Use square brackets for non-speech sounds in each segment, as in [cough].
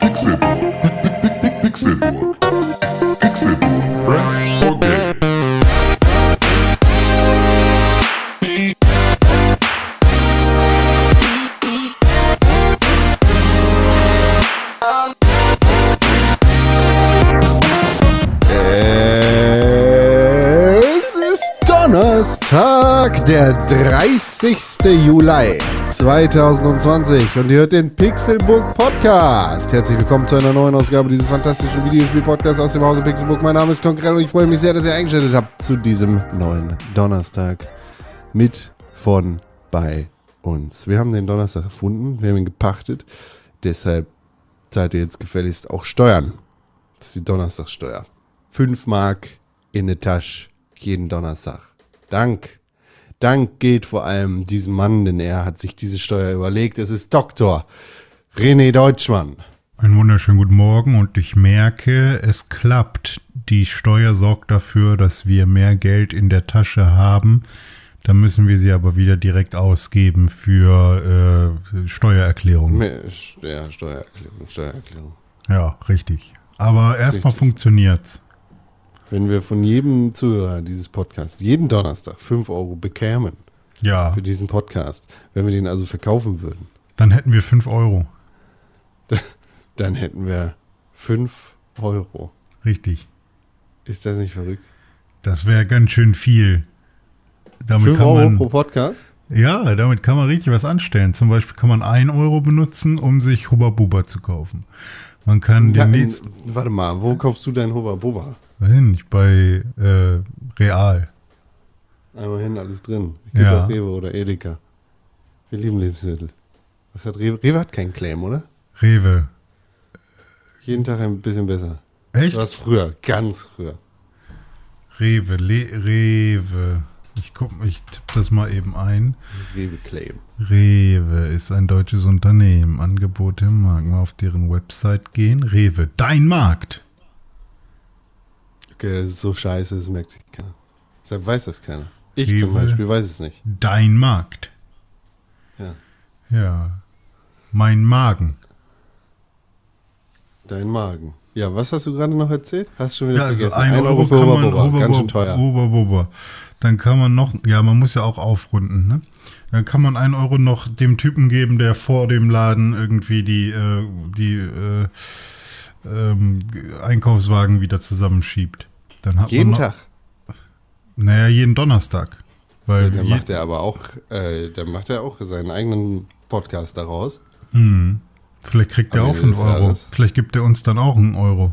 Pixelburg. Pixelburg. Pixelburg. Press Der 30. Juli 2020 und ihr hört den Pixelbook Podcast. Herzlich willkommen zu einer neuen Ausgabe dieses fantastischen Videospiel-Podcasts aus dem Hause Pixelbook. Mein Name ist Konkret und ich freue mich sehr, dass ihr eingeschaltet habt zu diesem neuen Donnerstag mit von bei uns. Wir haben den Donnerstag erfunden, wir haben ihn gepachtet, deshalb zahlt ihr jetzt gefälligst auch Steuern. Das ist die Donnerstagssteuer. 5 Mark in die Tasche jeden Donnerstag. Dank. Dank geht vor allem diesem Mann, denn er hat sich diese Steuer überlegt. Es ist Dr. René Deutschmann. Einen wunderschönen guten Morgen und ich merke, es klappt. Die Steuer sorgt dafür, dass wir mehr Geld in der Tasche haben. Da müssen wir sie aber wieder direkt ausgeben für äh, Steuererklärung. Ja, Steuererklärung, Steuererklärung. Ja, richtig. Aber erstmal Richtig. funktioniert's. Wenn wir von jedem Zuhörer dieses Podcasts jeden Donnerstag 5 Euro bekämen Ja, für diesen Podcast, wenn wir den also verkaufen würden, dann hätten wir 5 Euro. [laughs] dann hätten wir 5 Euro. Richtig. Ist das nicht verrückt? Das wäre ganz schön viel. Damit 5 kann Euro man, pro Podcast? Ja, damit kann man richtig was anstellen. Zum Beispiel kann man 1 Euro benutzen, um sich Hubba Bubba zu kaufen. Man kann Ja, demnächst. warte mal, wo kaufst du dein Hubba Bubba? Wohin? Ich bei äh, Real. Einmal hin, alles drin. Ich gebe Ja. auch Rewe oder Edeka. Wir lieben Lebensmittel. Was hat Rewe? Rewe hat keinen Claim, oder? Rewe. Jeden Tag ein bisschen besser. Echt? Was früher, ganz früher. Rewe, Le Rewe. Ich guck, ich tippe das mal eben ein. Rewe Claim. Rewe ist ein deutsches Unternehmen. Angebote im Markt. Mal auf deren Website gehen. Rewe, dein Markt. So scheiße, das merkt sich keiner. Deshalb weiß das keiner. Ich Rewe. zum Beispiel weiß es nicht. Dein Markt. Ja. Ja. Mein Magen. Dein Magen. Ja, was hast du gerade noch erzählt? Hast du schon wieder Ja, also vergessen. ein Ein Euro, für man, Bubba. Hubba Ganz schön teuer. Bubba. Dann kann man noch, ja, man muss ja auch aufrunden, ne? Dann kann man ein Euro noch dem Typen geben, der vor dem Laden irgendwie die, äh, die äh, ähm, Einkaufswagen wieder zusammenschiebt. Dann hat Jeden man noch, Tag. Naja, jeden Donnerstag. Weil Dann je, macht er aber auch, äh, dann macht er auch seinen eigenen Podcast daraus. hm, vielleicht kriegt er auch Ende 5 des Euro. Jahres. Vielleicht gibt er uns dann auch einen Euro.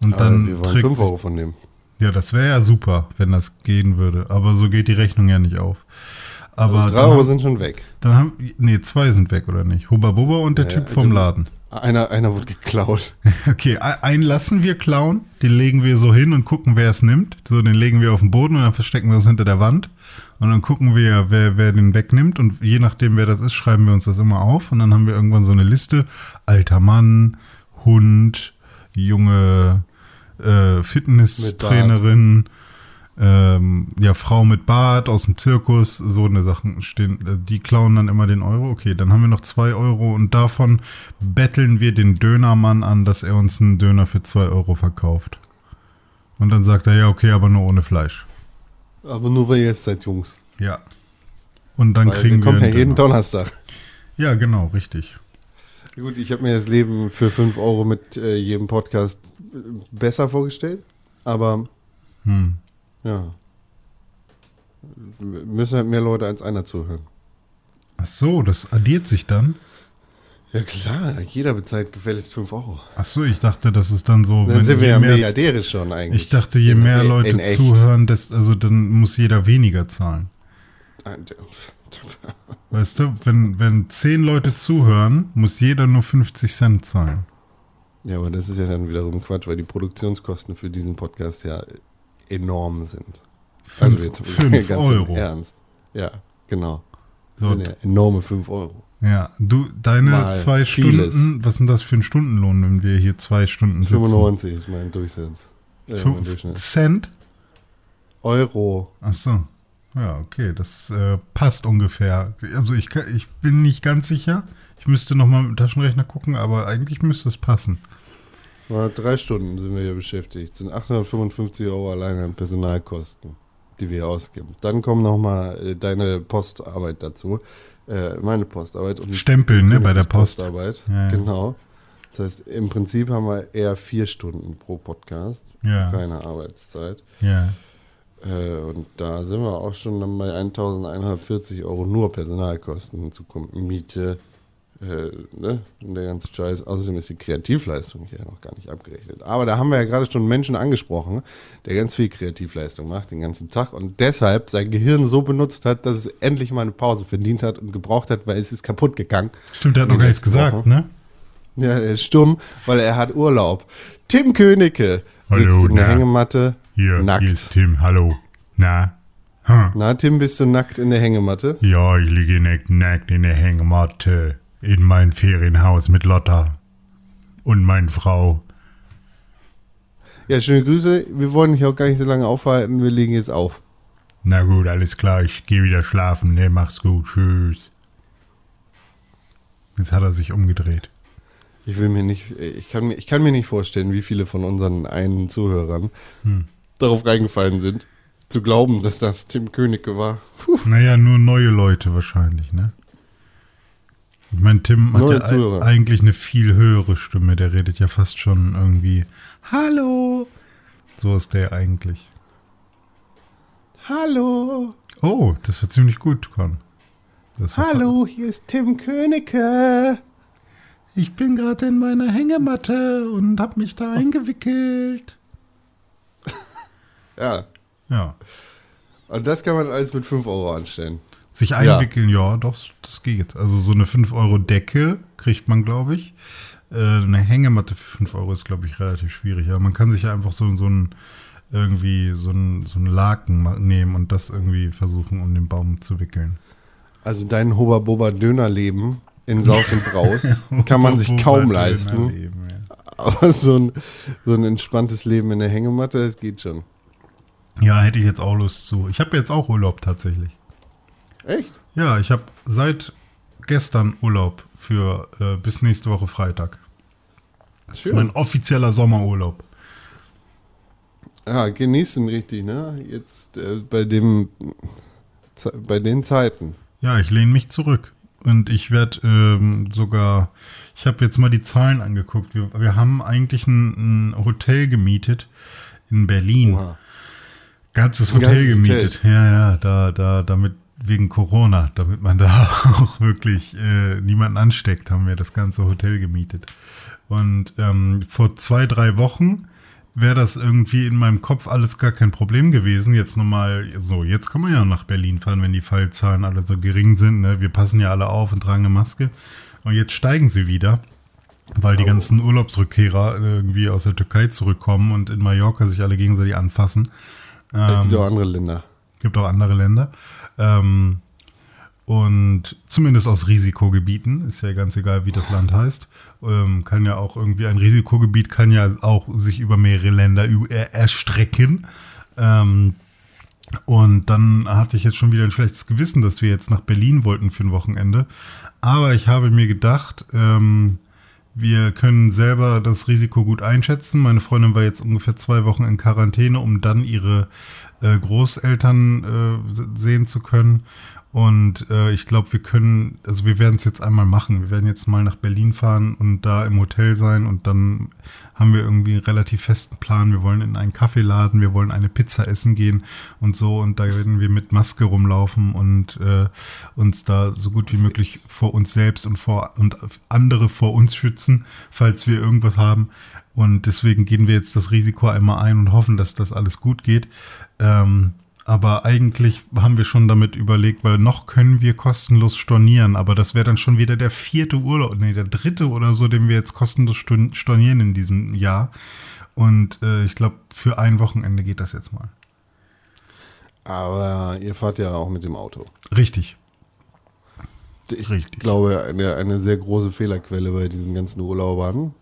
Und Aber dann wir wollen trägt 5 sich Euro von dem. Ja, das wäre ja super, wenn das gehen würde. Aber so geht die Rechnung ja nicht auf. Aber Also 3 dann, Euro sind schon weg. dann haben, nee, zwei sind weg, oder nicht? Hubba Bubba und der Ja, Typ ja, vom Laden. Einer, einer wurde geklaut. [laughs] Okay, einen lassen wir klauen, den legen wir so hin und gucken, wer es nimmt. So, den legen wir auf den Boden und dann verstecken wir uns hinter der Wand. Und dann gucken wir, wer, wer den wegnimmt. Und je nachdem, wer das ist, schreiben wir uns das immer auf. Und dann haben wir irgendwann so eine Liste. Alter Mann, Hund, junge äh, Fitnesstrainerin, ähm, ja, Frau mit Bart aus dem Zirkus, so eine Sachen stehen. Die klauen dann immer den Euro. Okay, dann haben wir noch zwei Euro und davon betteln wir den Dönermann an, dass er uns einen Döner für zwei Euro verkauft. Und dann sagt er, ja, okay, aber nur ohne Fleisch. Aber nur weil ihr jetzt seid, Jungs. Ja. Und dann Weil kriegen wir. kommt ja jeden. Donnerstag. Ja, genau, richtig. Gut, ich habe mir das Leben für 5 Euro mit äh, jedem Podcast äh, besser vorgestellt. Aber Hm. Ja. Müssen halt mehr Leute als einer zuhören. Ach so, das addiert sich dann. Ja klar, jeder bezahlt gefälligst 5 Euro. Ach so, ich dachte, das ist dann so. Dann sind wir ja mehr- Milliardäre schon eigentlich. Ich dachte, je In- mehr Leute zuhören, desto, also dann muss jeder weniger zahlen. [laughs] Weißt du, wenn, wenn zehn Leute zuhören, muss jeder nur 50 Cent zahlen. Ja, aber das ist ja dann wiederum Quatsch, weil die Produktionskosten für diesen Podcast ja enorm sind. Fünf, also jetzt fünf [laughs] ganz Euro. Ernst. Ja, genau. Das So, sind ja enorme 5 Euro. ja, du, deine Mal zwei vieles. Stunden, was sind das für ein Stundenlohn, wenn wir hier zwei Stunden sitzen? 95 ist mein Durchsatz. Äh, mein Fünf Durchschnitt. Cent? Euro. Ach so. Ja, okay, das äh, passt ungefähr. Also ich, ich bin nicht ganz sicher. Ich müsste nochmal mit dem Taschenrechner gucken, aber eigentlich müsste es passen. Drei Stunden sind wir hier beschäftigt. Sind 855 Euro alleine an Personalkosten, die wir ausgeben. Dann kommen nochmal äh, deine Postarbeit dazu. Äh, meine Postarbeit. Und Stempeln, ne, bei der Post. Postarbeit. Ja, ja. Genau. Das heißt, im Prinzip haben wir eher vier Stunden pro Podcast. Ja. Keine Arbeitszeit. Ja. Äh, und da sind wir auch schon dann bei 1140 Euro nur Personalkosten hinzukommen. Miete, äh, ne? Und der ganze Scheiß. Außerdem ist die Kreativleistung hier noch gar nicht abgerechnet. Aber da haben wir ja gerade schon einen Menschen angesprochen, der ganz viel Kreativleistung macht den ganzen Tag und deshalb sein Gehirn so benutzt hat, dass es endlich mal eine Pause verdient hat und gebraucht hat, weil es ist kaputt gegangen. Stimmt, der hat noch gar nichts gesagt, ne? Ja, er ist stumm, weil er hat Urlaub. Tim Königke Hallo, sitzt in der na. Hängematte, Hier, nackt. hier ist Tim, hallo. Na? Hm. Na, Tim, bist du nackt in der Hängematte? Ja, ich liege nackt, nackt in der Hängematte in mein Ferienhaus mit Lotta und meine Frau. Ja, schöne Grüße. Wir wollen dich auch gar nicht so lange aufhalten. Wir legen jetzt auf. Na gut, alles klar, ich gehe wieder schlafen. Ne, mach's gut, tschüss. Jetzt hat er sich umgedreht. Ich will mir nicht, ich kann mir, ich kann mir nicht vorstellen, wie viele von unseren einen Zuhörern Hm. darauf reingefallen sind, zu glauben, dass das Tim Königke war. Puh. Naja, nur neue Leute wahrscheinlich, ne? Ich meine, Tim hat Neue ja Zuhörer. ei- eigentlich eine viel höhere Stimme. Der redet ja fast schon irgendwie Hallo. So ist der eigentlich. Hallo, Oh, das wird ziemlich gut, Con. Hallo, hier ist Tim Königke. Ich bin gerade in meiner Hängematte und hab mich da eingewickelt. Ja, Ja. und das kann man alles mit 5 Euro anstellen. Sich einwickeln, ja, doch, das geht. Also so eine 5-Euro-Decke kriegt man, glaube ich. Äh, eine Hängematte für 5 Euro ist, glaube ich, relativ schwierig. Aber man kann sich ja einfach so, so ein irgendwie so ein, so ein Laken nehmen und das irgendwie versuchen, um den Baum zu wickeln. Also dein Hoba-Boba-Dönerleben in Saus und Braus [laughs] kann man sich kaum leisten. Ja. Aber so ein, so ein entspanntes Leben in der Hängematte, das geht schon. Ja, hätte ich jetzt auch Lust zu. Ich habe jetzt auch Urlaub tatsächlich. Echt? Ja, ich habe seit gestern Urlaub für äh, bis nächste Woche Freitag. Das ist mein offizieller Sommerurlaub. Ja, genießen richtig, ne? Jetzt äh, bei dem bei den Zeiten. Ja, ich lehne mich zurück. Und ich werde ähm, sogar, ich habe jetzt mal die Zahlen angeguckt. Wir, wir haben eigentlich ein, ein Hotel gemietet in Berlin. Oha. Ganzes Hotel ganzes gemietet. Ja, ja, da, da, damit, wegen Corona, damit man da [laughs] auch wirklich äh, niemanden ansteckt, haben wir das ganze Hotel gemietet. Und ähm, vor zwei, drei Wochen wäre das irgendwie in meinem Kopf alles gar kein Problem gewesen. Jetzt nochmal, so, jetzt kann man ja nach Berlin fahren, wenn die Fallzahlen alle so gering sind. Ne? Wir passen ja alle auf und tragen eine Maske. Und jetzt steigen sie wieder, weil die ganzen Urlaubsrückkehrer irgendwie aus der Türkei zurückkommen und in Mallorca sich alle gegenseitig anfassen. Es gibt Ähm, auch andere Länder. gibt auch andere Länder. Ähm, und zumindest aus Risikogebieten, ist ja ganz egal, wie das Land heißt, ähm, kann ja auch irgendwie ein Risikogebiet kann ja auch sich über mehrere Länder er- erstrecken. Ähm, und dann hatte ich jetzt schon wieder ein schlechtes Gewissen, dass wir jetzt nach Berlin wollten für ein Wochenende. Aber ich habe mir gedacht, ähm, wir können selber das Risiko gut einschätzen. Meine Freundin war jetzt ungefähr zwei Wochen in Quarantäne, um dann ihre äh, Großeltern äh, sehen zu können. Und äh, ich glaube, wir können, also wir werden es jetzt einmal machen. Wir werden jetzt mal nach Berlin fahren und da im Hotel sein und dann haben wir irgendwie einen relativ festen Plan. Wir wollen in einen Kaffeeladen, wir wollen eine Pizza essen gehen und so und da werden wir mit Maske rumlaufen und äh, uns da so gut wie möglich vor uns selbst und vor und andere vor uns schützen, falls wir irgendwas haben. Und deswegen gehen wir jetzt das Risiko einmal ein und hoffen, dass das alles gut geht. Ähm, aber eigentlich haben wir schon damit überlegt, weil noch können wir kostenlos stornieren, aber das wäre dann schon wieder der vierte Urlaub, nee, der dritte oder so, den wir jetzt kostenlos stornieren in diesem Jahr. Und äh, ich glaube, für ein Wochenende geht das jetzt mal. Aber ihr fahrt ja auch mit dem Auto. Richtig. Ich Richtig. glaube, eine, eine sehr große Fehlerquelle bei diesen ganzen Urlaubern,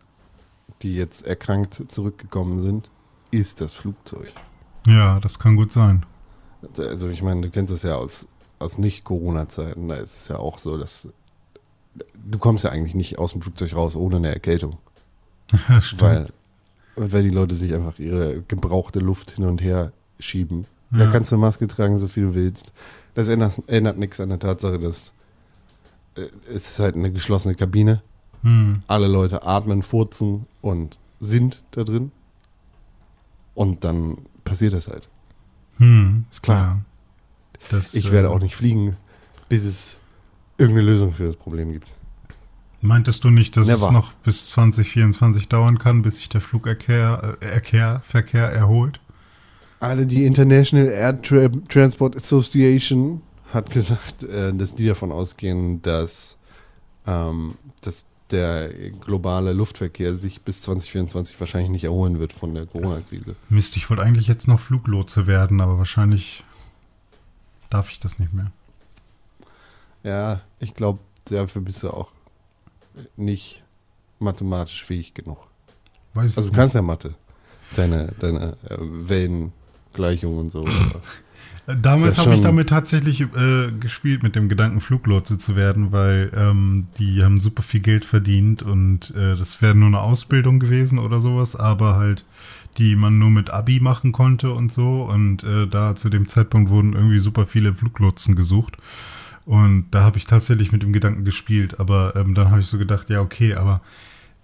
die jetzt erkrankt zurückgekommen sind, ist das Flugzeug. Ja, das kann gut sein. Also ich meine, du kennst das ja aus, aus Nicht-Corona-Zeiten. Da ist es ja auch so, dass du kommst ja eigentlich nicht aus dem Flugzeug raus ohne eine Erkältung. [laughs] Stimmt. Weil, weil die Leute sich einfach ihre gebrauchte Luft hin und her schieben. Da Ja. kannst du Maske tragen, so viel du willst. Das ändert, ändert nichts an der Tatsache, dass äh, es ist halt eine geschlossene Kabine. Hm. Alle Leute atmen, furzen und sind da drin. Und dann passiert das halt. Hm. Ist klar. Ja. Das, Ich äh, werde auch nicht fliegen, bis es irgendeine Lösung für das Problem gibt. Meintest du nicht, dass es Never. noch bis 2024 dauern kann, bis sich der Flugverkehr äh, erholt? Alle, die International Air Tra Transport Association hat gesagt, äh, dass die davon ausgehen, dass, ähm, dass der globale Luftverkehr sich bis 2024 wahrscheinlich nicht erholen wird von der Corona-Krise. Mist, ich wollte eigentlich jetzt noch Fluglotse werden, aber wahrscheinlich darf ich das nicht mehr. Ja, ich glaube, dafür bist du auch nicht mathematisch fähig genug. Weiß Also du nicht. kannst ja Mathe. Deine, deine äh, Wellengleichung und so. Damals habe ich damit tatsächlich äh, gespielt, mit dem Gedanken, Fluglotse zu werden, weil ähm, die haben super viel Geld verdient und äh, das wäre nur eine Ausbildung gewesen oder sowas, aber halt, die man nur mit Abi machen konnte und so. Und äh, da zu dem Zeitpunkt wurden irgendwie super viele Fluglotsen gesucht. Und da habe ich tatsächlich mit dem Gedanken gespielt, aber ähm, dann habe ich so gedacht, ja, okay, aber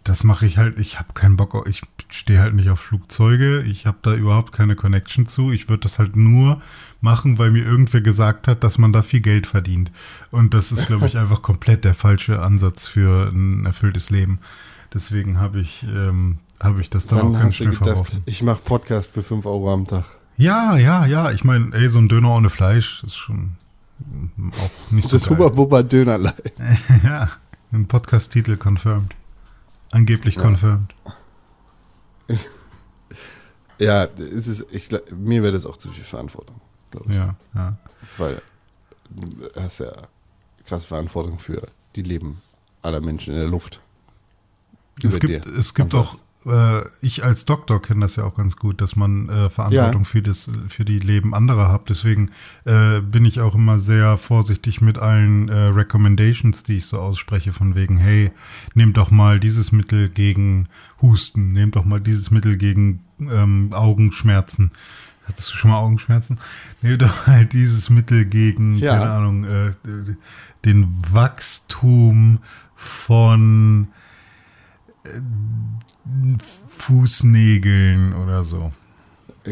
das mache ich halt, ich habe keinen Bock, ich stehe halt nicht auf Flugzeuge, ich habe da überhaupt keine Connection zu. Ich würde das halt nur machen, weil mir irgendwer gesagt hat, dass man da viel Geld verdient. Und das ist, glaube ich, [laughs] einfach komplett der falsche Ansatz für ein erfülltes Leben. Deswegen habe ich, ähm, habe ich das dann, Dann auch ganz schnell gedacht, verworfen. ich mache Podcast für 5 Euro am Tag. Ja, ja, ja. Ich meine, ey, so ein Döner ohne Fleisch ist schon auch nicht so Das. Huber Dönerlei. [laughs] ja, ein Podcast-Titel confirmed. Angeblich confirmed. [laughs] Ja, es ist, ich, mir wäre das auch zu viel Verantwortung, glaube ich. Ja, ja. Weil du hast ja krasse Verantwortung für die Leben aller Menschen in der Luft. Es gibt, dir. es gibt auch, äh, ich als Doktor kenne das ja auch ganz gut, dass man äh, Verantwortung Ja. für, das, für die Leben anderer hat. Deswegen äh, bin ich auch immer sehr vorsichtig mit allen äh, Recommendations, die ich so ausspreche, von wegen, hey, nehmt doch mal dieses Mittel gegen Husten, nehmt doch mal dieses Mittel gegen ähm, Augenschmerzen. Hattest du schon mal Augenschmerzen? Nehmt [laughs] doch halt dieses Mittel gegen, Ja. keine Ahnung, äh, den Wachstum von Fußnägeln oder so.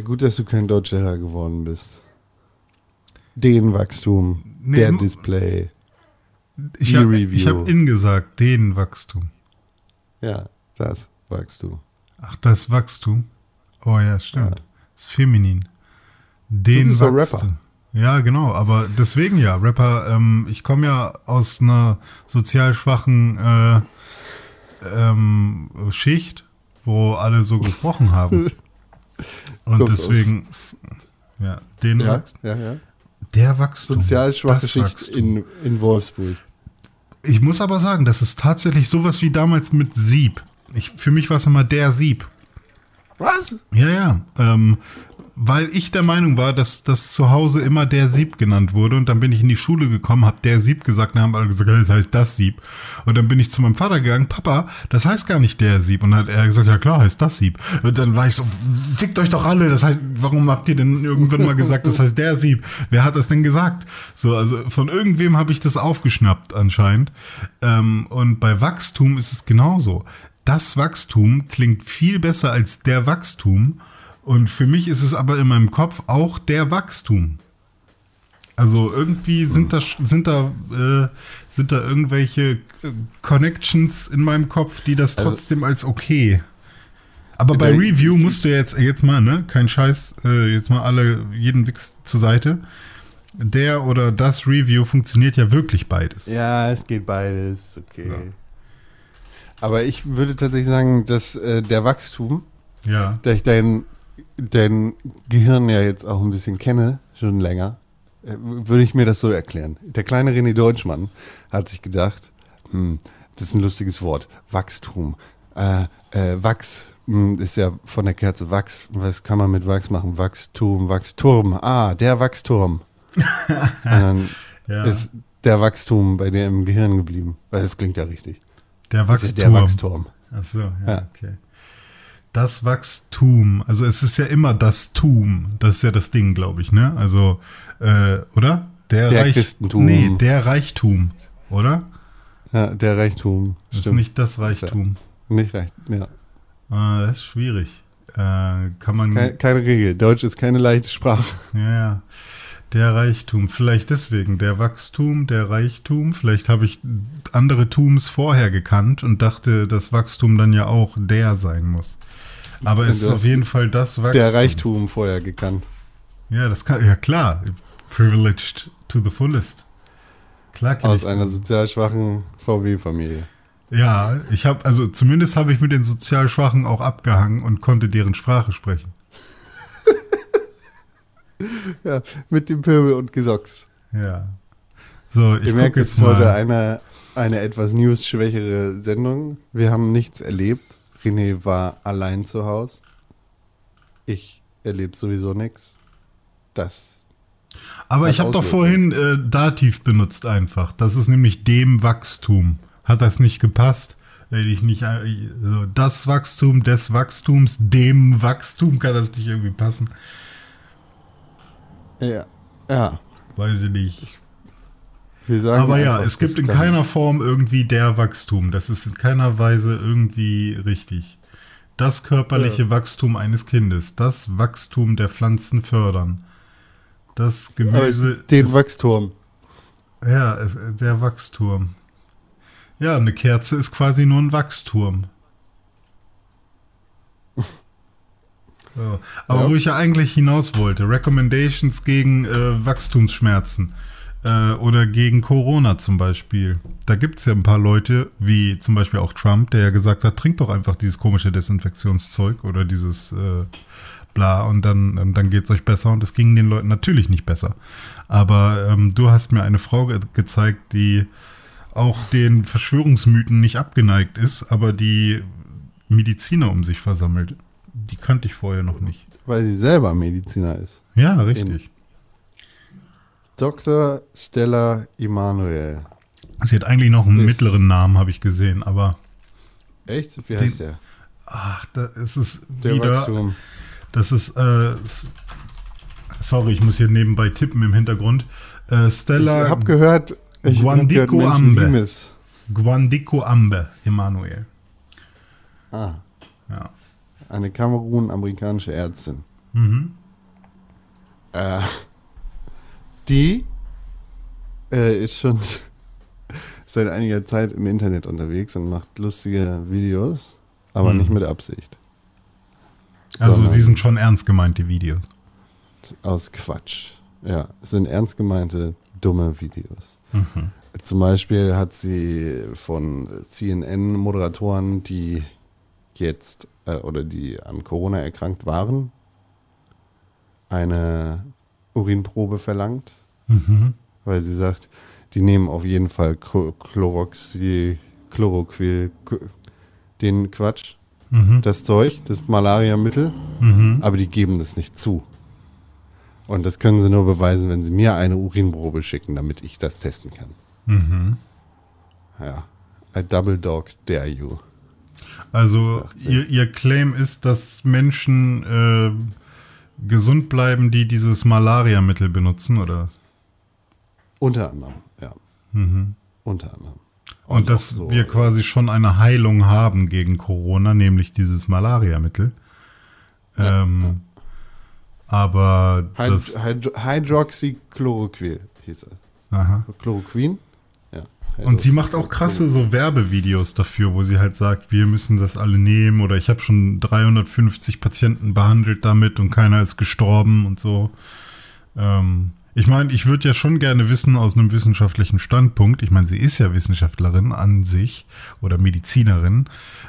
Gut, dass du kein deutscher Herr geworden bist. Den Wachstum, Nee, der Display. Ich habe hab in gesagt, den Wachstum. Ja, das Wachstum. Ach, das Wachstum. Oh ja, stimmt. Ja. Ist feminin. Den bist doch Wachstum. Rapper. Ja, genau, aber deswegen ja, Rapper, ähm, ich komme ja aus einer sozial schwachen äh, ähm, Schicht, wo alle so gesprochen haben. [laughs] Und Kommst aus- deswegen, ja, den Ja, Wachstum. ja, ja. Der Wachstum. Sozial schwache Schicht Wachstum. in, in Wolfsburg. Ich muss aber sagen, das ist tatsächlich sowas wie damals mit Sieb. Ich, für mich war es immer der Sieb. Was? Ja, ja. Ähm, weil ich der Meinung war, dass das zu Hause immer der Sieb genannt wurde. Und dann bin ich in die Schule gekommen, habe der Sieb gesagt, dann haben alle gesagt, das heißt das Sieb. Und dann bin ich zu meinem Vater gegangen, Papa, das heißt gar nicht der Sieb. Und dann hat er gesagt, ja klar, heißt das Sieb. Und dann war ich so, fickt euch doch alle. Das heißt, warum habt ihr denn irgendwann mal gesagt, das heißt der Sieb? Wer hat das denn gesagt? So, also von irgendwem habe ich das aufgeschnappt anscheinend. Ähm, und bei Wachstum ist es genauso. Das Wachstum klingt viel besser als der Wachstum. Und für mich ist es aber in meinem Kopf auch der Wachstum. Also irgendwie sind da sind da äh, sind da irgendwelche äh, Connections in meinem Kopf, die das Also- trotzdem als okay. Aber bei Review musst du jetzt jetzt mal ne, kein Scheiß, äh, jetzt mal alle jeden Wix zur Seite. Der oder das Review funktioniert ja wirklich beides. Ja, es geht beides, okay. Aber ich würde tatsächlich sagen, dass äh, der Wachstum, Ja. da ich dein, dein Gehirn ja jetzt auch ein bisschen kenne, schon länger, äh, würde ich mir das so erklären. Der kleine René Deutschmann hat sich gedacht, hm, das ist ein lustiges Wort, Wachstum. Äh, äh, Wachs hm, ist ja von der Kerze Wachs. Was kann man mit Wachs machen? Wachstum, Wachsturm. Ah, der Wachsturm. [laughs] Und dann Ja. ist der Wachstum bei dir im Gehirn geblieben? Weil das klingt ja richtig. Der ja der Wachsturm. Ach so, ja, Ja. okay. Das Wachstum, also es ist ja immer das Tum, das ist ja das Ding, glaube ich, ne? Also, äh, oder? Der Christentum. Nee, der Reichtum, oder? Ja, der Reichtum. Das Stimmt. ist nicht das Reichtum. Nicht recht. Ja. Ah, das ist schwierig. Äh, kann man. Keine, keine Regel. Deutsch ist keine leichte Sprache. Ja, ja. Der Reichtum. Vielleicht deswegen. Der Wachstum, der Reichtum. Vielleicht habe ich andere Tums vorher gekannt und dachte, dass Wachstum dann ja auch der sein muss. Aber es ist Du auf jeden Fall das Wachstum. Der Reichtum vorher gekannt. Ja, das kann, ja klar. Privileged to the fullest. Klar Aus einer sozial schwachen VW-Familie. Ja, ich habe, also zumindest habe ich mit den sozial Schwachen auch abgehangen und konnte deren Sprache sprechen. Ja, mit dem Pöbel und Gesocks. Ja. So, ich Ihr merkt, es jetzt ist heute mal. eine, eine etwas news-schwächere Sendung. Wir haben nichts erlebt. René war allein zu Hause. Ich erlebe sowieso nichts. Das. Aber ich habe doch vorhin äh, Dativ benutzt einfach. Das ist nämlich dem Wachstum. Hat das nicht gepasst? Wenn ich nicht äh, so das Wachstum des Wachstums, dem Wachstum, kann das nicht irgendwie passen? Ja. Ja. Weiß ich nicht. Aber ja, einfach, es gibt in keiner Form irgendwie der Wachstum. Das ist in keiner Weise irgendwie richtig. Das körperliche Wachstum eines Kindes, das Wachstum der Pflanzen fördern. Das Gemüse. den ist- Wachsturm. Ja, es- der Wachsturm. Ja, eine Kerze ist quasi nur ein Wachsturm. So. Aber Ja. wo ich ja eigentlich hinaus wollte, Recommendations gegen äh, Wachstumsschmerzen äh, oder gegen Corona zum Beispiel. Da gibt es ja ein paar Leute, wie zum Beispiel auch Trump, der ja gesagt hat, trink doch einfach dieses komische Desinfektionszeug oder dieses äh, bla und dann, ähm, dann geht es euch besser und es ging den Leuten natürlich nicht besser. Aber ähm, du hast mir eine Frau ge gezeigt, die auch den Verschwörungsmythen nicht abgeneigt ist, aber die Mediziner um sich versammelt. Die kannte ich vorher noch nicht. Weil sie selber Mediziner ist. Ja, richtig. Dr. Stella Emanuel. Sie hat eigentlich noch einen Ist- mittleren Namen, habe ich gesehen, aber Echt? Wie heißt der? ach, da ist es Der wieder. Wachstum. Das ist, äh, sorry, ich muss hier nebenbei tippen im Hintergrund. Äh, Ich Stella habe gehört, ich hab gehört, Guandico Ambe. Guandico Ambe, Emanuel. Ah, Ja. Eine Kamerun-amerikanische Ärztin. Mhm. Äh, die äh, ist schon [laughs] seit einiger Zeit im Internet unterwegs und macht lustige Videos, aber Mhm. nicht mit Absicht. Also sie sind schon ernst gemeint, die Videos. aus Quatsch. Ja, es sind ernst gemeinte, dumme Videos. Mhm. Zum Beispiel hat sie von CNN-Moderatoren, die jetzt äh, oder die an Corona erkrankt waren, eine Urinprobe verlangt, Mhm. weil sie sagt, die nehmen auf jeden Fall Chlor- Chloroxy, Chloroquil, den Quatsch, Mhm. das Zeug, das Malariamittel, Mhm. aber die geben das nicht zu. Und das können sie nur beweisen, wenn sie mir eine Urinprobe schicken, damit ich das testen kann. Mhm. Ja. I double dog dare you. Also ihr, ihr Claim ist, dass Menschen äh, gesund bleiben, die dieses Malariamittel benutzen, oder? Unter anderem, ja. Mhm. Unter anderem. Und, dass auch so, wir quasi schon eine Heilung haben gegen Corona, nämlich dieses Malariamittel. Ja, ähm, Aber Hyd das. Hyd Hydroxychloroquil hieß es. Aha. Chloroquin? Ja. Und sie macht auch krasse so Werbevideos dafür, wo sie halt sagt, wir müssen das alle nehmen oder ich habe schon 350 Patienten behandelt damit und keiner ist gestorben und so. Ähm, ich meine, ich würde ja schon gerne wissen aus einem wissenschaftlichen Standpunkt, ich meine, sie ist ja Wissenschaftlerin an sich oder Medizinerin,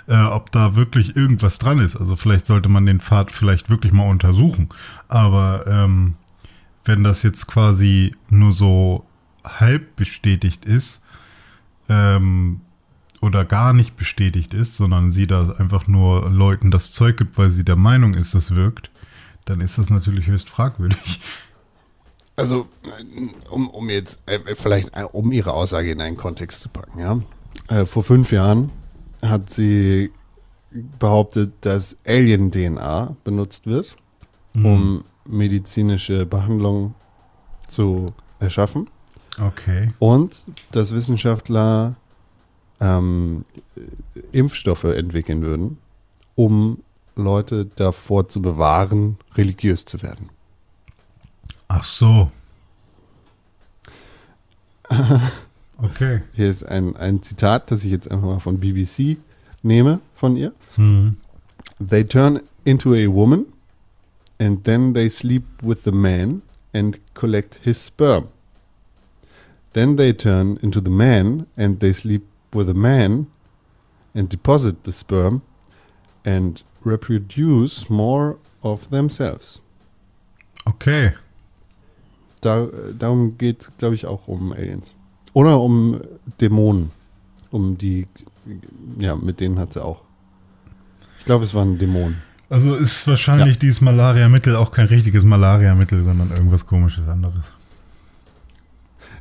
äh, ob da wirklich irgendwas dran ist. Also vielleicht sollte man den Pfad vielleicht wirklich mal untersuchen. Aber ähm, wenn das jetzt quasi nur so halb bestätigt ist, ähm, oder gar nicht bestätigt ist, sondern sie da einfach nur Leuten das Zeug gibt, weil sie der Meinung ist, es wirkt, dann ist das natürlich höchst fragwürdig. Also, um, um jetzt äh, vielleicht, äh, um ihre Aussage in einen Kontext zu packen, ja. Äh, vor fünf Jahren hat sie behauptet, dass Alien-DNA benutzt wird, um medizinische Behandlung zu erschaffen. Okay. Und dass Wissenschaftler ähm, Impfstoffe entwickeln würden, um Leute davor zu bewahren, religiös zu werden. Ach so. [laughs] Okay. Hier ist ein, ein Zitat, das ich jetzt einfach mal von BBC nehme von ihr. Hm. They turn into a woman and then they sleep with the man and collect his sperm. Then they turn into the man and they sleep with the man and deposit the sperm and reproduce more of themselves. Okay. Da, darum geht es, glaube ich, auch um Aliens. Oder um Dämonen. Um die, ja, mit denen hat sie auch. Ich glaube, es waren Dämonen. Also ist wahrscheinlich dieses Malaria-Mittel auch kein richtiges Malaria-Mittel, sondern irgendwas komisches anderes.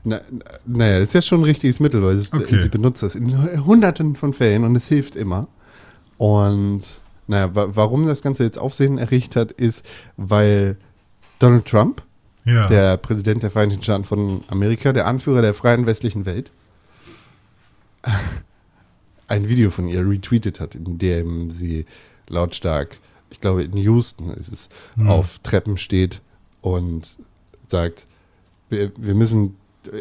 Na, na- naja, das ist ja schon ein richtiges Mittel, weil sie, Okay. sie benutzt das in hunderten von Fällen und es hilft immer. Und naja, wa warum das Ganze jetzt Aufsehen erregt hat, ist, weil Donald Trump, Ja. der Präsident der Vereinigten Staaten von Amerika, der Anführer der freien westlichen Welt, [laughs] ein Video von ihr retweetet hat, in dem sie lautstark, ich glaube in Houston ist es, Hm. auf Treppen steht und sagt, wir, wir müssen,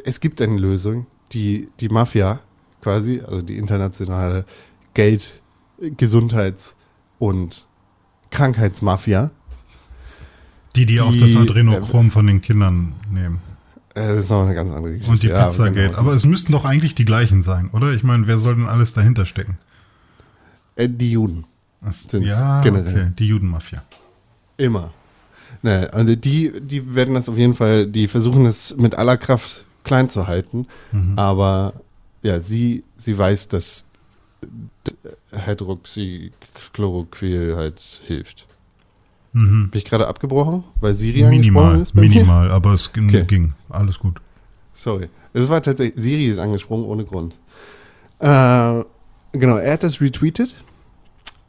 es gibt eine Lösung, die, die Mafia quasi, also die internationale Geld-, Gesundheits- und Krankheitsmafia, die, die auch die- das Adrenochrom von den Kindern nehmen. äh, das ist noch eine ganz andere Geschichte. Und die Ja, Pizzagate. genau. Aber es müssten doch eigentlich die gleichen sein, oder? Ich meine, wer soll denn alles dahinter stecken? Äh, die Juden. Das, Sind's ja, generell. okay. Die Judenmafia. Immer. Ne, also die, die werden das auf jeden Fall, die versuchen es mit aller Kraft klein zu halten, Mhm. aber ja, sie, sie weiß, dass Hydroxychloroquil halt hilft. Mhm. Bin ich gerade abgebrochen, weil Siri Minimal, ist bei mir? minimal, aber es ging, [laughs] Okay. ging. Alles gut. Sorry. Es war tatsächlich, Siri ist angesprungen ohne Grund. Äh, genau, er hat das retweetet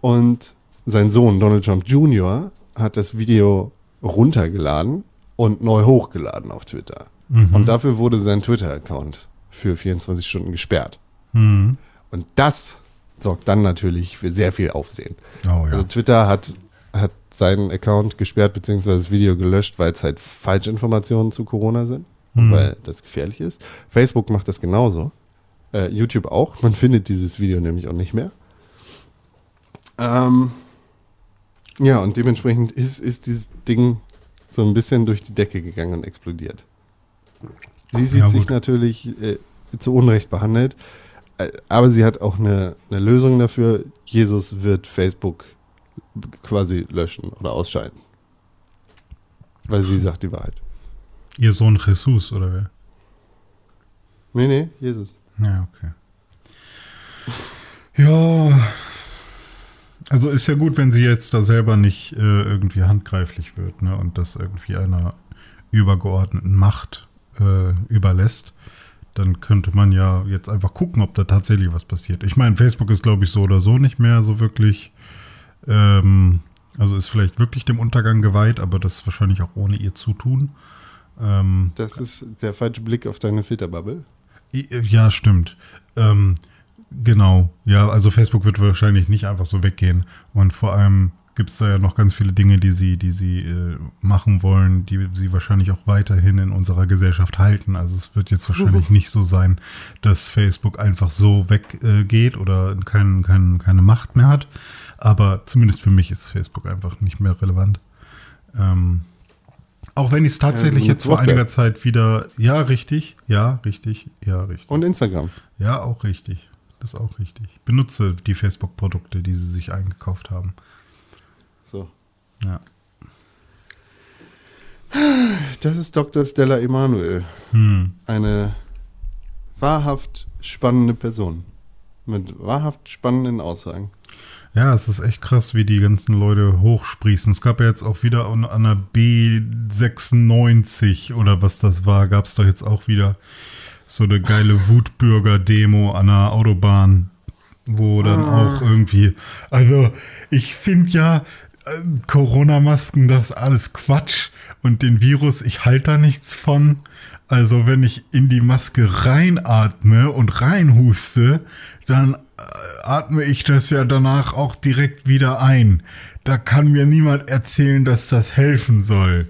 und sein Sohn Donald Trump Jr. hat das Video runtergeladen und neu hochgeladen auf Twitter. Mhm. Und dafür wurde sein Twitter-Account für 24 Stunden gesperrt. Mhm. Und das sorgt dann natürlich für sehr viel Aufsehen. Oh ja. Also Twitter hat, hat seinen Account gesperrt beziehungsweise das Video gelöscht, weil es halt Falschinformationen zu Corona sind und Mhm. weil das gefährlich ist. Facebook macht das genauso. Äh, YouTube auch. Man [laughs] findet dieses Video nämlich auch nicht mehr. Ähm, ja, und dementsprechend ist, ist dieses Ding so ein bisschen durch die Decke gegangen und explodiert. Sie sieht Ja, sich natürlich äh, zu Unrecht behandelt, äh, aber sie hat auch eine, eine Lösung dafür. Jesus wird Facebook quasi löschen oder ausschalten. Weil sie sagt die Wahrheit. Ihr Sohn Jesus, oder wer? Nee, nee, Jesus. Ja, okay. Ja. Also ist ja gut, wenn sie jetzt da selber nicht äh, irgendwie handgreiflich wird, ne? Und das irgendwie einer übergeordneten Macht äh, überlässt. Dann könnte man ja jetzt einfach gucken, ob da tatsächlich was passiert. Ich meine, Facebook ist, glaube ich, so oder so nicht mehr so wirklich. Ähm, also ist vielleicht wirklich dem Untergang geweiht, aber das ist wahrscheinlich auch ohne ihr Zutun. Ähm, Das ist der falsche Blick auf deine Filterbubble. I- Ja, stimmt. Ähm, genau. Ja, also Facebook wird wahrscheinlich nicht einfach so weggehen. Und vor allem gibt es da ja noch ganz viele Dinge, die sie, die sie äh, machen wollen, die sie wahrscheinlich auch weiterhin in unserer Gesellschaft halten. Also es wird jetzt wahrscheinlich nicht so sein, dass Facebook einfach so weggeht äh, oder kein, kein, keine Macht mehr hat. Aber zumindest für mich ist Facebook einfach nicht mehr relevant. Ähm, auch wenn ich es tatsächlich Ja, jetzt vor einiger Zeit wieder, ja, richtig, ja, richtig, ja, richtig. Und Instagram. Ja, auch richtig. Das ist auch richtig. Ich benutze die Facebook-Produkte, die sie sich eingekauft haben. So. Ja. Das ist Dr. Stella Emanuel. Hm. Eine wahrhaft spannende Person. Mit wahrhaft spannenden Aussagen. Ja, es ist echt krass, wie die ganzen Leute hochsprießen. Es gab ja jetzt auch wieder an, der B96 oder was das war, gab es doch jetzt auch wieder so eine geile Wutbürger-Demo an der Autobahn, wo dann auch irgendwie, also ich finde ja, Corona-Masken, das ist alles Quatsch und den Virus, ich halte da nichts von. Also wenn ich in die Maske reinatme und reinhuste, dann äh, atme ich das ja danach auch direkt wieder ein. Da kann mir niemand erzählen, dass das helfen soll.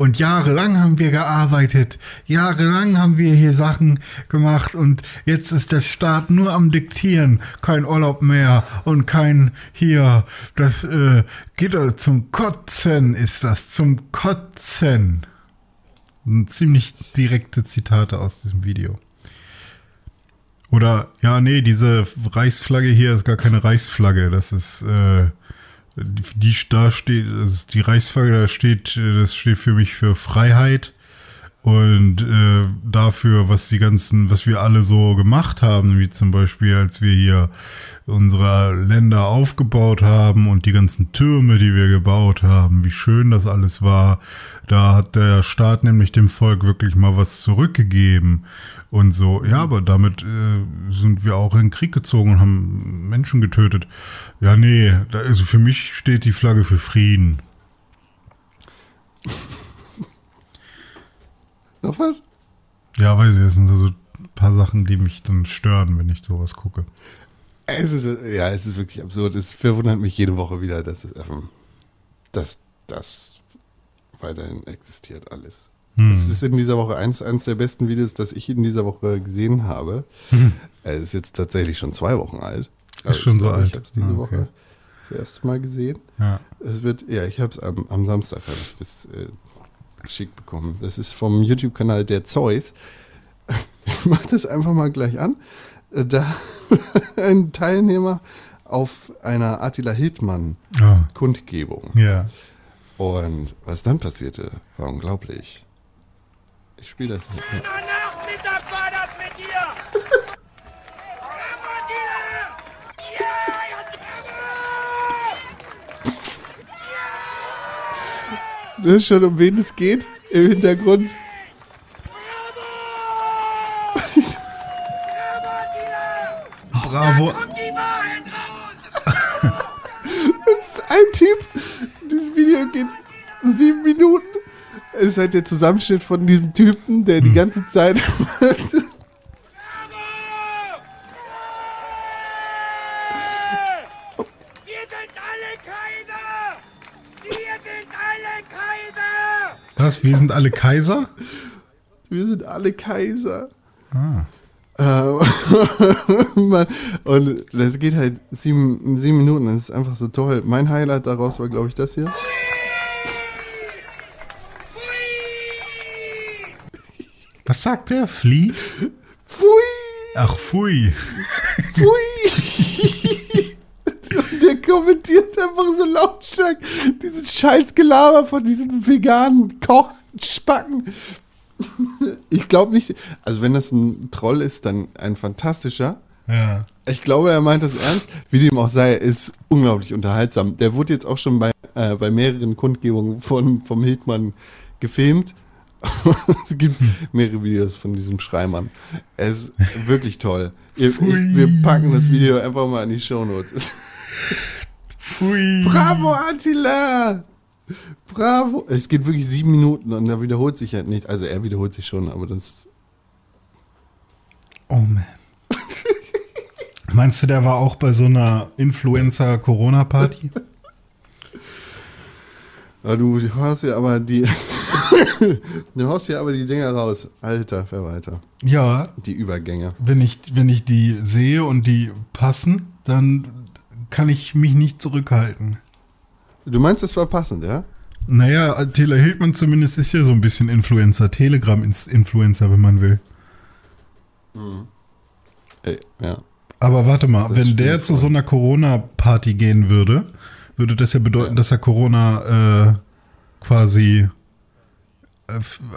Und jahrelang haben wir gearbeitet, jahrelang haben wir hier Sachen gemacht und jetzt ist der Staat nur am Diktieren, kein Urlaub mehr und kein hier, das äh, geht also zum Kotzen ist das, zum Kotzen. Ziemlich direkte Zitate aus diesem Video. Oder, ja, nee, diese Reichsflagge hier ist gar keine Reichsflagge. Das ist, äh, die, da steht, ist die Reichsflagge, da steht, das steht für mich für Freiheit und äh, dafür, was die ganzen, was wir alle so gemacht haben, wie zum Beispiel, als wir hier unsere Länder aufgebaut haben und die ganzen Türme, die wir gebaut haben, wie schön das alles war. Da hat der Staat nämlich dem Volk wirklich mal was zurückgegeben und so. Ja, aber damit äh, sind wir auch in den Krieg gezogen und haben Menschen getötet. Ja, nee, da, also für mich steht die Flagge für Frieden. [laughs] Noch was? Ja, weiß ich, das sind so ein paar Sachen, die mich dann stören, wenn ich sowas gucke. Es ist, ja, es ist wirklich absurd. Es verwundert mich jede Woche wieder, dass, es, ähm, dass das weiterhin existiert alles. Hm. Es ist in dieser Woche eins, eins der besten Videos, das ich in dieser Woche gesehen habe. Hm. Es ist jetzt tatsächlich schon zwei Wochen alt. Ist schon ich so glaube, alt. Ich habe es diese Ah, okay. Woche das erste Mal gesehen. Ja. Es wird, ja, ich habe es am, am Samstag hab ich das äh, geschickt bekommen. Das ist vom YouTube-Kanal der Zeus. Ich [laughs] mach das einfach mal gleich an. Äh, Da [laughs] ein Teilnehmer auf einer Attila Hildmann Ah, Kundgebung. ja. Und was dann passierte, war unglaublich. Ich spiele das. hier. Nachmittag war das mit dir! Ja, Du hörst schon, um wen es geht im Hintergrund. [laughs] Bravo. [laughs] Das ist ein Typ. Dieses Video geht sieben Minuten. Es ist halt der Zusammenschnitt von diesem Typen, der die ganze Zeit. [laughs] Wir sind alle keine! Wir sind alle keine! Was? Wir sind alle Kaiser? Wir sind alle Kaiser. Ah. Äh, [laughs] Mann. Und das geht halt sieben, sieben Minuten. Das ist einfach so toll. Mein Highlight daraus war, glaube ich, das hier. Was sagt der? Flieh? Pfui! Ach, pfui. Pfui! Und der kommentiert einfach so lautstark dieses scheiß Gelaber von diesem veganen Kochspacken. Ich glaube nicht, also wenn das ein Troll ist, dann ein fantastischer. Ja. Ich glaube, er meint das ernst. Wie dem auch sei, ist unglaublich unterhaltsam. Der wurde jetzt auch schon bei, äh, bei mehreren Kundgebungen von, vom Hildmann gefilmt. [laughs] es gibt mehrere Videos von diesem Schreimann. Es ist wirklich toll. Ihr, wir packen das Video einfach mal in die Shownotes. Pfui. Bravo, Attila! Bravo! Es geht wirklich sieben Minuten und da wiederholt sich halt nicht. Also er wiederholt sich schon, aber das. Oh man. Meinst du, der war auch bei so einer Influencer-Corona-Party? [laughs] Ja, du haust ja aber die. [laughs] du haust ja aber die Dinger raus. Alter Verwalter. Ja, Die Übergänge. wenn ich, wenn ich die sehe und die passen, dann kann ich mich nicht zurückhalten. Du meinst, das war passend, ja? Naja, Taylor Hildmann zumindest ist ja so ein bisschen Influencer, Telegram-Influencer, wenn man will. Ey, ja. Aber warte mal, Das wenn der zu so einer Corona-Party gehen würde, würde das ja bedeuten, Ja. dass er Corona äh, quasi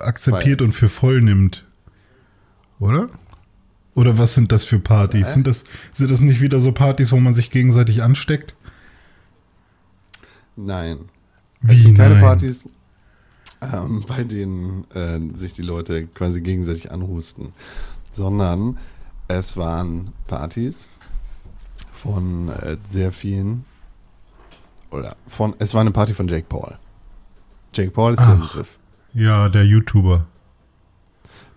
akzeptiert Feiert. und für voll nimmt. Oder? Oder was sind das für Partys? Sind das, sind das nicht wieder so Partys, wo man sich gegenseitig ansteckt? Nein. Wie es sind keine nein? Partys, ähm, bei denen äh, sich die Leute quasi gegenseitig anhusten, sondern es waren Partys von äh, sehr vielen oder von es war eine Party von Jake Paul. Jake Paul ist der Ach. Begriff. Ja, der YouTuber.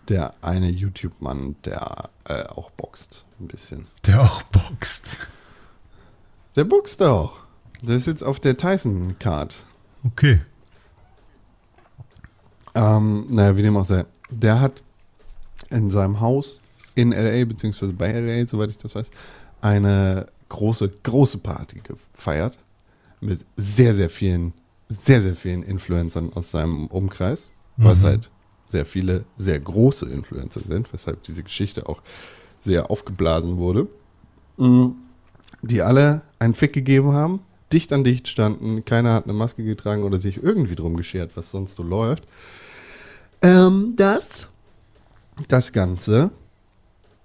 Der eine YouTube-Mann, der äh, auch boxt ein bisschen. Der auch boxt. Der boxt auch. Der ist jetzt auf der Tyson-Card. Okay. Ähm, naja, wie dem auch sei. Der hat in seinem Haus in LA, beziehungsweise bei LA, soweit ich das weiß, eine große, große Party gefeiert. Mit sehr, sehr vielen, sehr, sehr vielen Influencern aus seinem Umkreis. Was halt sehr viele, sehr große Influencer sind, weshalb diese Geschichte auch sehr aufgeblasen wurde. Mm, Die alle einen Fick gegeben haben, dicht an dicht standen, keiner hat eine Maske getragen oder sich irgendwie drum geschert, was sonst so läuft. Ähm, das, das ganze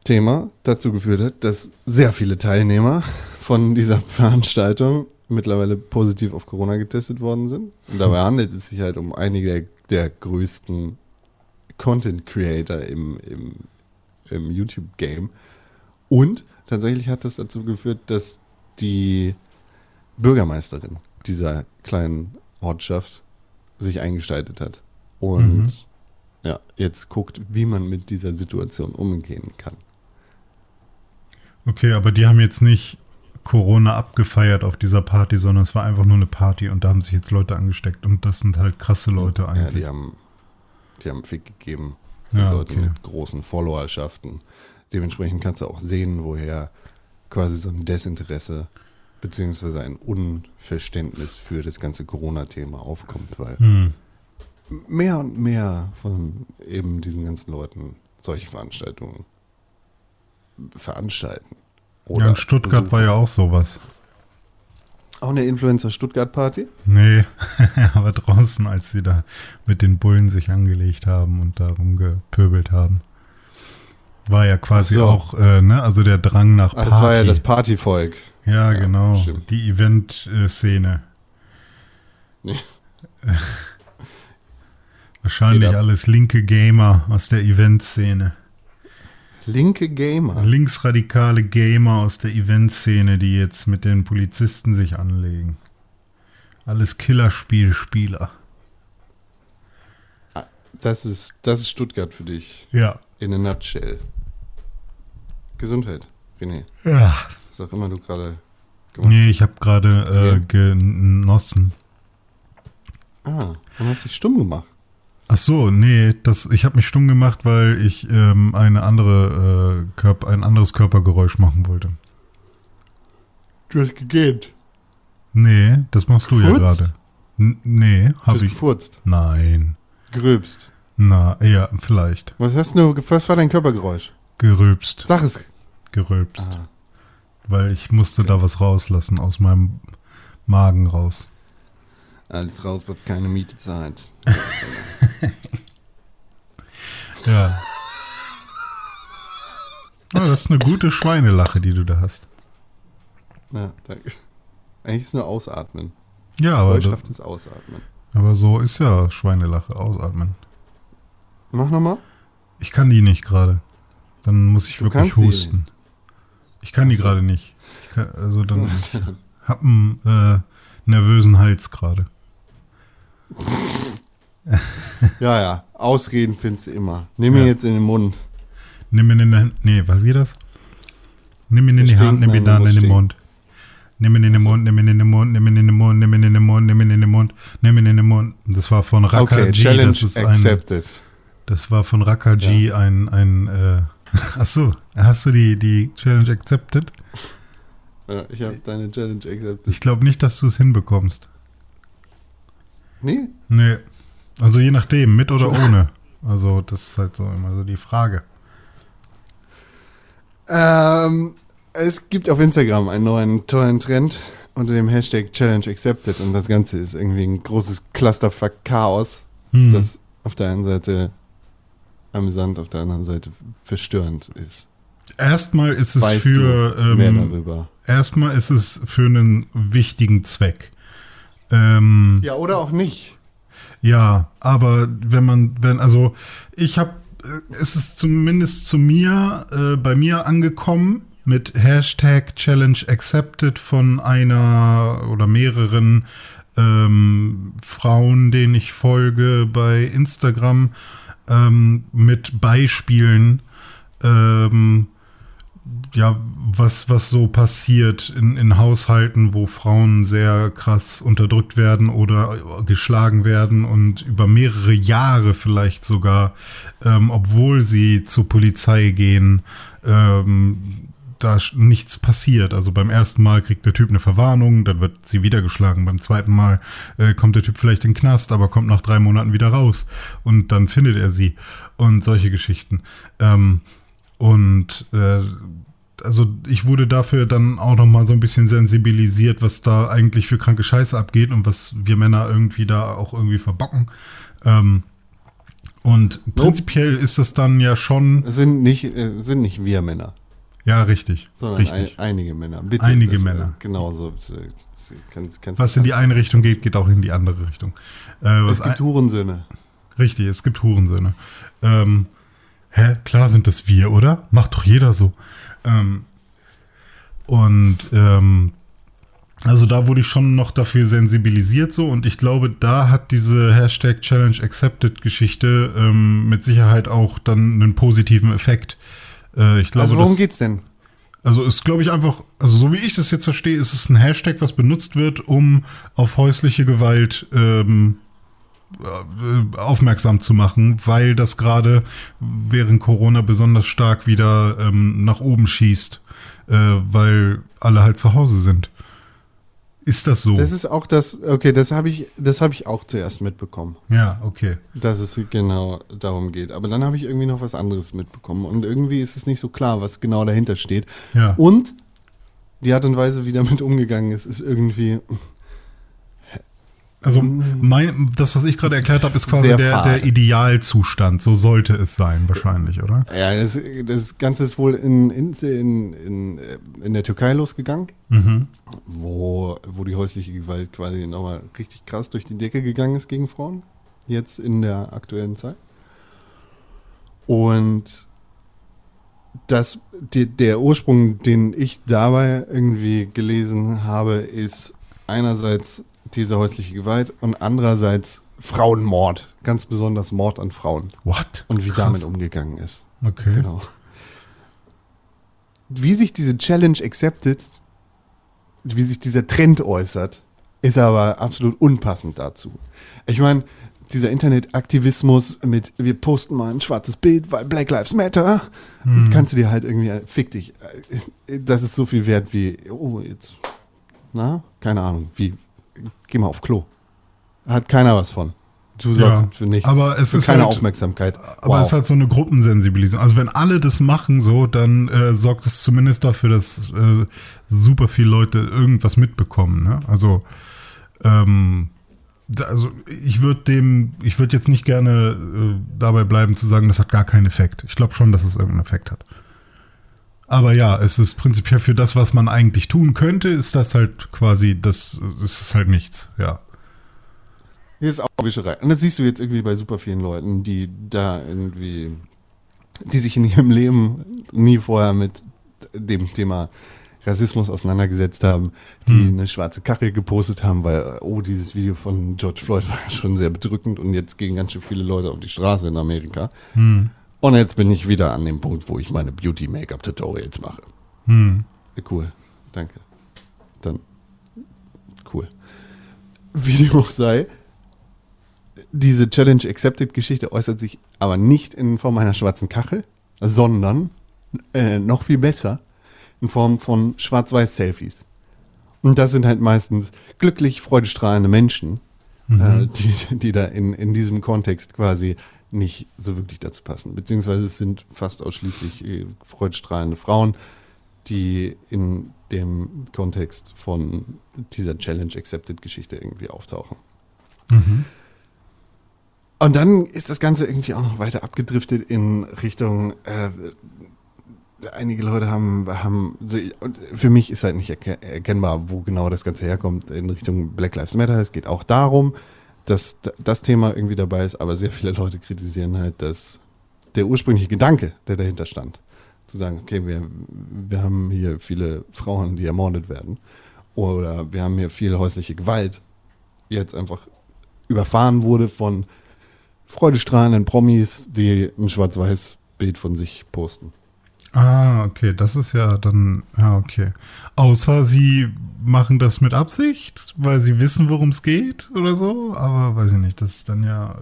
Thema dazu geführt hat, dass sehr viele Teilnehmer von dieser Veranstaltung mittlerweile positiv auf Corona getestet worden sind. Und dabei [laughs] handelt es sich halt um einige der, der größten Content Creator im, im, im YouTube-Game. Und tatsächlich hat das dazu geführt, dass die Bürgermeisterin dieser kleinen Ortschaft sich eingestaltet hat. Und Mhm. ja, jetzt guckt, wie man mit dieser Situation umgehen kann. Okay, aber die haben jetzt nicht Corona abgefeiert auf dieser Party, sondern es war einfach nur eine Party und da haben sich jetzt Leute angesteckt und das sind halt krasse Leute Ja, eigentlich. die haben, die haben Fick gegeben. Ja, Leute okay. mit großen Followerschaften. Dementsprechend kannst du auch sehen, woher quasi so ein Desinteresse beziehungsweise ein Unverständnis für das ganze Corona-Thema aufkommt, weil Hm. mehr und mehr von eben diesen ganzen Leuten solche Veranstaltungen veranstalten. Ja, in Stuttgart besuchen. war ja auch sowas. auch eine Influencer-Stuttgart-Party. Nee, [laughs] aber draußen, als sie da mit den Bullen sich angelegt haben und da rumgepöbelt haben. War ja quasi so. auch, äh, ne, also der Drang nach Party. Das war ja das Partyvolk. Ja, Ja, genau. stimmt. Die Event-Szene. Nee. [laughs] Wahrscheinlich ab. alles linke Gamer aus der Event-Szene. Linke Gamer. Linksradikale Gamer aus der Event-Szene, die jetzt mit den Polizisten sich anlegen. Alles Killerspielspieler. Das ist, das ist Stuttgart für dich. Ja. In a nutshell. Gesundheit, René. Ja. Was auch immer du gerade gemacht Nee, ich habe gerade äh, genossen. Ah, und hast dich stumm gemacht. Ach so, nee, das, ich habe mich stumm gemacht, weil ich ähm, eine andere, äh, Körper, ein anderes Körpergeräusch machen wollte. Du hast gegähnt. Nee, das machst du ja Gefurzt? gerade. Nee, Du habe hast ich. gefurzt. Nein. Gerülpst. Na, ja, vielleicht. Was hast du, was war dein Körpergeräusch? Gerülpst. Sag es. Gerülpst. Ah. Weil ich musste da was rauslassen aus meinem Magen raus. Alles raus, was keine Miete zahlt. [laughs] Ja. Ah, das ist eine gute Schweinelache, die du da hast. Ja, danke. Eigentlich ist es nur Ausatmen. Ja, aber, Freundschaft ist Ausatmen. aber so ist ja Schweinelache, ausatmen. Mach nochmal. Ich kann die nicht gerade. Dann muss ich Du wirklich die husten. Ich kann die Ach so. gerade nicht. Ich kann, also dann ich [laughs] hab einen äh, nervösen Hals gerade. Ja, ja. Ausreden findest du immer. Nimm mir Ja. jetzt in den Mund. Nimm ihn in Hand. Nee, weil wie das? Nimm ihn in die Hand, nimm ihn dann in den. Mund. Nimm ihn in den Mund, nimm ihn in den Mund, nimm ihn in den Mund, nimm ihn in den Mund, nimm ihn in den Mund, nimm ihn in den Mund. Das war von Raka Okay, G. Challenge Das ist ein, accepted. das war von Raka G. ein, ein, äh, ach so, hast du die, die Challenge accepted? Ja, ich habe deine Challenge accepted. Ich glaube nicht, dass du es hinbekommst. Nee? Nee. Also je nachdem, mit oder ohne. Also das ist halt so immer so die Frage. Ähm, es gibt auf Instagram einen neuen tollen Trend unter dem Hashtag Challenge Accepted und das Ganze ist irgendwie ein großes Clusterfuck Chaos, Hm. das auf der einen Seite amüsant, auf der anderen Seite verstörend ist. Erstmal ist es Weißt für ähm, darüber? erstmal ist es für einen wichtigen Zweck. Ähm, Ja, oder auch nicht. Ja, aber wenn man, wenn, also ich habe, es ist zumindest zu mir, äh, bei mir angekommen mit Hashtag Challenge Accepted von einer oder mehreren ähm, Frauen, denen ich folge bei Instagram, ähm, mit Beispielen, ähm, ja, was, was so passiert in, in Haushalten, wo Frauen sehr krass unterdrückt werden oder geschlagen werden und über mehrere Jahre vielleicht sogar, ähm, obwohl sie zur Polizei gehen, ähm, da nichts passiert. Also beim ersten Mal kriegt der Typ eine Verwarnung, dann wird sie wieder geschlagen. Beim zweiten Mal äh, kommt der Typ vielleicht in den Knast, aber kommt nach drei Monaten wieder raus und dann findet er sie und solche Geschichten. Ähm, und äh, also ich wurde dafür dann auch noch mal so ein bisschen sensibilisiert, was da eigentlich für kranke Scheiße abgeht und was wir Männer irgendwie da auch irgendwie verbocken. Ähm, und prinzipiell ist das dann ja schon, sind nicht, äh, sind nicht wir Männer, ja richtig, sondern ein, richtig. einige Männer. Bitte. Einige das, Männer. Äh, genauso. Das, äh, das, kannst, kannst Was in die eine Richtung geht, geht auch in die andere Richtung. Äh, Es gibt Hurensöhne. Richtig, es gibt Hurensöhne. Ähm, hä, klar sind das wir, oder? Macht doch jeder so. Ähm, und ähm, also da wurde ich schon noch dafür sensibilisiert so und ich glaube, da hat diese Hashtag Challenge Accepted Geschichte ähm, mit Sicherheit auch dann einen positiven Effekt. Äh, ich glaube, Also worum das- geht's denn? also ist, glaube ich, einfach, also so wie ich das jetzt verstehe, ist es ein Hashtag, was benutzt wird, um auf häusliche Gewalt ähm, äh, aufmerksam zu machen, weil das gerade während Corona besonders stark wieder ähm, nach oben schießt, äh, weil alle halt zu Hause sind. Ist das so? Das ist auch das, okay, das habe ich, das habe ich auch zuerst mitbekommen, ja, okay. dass es genau darum geht. Aber dann habe ich irgendwie noch was anderes mitbekommen und irgendwie ist es nicht so klar, was genau dahinter steht. Ja. Und die Art und Weise, wie damit umgegangen ist, ist irgendwie Also mein, das, was ich gerade erklärt habe, ist quasi Sehr der, der Idealzustand. So sollte es sein, wahrscheinlich, oder? Ja, das, das Ganze ist wohl in, in, in, in der Türkei losgegangen, Mhm. wo, wo die häusliche Gewalt quasi nochmal richtig krass durch die Decke gegangen ist gegen Frauen. Jetzt in der aktuellen Zeit. Und das, die, der Ursprung, den ich dabei irgendwie gelesen habe, ist einerseits diese häusliche Gewalt und andererseits Frauenmord. Ganz besonders Mord an Frauen. What? Und wie Krass. damit umgegangen ist. Okay. Genau. Wie sich diese Challenge accepted, wie sich dieser Trend äußert, ist aber absolut unpassend dazu. Ich meine, dieser Internetaktivismus mit, wir posten mal ein schwarzes Bild, weil Black Lives Matter, kannst du dir halt irgendwie, fick dich, das ist so viel wert wie, oh, jetzt, na, keine Ahnung, wie, geh mal auf Klo. Hat keiner was von. Du sorgst Ja, für nichts, aber es für ist keine halt- Aufmerksamkeit. Aber es ist halt so eine Gruppensensibilisierung. Also wenn alle das machen so, dann äh, sorgt es zumindest dafür, dass äh, super viele Leute irgendwas mitbekommen. Ne? Also, ähm, da, also ich würde dem, ich würde jetzt nicht gerne äh, dabei bleiben zu sagen, das hat gar keinen Effekt. Ich glaube schon, dass es irgendeinen Effekt hat. Aber ja, es ist prinzipiell für das, was man eigentlich tun könnte, ist das halt quasi, das ist halt nichts, ja. Hier ist auch Wischerei. Und das siehst du jetzt irgendwie bei super vielen Leuten, die da irgendwie, die sich in ihrem Leben nie vorher mit dem Thema Rassismus auseinandergesetzt haben, die eine schwarze Kachel gepostet haben, weil, oh, dieses Video von George Floyd war ja schon sehr bedrückend und jetzt gehen ganz schön viele Leute auf die Straße in Amerika. Und jetzt bin ich wieder an dem Punkt, wo ich meine Beauty-Make-up-Tutorials mache. Hm. Cool, danke. Dann, cool. Wie dem auch sei, diese Challenge Accepted Geschichte äußert sich aber nicht in Form einer schwarzen Kachel, sondern äh, noch viel besser in Form von Schwarz-Weiß-Selfies. Und das sind halt meistens glücklich, freudestrahlende Menschen, äh, die, die da in, in diesem Kontext quasi nicht so wirklich dazu passen. Beziehungsweise es sind fast ausschließlich äh, freudestrahlende Frauen, die in dem Kontext von dieser Challenge Accepted Geschichte irgendwie auftauchen. Und dann ist das Ganze irgendwie auch noch weiter abgedriftet in Richtung, äh, einige Leute haben, haben für mich ist halt nicht erke- erkennbar, wo genau das Ganze herkommt in Richtung Black Lives Matter. Es geht auch darum, dass das Thema irgendwie dabei ist, aber sehr viele Leute kritisieren halt, dass der ursprüngliche Gedanke, der dahinter stand, zu sagen, okay, wir, wir haben hier viele Frauen, die ermordet werden, oder wir haben hier viel häusliche Gewalt, jetzt einfach überfahren wurde von freudestrahlenden Promis, die ein schwarz-weiß Bild von sich posten. Ah, okay, das ist ja dann, ja, okay. Außer sie machen das mit Absicht, weil sie wissen, worum es geht oder so, aber weiß ich nicht, das ist dann ja.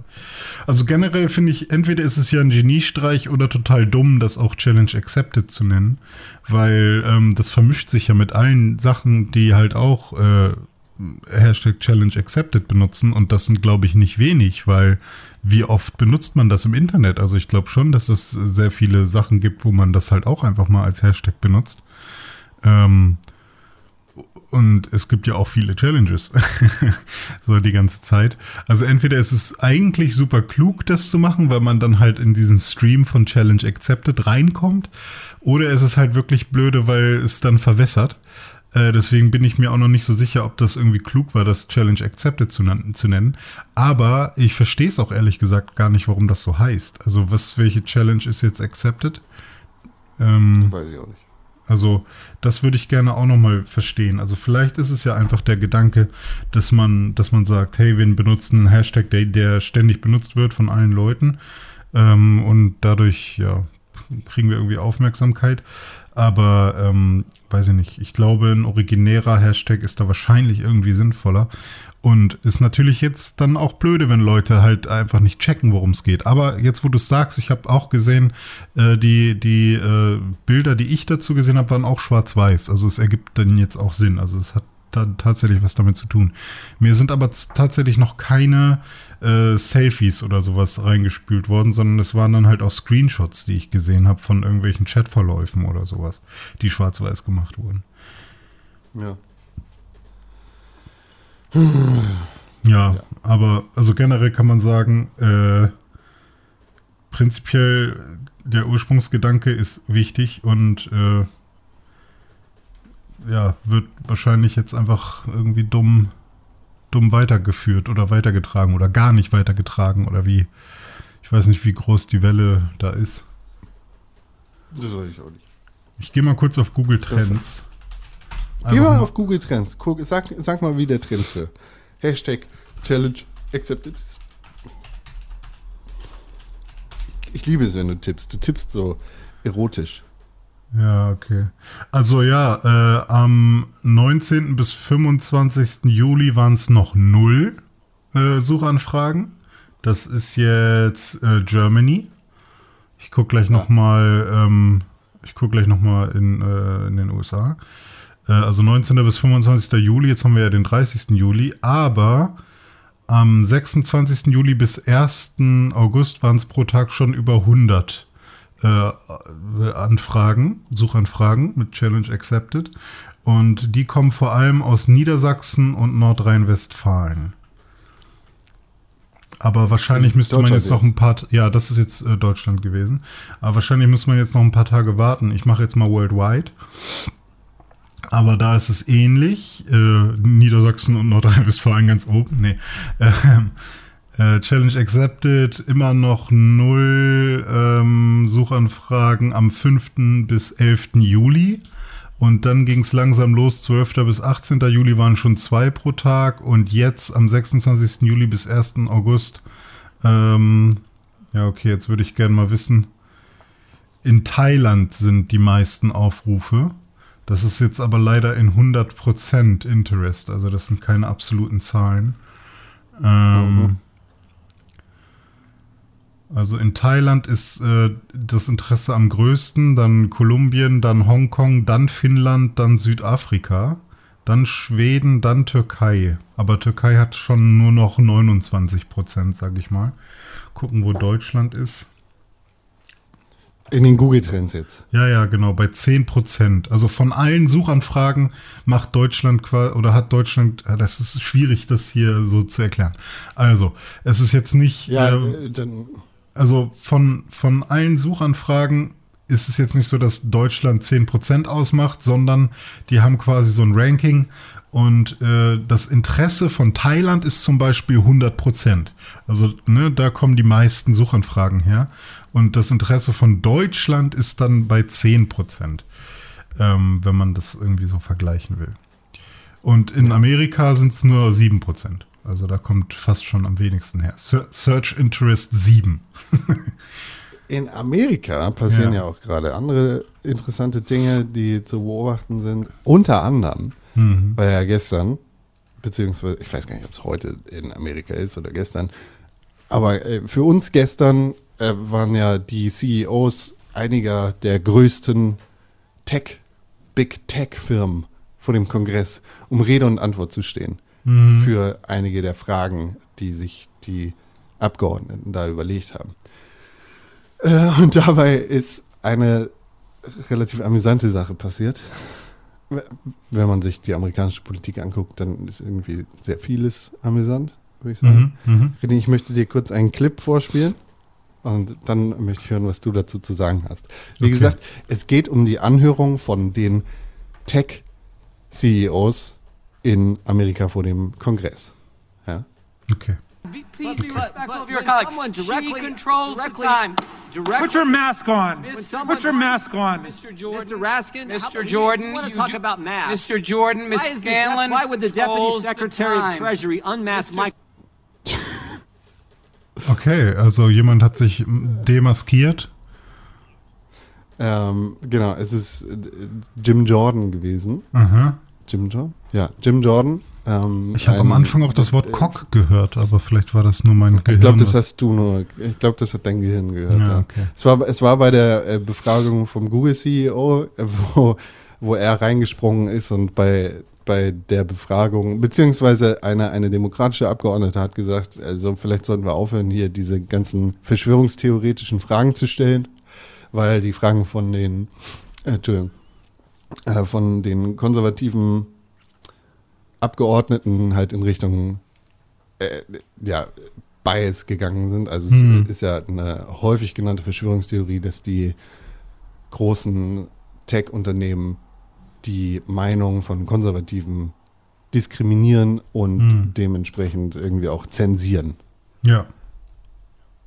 Also generell finde ich, entweder ist es ja ein Geniestreich oder total dumm, das auch Challenge Accepted zu nennen, weil ähm, das vermischt sich ja mit allen Sachen, die halt auch äh, Hashtag Challenge Accepted benutzen und das sind, glaube ich, nicht wenig, weil wie oft benutzt man das im Internet? Also ich glaube schon, dass es sehr viele Sachen gibt, wo man das halt auch einfach mal als Hashtag benutzt. Ähm, und es gibt ja auch viele Challenges. [laughs] so die ganze Zeit. Also entweder ist es eigentlich super klug, das zu machen, weil man dann halt in diesen Stream von Challenge Accepted reinkommt. Oder ist es halt wirklich blöde, weil es dann verwässert. Äh, deswegen bin ich mir auch noch nicht so sicher, ob das irgendwie klug war, das Challenge Accepted zu, zu nennen. Aber ich verstehe es auch ehrlich gesagt gar nicht, warum das so heißt. Also was, welche Challenge ist jetzt Accepted? Ähm, Weiß ich auch nicht. also das würde ich gerne auch nochmal verstehen. Also vielleicht ist es ja einfach der Gedanke, dass man, dass man sagt, hey, wir benutzen einen Hashtag, der, der ständig benutzt wird von allen Leuten. Ähm, und dadurch, ja, kriegen wir irgendwie Aufmerksamkeit. Aber ähm, weiß ich nicht. Ich glaube, ein originärer Hashtag ist da wahrscheinlich irgendwie sinnvoller. Und ist natürlich jetzt dann auch blöde, wenn Leute halt einfach nicht checken, worum es geht. Aber jetzt, wo du es sagst, ich habe auch gesehen, äh, die, die äh, Bilder, die ich dazu gesehen habe, waren auch schwarz-weiß. Also es ergibt dann jetzt auch Sinn. Also es hat da tatsächlich was damit zu tun. Mir sind aber tatsächlich noch keine äh, Selfies oder sowas reingespült worden, sondern es waren dann halt auch Screenshots, die ich gesehen habe von irgendwelchen Chatverläufen oder sowas, die schwarz-weiß gemacht wurden. Ja. Ja, aber also generell kann man sagen, äh, prinzipiell der Ursprungsgedanke ist wichtig und äh, ja, wird wahrscheinlich jetzt einfach irgendwie dumm, dumm weitergeführt oder weitergetragen oder gar nicht weitergetragen oder wie. Ich weiß nicht, wie groß die Welle da ist. Das weiß ich auch nicht. Ich gehe mal kurz auf Google Trends. Geh mal mal- auf Google Trends. Guck, sag, sag mal, wie der Trend für Hashtag Challenge Accepted ist. Ich liebe es, wenn du tippst. Du tippst so erotisch. Ja, okay. Also ja, äh, am 19. bis 25. Juli waren es noch null äh, Suchanfragen. Das ist jetzt äh, Germany. Ich gucke gleich noch mal, ähm, ich gucke gleich noch mal in, äh, in den USA. Äh, also 19. bis 25. Juli, jetzt haben wir ja den 30. Juli, aber am 26. Juli bis 1. August waren es pro Tag schon über 100 äh, Anfragen, Suchanfragen mit Challenge Accepted. Und die kommen vor allem aus Niedersachsen und Nordrhein-Westfalen. Aber wahrscheinlich müsste man jetzt noch ein paar, ja, das ist jetzt äh, Deutschland gewesen. Aber wahrscheinlich muss man jetzt noch ein paar Tage warten. Ich mache jetzt mal worldwide. Aber da ist es ähnlich. Äh, Niedersachsen und Nordrhein-Westfalen ganz oben. Nee. Ähm, äh, Challenge accepted, immer noch null ähm, Suchanfragen am 5. bis 11. Juli. Und dann ging es langsam los, 12. bis 18. Juli waren schon zwei pro Tag und jetzt am 26. Juli bis 1. August. Ähm, ja, okay, jetzt würde ich gerne mal wissen. In Thailand sind die meisten Aufrufe. Das ist jetzt aber leider in 100% Interest, also das sind keine absoluten Zahlen. Ähm, Also in Thailand ist äh, das Interesse am größten, dann Kolumbien, dann Hongkong, dann Finnland, dann Südafrika, dann Schweden, dann Türkei. Aber Türkei hat schon nur noch 29 Prozent, sage ich mal. Gucken, wo Deutschland ist. In den Google Trends jetzt. Ja, ja, genau, bei 10 Prozent. Also von allen Suchanfragen macht Deutschland oder hat Deutschland, das ist schwierig, das hier so zu erklären. Also, es ist jetzt nicht, Ja, äh, äh, dann. Also von, von allen Suchanfragen ist es jetzt nicht so, dass Deutschland 10% ausmacht, sondern die haben quasi so ein Ranking und äh, das Interesse von Thailand ist zum Beispiel 100%. Also ne, da kommen die meisten Suchanfragen her. Und das Interesse von Deutschland ist dann bei 10%, ähm, wenn man das irgendwie so vergleichen will. Und in Amerika sind es nur 7%. Also da kommt fast schon am wenigsten her. Search Interest 7. [laughs] In Amerika passieren ja. Ja. auch gerade andere interessante Dinge, die zu beobachten sind. Unter anderem, weil ja gestern, beziehungsweise, ich weiß gar nicht, ob es heute in Amerika ist oder gestern, aber äh, für uns gestern äh, waren ja die CEOs einiger der größten Tech, Big Tech-Firmen vor dem Kongress, um Rede und Antwort zu stehen für einige der Fragen, die sich die Abgeordneten da überlegt haben. Äh, und dabei ist eine relativ amüsante Sache passiert. Wenn man sich die amerikanische Politik anguckt, dann ist irgendwie sehr vieles amüsant, würde ich sagen. Mhm. René, ich möchte dir kurz einen Clip vorspielen und dann möchte ich hören, was du dazu zu sagen hast. Wie Okay. gesagt, es geht um die Anhörung von den Tech-CEOs in Amerika vor dem Kongress. Ja? Okay. Please be respectful of your colleague. someone She directly- controls the time. Directly, Put your mask on. Put your mask on. Mr. Jordan. Mr. Raskin, Mr. Jordan. you wanna you talk about masks. Mr. Jordan, Miss why, Scanlon. why would the Deputy Secretary of. Treasury unmask Mr. Mike? Okay, also jemand hat sich demaskiert. Ähm, genau, es ist Jim Jordan gewesen. Aha. Jim Jordan? Ja, Jim Jordan. Ähm, Ich habe am Anfang auch das Wort Cock gehört, aber vielleicht war das nur mein Gehirn. Ich glaube, das hast du nur, ich glaube, das hat dein Gehirn gehört. Ja, Ja, okay. es, war, es war bei der äh, Befragung vom Google-CEO, äh, wo, wo er reingesprungen ist und bei, bei der Befragung, beziehungsweise eine, eine demokratische Abgeordnete hat gesagt, also vielleicht sollten wir aufhören, hier diese ganzen verschwörungstheoretischen Fragen zu stellen, weil die Fragen von den, äh, Entschuldigung, äh, von den konservativen Abgeordneten halt in Richtung äh, ja, Bias gegangen sind. Also Hm. es ist ja eine häufig genannte Verschwörungstheorie, dass die großen Tech-Unternehmen die Meinung von Konservativen diskriminieren und Hm. dementsprechend irgendwie auch zensieren. Ja.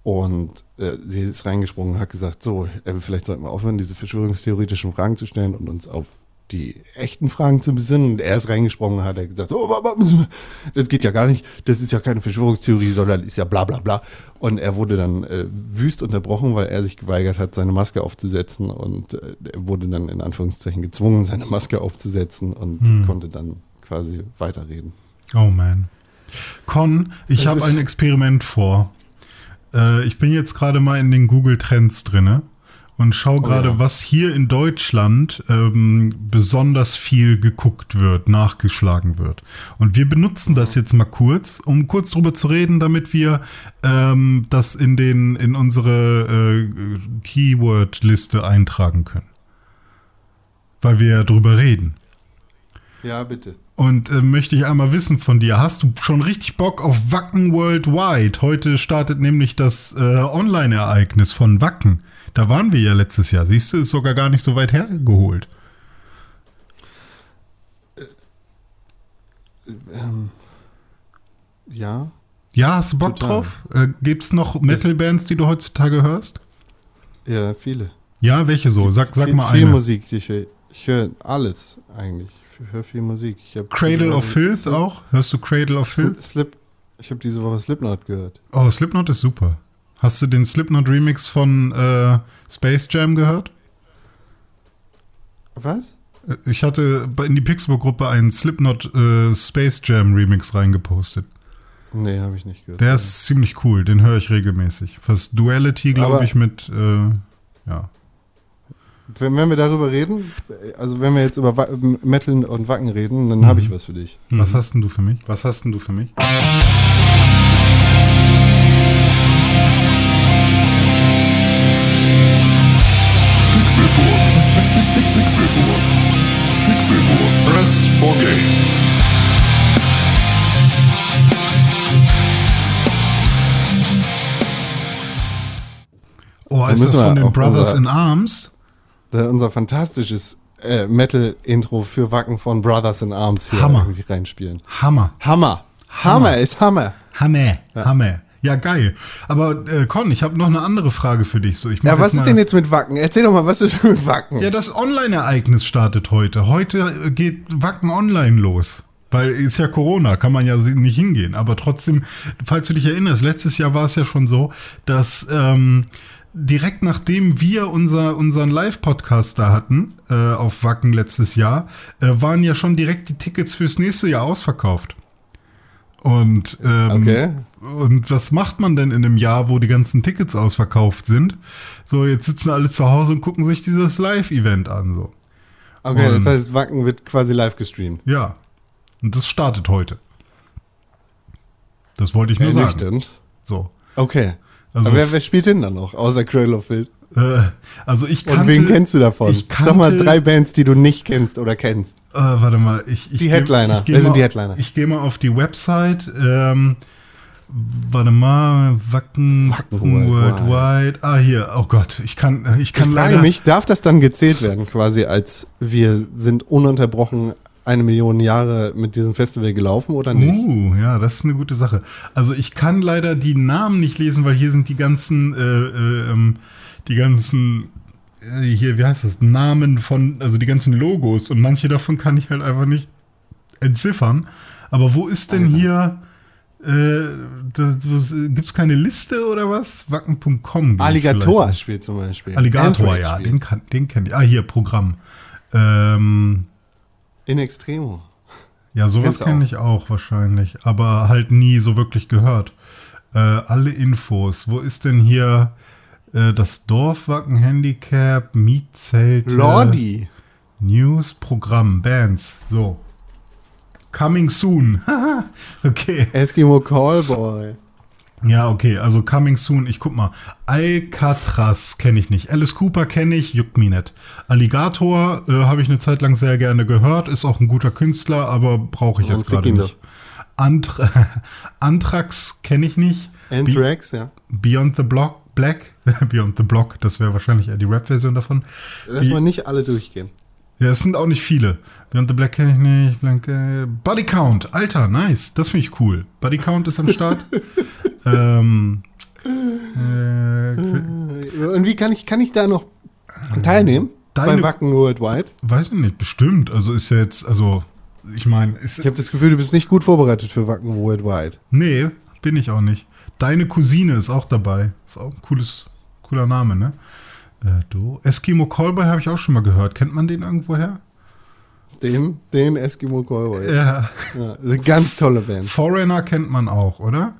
Und äh, sie ist reingesprungen und hat gesagt, so, äh, vielleicht sollten wir aufhören, diese verschwörungstheoretischen Fragen zu stellen und uns auf die echten Fragen zu besinnen. Und er ist reingesprungen und hat er gesagt, oh, das geht ja gar nicht, das ist ja keine Verschwörungstheorie, sondern ist ja bla bla bla. Und er wurde dann äh, wüst unterbrochen, weil er sich geweigert hat, seine Maske aufzusetzen und äh, er wurde dann in Anführungszeichen gezwungen, seine Maske aufzusetzen und Hm. konnte dann quasi weiterreden. Oh man. Con, ich habe ein Experiment vor. Äh, ich bin jetzt gerade mal in den Google Trends drinne und schaue gerade, ja. was hier in Deutschland ähm, besonders viel geguckt wird, nachgeschlagen wird. Und wir benutzen das jetzt mal kurz, um kurz drüber zu reden, damit wir ähm, das in den in unsere äh, Keyword-Liste eintragen können. Weil wir ja drüber reden. Ja, bitte. Und äh, möchte ich einmal wissen von dir, hast du schon richtig Bock auf Wacken Worldwide? Heute startet nämlich das äh, Online-Ereignis von Wacken. Da waren wir ja letztes Jahr. Siehst du, ist sogar gar nicht so weit hergeholt. Ähm, ja, Ja, hast du Bock Total. drauf? Äh, gibt's noch Metal-Bands, die du heutzutage hörst? ja, viele. Ja, welche so? Sag, sag viel, mal viel eine. Musik, die ich höre. Ich höre alles eigentlich. Ich höre viel Musik. Cradle of Filth auch? Hörst du Cradle of Filth? Slip, ich habe diese Woche Slipknot gehört. Oh, Slipknot ist super. Hast du den Slipknot-Remix von äh, Space Jam gehört? Was? Äh, Ich hatte in die Pixelbook-Gruppe einen Slipknot äh, Space Jam Remix reingepostet. Nee, habe ich nicht gehört. Der ist ziemlich cool, den höre ich regelmäßig. Fast Duality, glaube ich, mit, äh, ja. Wenn, wenn wir darüber reden, also wenn wir jetzt über Wa Metal und Wacken reden, dann habe ich was für dich. Was hast denn du für mich? Was hast denn du für mich? Pixelburg. Pixelburg. Pixelburg. Press for games. Oh, ist das von den Brothers in Arms? Da unser fantastisches äh, Metal-Intro für Wacken von Brothers in Arms hier Hammer. irgendwie reinspielen. Hammer. Hammer. Hammer ist Hammer. Hammer. Hammer. Ja, geil. Aber äh, Con, ich habe noch eine andere Frage für dich. So, ich Ja, was ist denn jetzt mit Wacken? Erzähl doch mal, was ist mit Wacken? Ja, das Online-Ereignis startet heute. Heute äh, geht Wacken online los. Weil ist ja Corona, kann man ja nicht hingehen. Aber trotzdem, falls du dich erinnerst, letztes Jahr war es ja schon so, dass ähm, direkt nachdem wir unser, unseren Live-Podcast da hatten, äh, auf Wacken letztes Jahr, äh, waren ja schon direkt die Tickets fürs nächste Jahr ausverkauft. Und, ähm, Okay. und was macht man denn in einem Jahr, wo die ganzen Tickets ausverkauft sind? So, jetzt sitzen alle zu Hause und gucken sich dieses Live-Event an. So. Okay, das Und- heißt, Wacken wird quasi live gestreamt. Ja. Und das startet heute. Das wollte ich nur sagen. So. Okay. Also- Aber wer, wer spielt denn da noch, außer Cradle of Filth? Äh, also ich kannte. Und wen kennst du davon? Ich kannte, Sag mal drei Bands, die du nicht kennst oder kennst. Äh, warte mal, ich, ich Die Headliner. Ich geh Wer sind mal- die Headliner? Ich gehe mal auf die Website. Ähm, warte mal, Wacken, Wacken Worldwide. Worldwide. Ah, hier, oh Gott, ich kann, ich Ich kann frage leider. mich, darf das dann gezählt werden, quasi als wir sind ununterbrochen eine Million Jahre mit diesem Festival gelaufen oder nicht? Uh, ja, das ist eine gute Sache. Also ich kann leider die Namen nicht lesen, weil hier sind die ganzen, äh, äh, ähm, die ganzen, äh, hier, wie heißt das, Namen von, also die ganzen Logos und manche davon kann ich halt einfach nicht entziffern. Aber wo ist denn hier, äh, gibt es keine Liste oder was? Wacken.com. Alligator spielt zum Beispiel. Alligator, Anthrax ja, spielt. den, kann, den kenne ich. Ah, hier, Programm. Ähm, In Extremo. ja, sowas kenne ich auch wahrscheinlich, aber halt nie so wirklich gehört. Äh, alle Infos. Wo ist denn hier äh, das Dorfwacken Handicap, Mietzelt, Lordi. News, Programm, Bands. So. Coming soon. [laughs] Okay. Eskimo Callboy. Ja, okay, also Coming Soon, ich guck mal. Alcatraz kenne ich nicht. Alice Cooper kenne ich, juckt mich nicht. Alligator äh, habe ich eine Zeit lang sehr gerne gehört, ist auch ein guter Künstler, aber brauche ich Dann jetzt gerade nicht. Antra [laughs] Anthrax kenne ich nicht. Anthrax, ja. Beyond the Block, Black, [laughs] Beyond the Block, das wäre wahrscheinlich eher die Rap-Version davon. Lass Die- mal nicht alle durchgehen. ja, es sind auch nicht viele. Beyond the Black kenne ich nicht. Blank, äh, Body Count, Alter, nice. Das finde ich cool. Body Count ist am Start. [laughs] ähm, äh, Und wie kann ich, kann ich da noch teilnehmen? Deine- bei Wacken Worldwide? weiß ich nicht, bestimmt. Also ist ja jetzt, also, ich meine. Ich habe das Gefühl, du bist nicht gut vorbereitet für Wacken Worldwide. Nee, bin ich auch nicht. Deine Cousine ist auch dabei. Ist auch ein cooles, cooler Name, ne? Äh, du. Eskimo Callboy habe ich auch schon mal gehört. Kennt man den irgendwoher? Den, den Eskimo Callboy. Ja. Ja, eine ganz tolle Band. Foreigner kennt man auch, oder?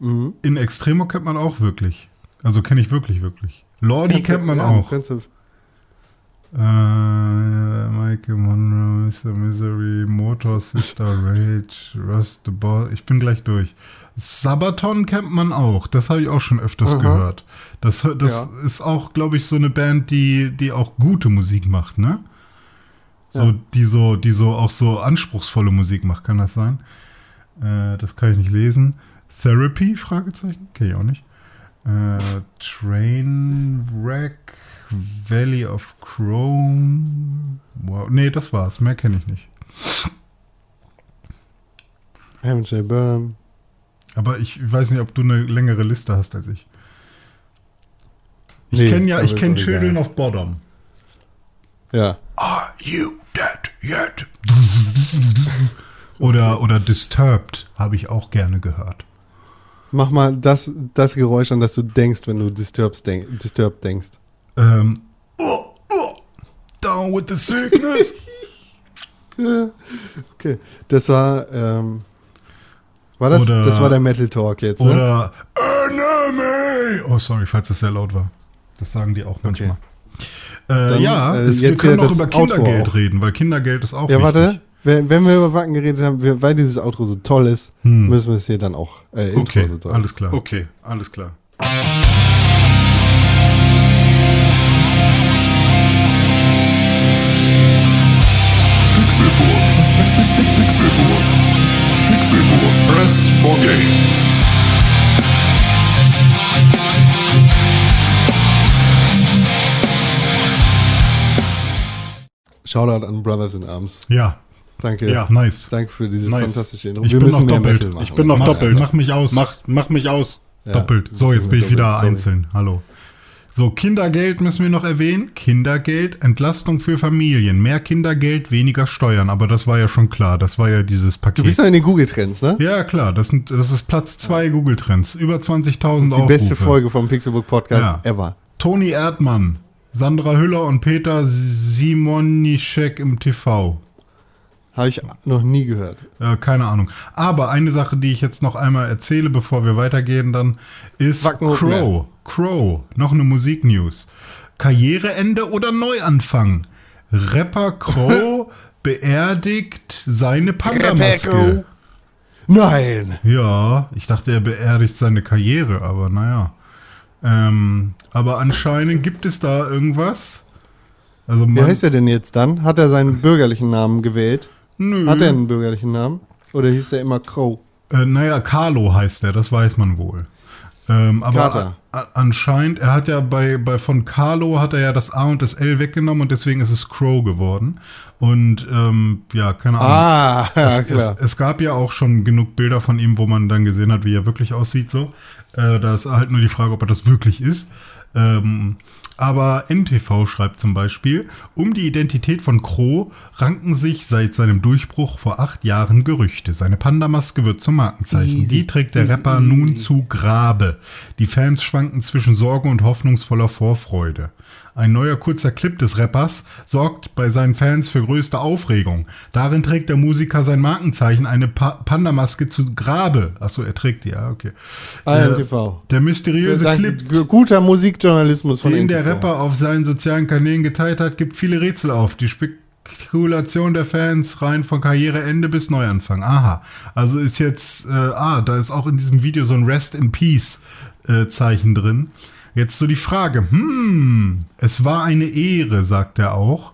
Mhm. In Extremo kennt man auch wirklich. Also kenne ich wirklich, wirklich. Lordi du- kennt man ja, auch. du- Äh, Michael Monroe, Mr. Misery, Motor, Sister Rage, Rust the Ball. Ich bin gleich durch. Sabaton kennt man auch. Das habe ich auch schon öfters Aha. gehört. Das, das ist auch, glaube ich, so eine Band, die, die auch gute Musik macht, ne? So, Ja. die so, die so auch so anspruchsvolle Musik macht, kann das sein? Äh, das kann ich nicht lesen. Therapy? Fragezeichen? Kenn ich auch nicht. Äh, Trainwreck, Valley of Chrome. Wow. Nee, das war's. Mehr kenne ich nicht. You Burn. Aber ich weiß nicht, ob du eine längere Liste hast als ich. Ich Nee, kenne ja, ich kenne Children egal. of Bottom. Ja. Are you dead yet? [laughs] oder, oder Disturbed habe ich auch gerne gehört. Mach mal das, das Geräusch an, das du denkst, wenn du Disturbed, denk, Disturbed denkst. Ähm, oh, oh, down with the sickness. [laughs] Okay. Das war, ähm, war das, Oder- das war der Metal Talk jetzt, ne? Oder Enemy! Oh, sorry, falls das sehr laut war. Das sagen die auch manchmal. Äh, Dann, ja, äh, es, wir jetzt können das über Kindergeld auch. reden, weil Kindergeld ist auch Ja, wichtig. warte. Wenn, wenn wir über Wacken geredet haben, wir, weil dieses Outro so toll ist, Hm. müssen wir es hier dann auch, äh, Okay, so toll. alles klar. Okay, alles klar. Pixelburg. Pixelburg. Pixelburg. Press for Games. Shoutout an Brothers in Arms. Ja, Danke. ja, nice. Danke für dieses Nice. fantastische Intro. Ich bin noch doppelt. Ich bin noch Mach, doppelt. mach mich aus. Mach, mach mich aus. Ja, doppelt. du So, jetzt bin ich wieder doppelt, sorry. einzeln. Hallo. So, Kindergeld müssen wir noch erwähnen. Kindergeld, Entlastung für Familien. Mehr Kindergeld, weniger Steuern. Aber das war ja schon klar. Das war ja dieses Du Paket. bist doch in den Google-Trends, ne? ja, klar. Das, sind, das ist Platz 2 Google-Trends. Über 20.000 Das ist die Aufrufe. beste Folge vom Pixelbook Podcast Ja. ever. Toni Erdmann, Sandra Hüller und Peter Simonischek im TV. Habe ich noch nie gehört. Äh, keine Ahnung. Aber eine Sache, die ich jetzt noch einmal erzähle, bevor wir weitergehen, dann ist Wacken hoch Crow. Crow. Noch eine Musiknews. Karriereende oder Neuanfang? Rapper Crow [laughs] beerdigt seine Panda-Maske. Nein! Ja, ich dachte, er beerdigt seine Karriere, aber naja. Ähm, aber anscheinend gibt es da irgendwas. Also Wie heißt er denn jetzt dann? Hat er seinen bürgerlichen Namen gewählt? Nö. Hat er einen bürgerlichen Namen? Oder hieß er immer Crow? Äh, naja, Carlo heißt er, das weiß man wohl. Ähm, aber anscheinend, er hat ja bei, bei von Carlo hat er ja das A und das L weggenommen und deswegen ist es Crow geworden. Und ähm, ja, keine Ahnung. Ah, ja, es, [laughs] es, klar. es gab ja auch schon genug Bilder von ihm, wo man dann gesehen hat, wie er wirklich aussieht. So, äh, da ist halt nur die Frage, ob er das wirklich ist. Ähm, aber NTV schreibt zum Beispiel, um die Identität von Crow ranken sich seit seinem Durchbruch vor acht Jahren Gerüchte. Seine Panda-Maske wird zum Markenzeichen. Die trägt der Rapper nun zu Grabe. Die Fans schwanken zwischen Sorge und hoffnungsvoller Vorfreude. Ein neuer kurzer Clip des Rappers sorgt bei seinen Fans für größte Aufregung. Darin trägt der Musiker sein Markenzeichen, eine pa Panda-Maske zu Grabe. Achso, er trägt die, ja, okay. ANTV. Der mysteriöse Danke, Clip, g- Guter Musikjournalismus von den NTV. der Rapper auf seinen sozialen Kanälen geteilt hat, gibt viele Rätsel auf. Die Spekulation der Fans rein von Karriereende bis Neuanfang. Aha. Also ist jetzt, äh, ah, da ist auch in diesem Video so ein Rest in Peace äh, Zeichen drin. Jetzt so die Frage, hm, es war eine Ehre, sagt er auch.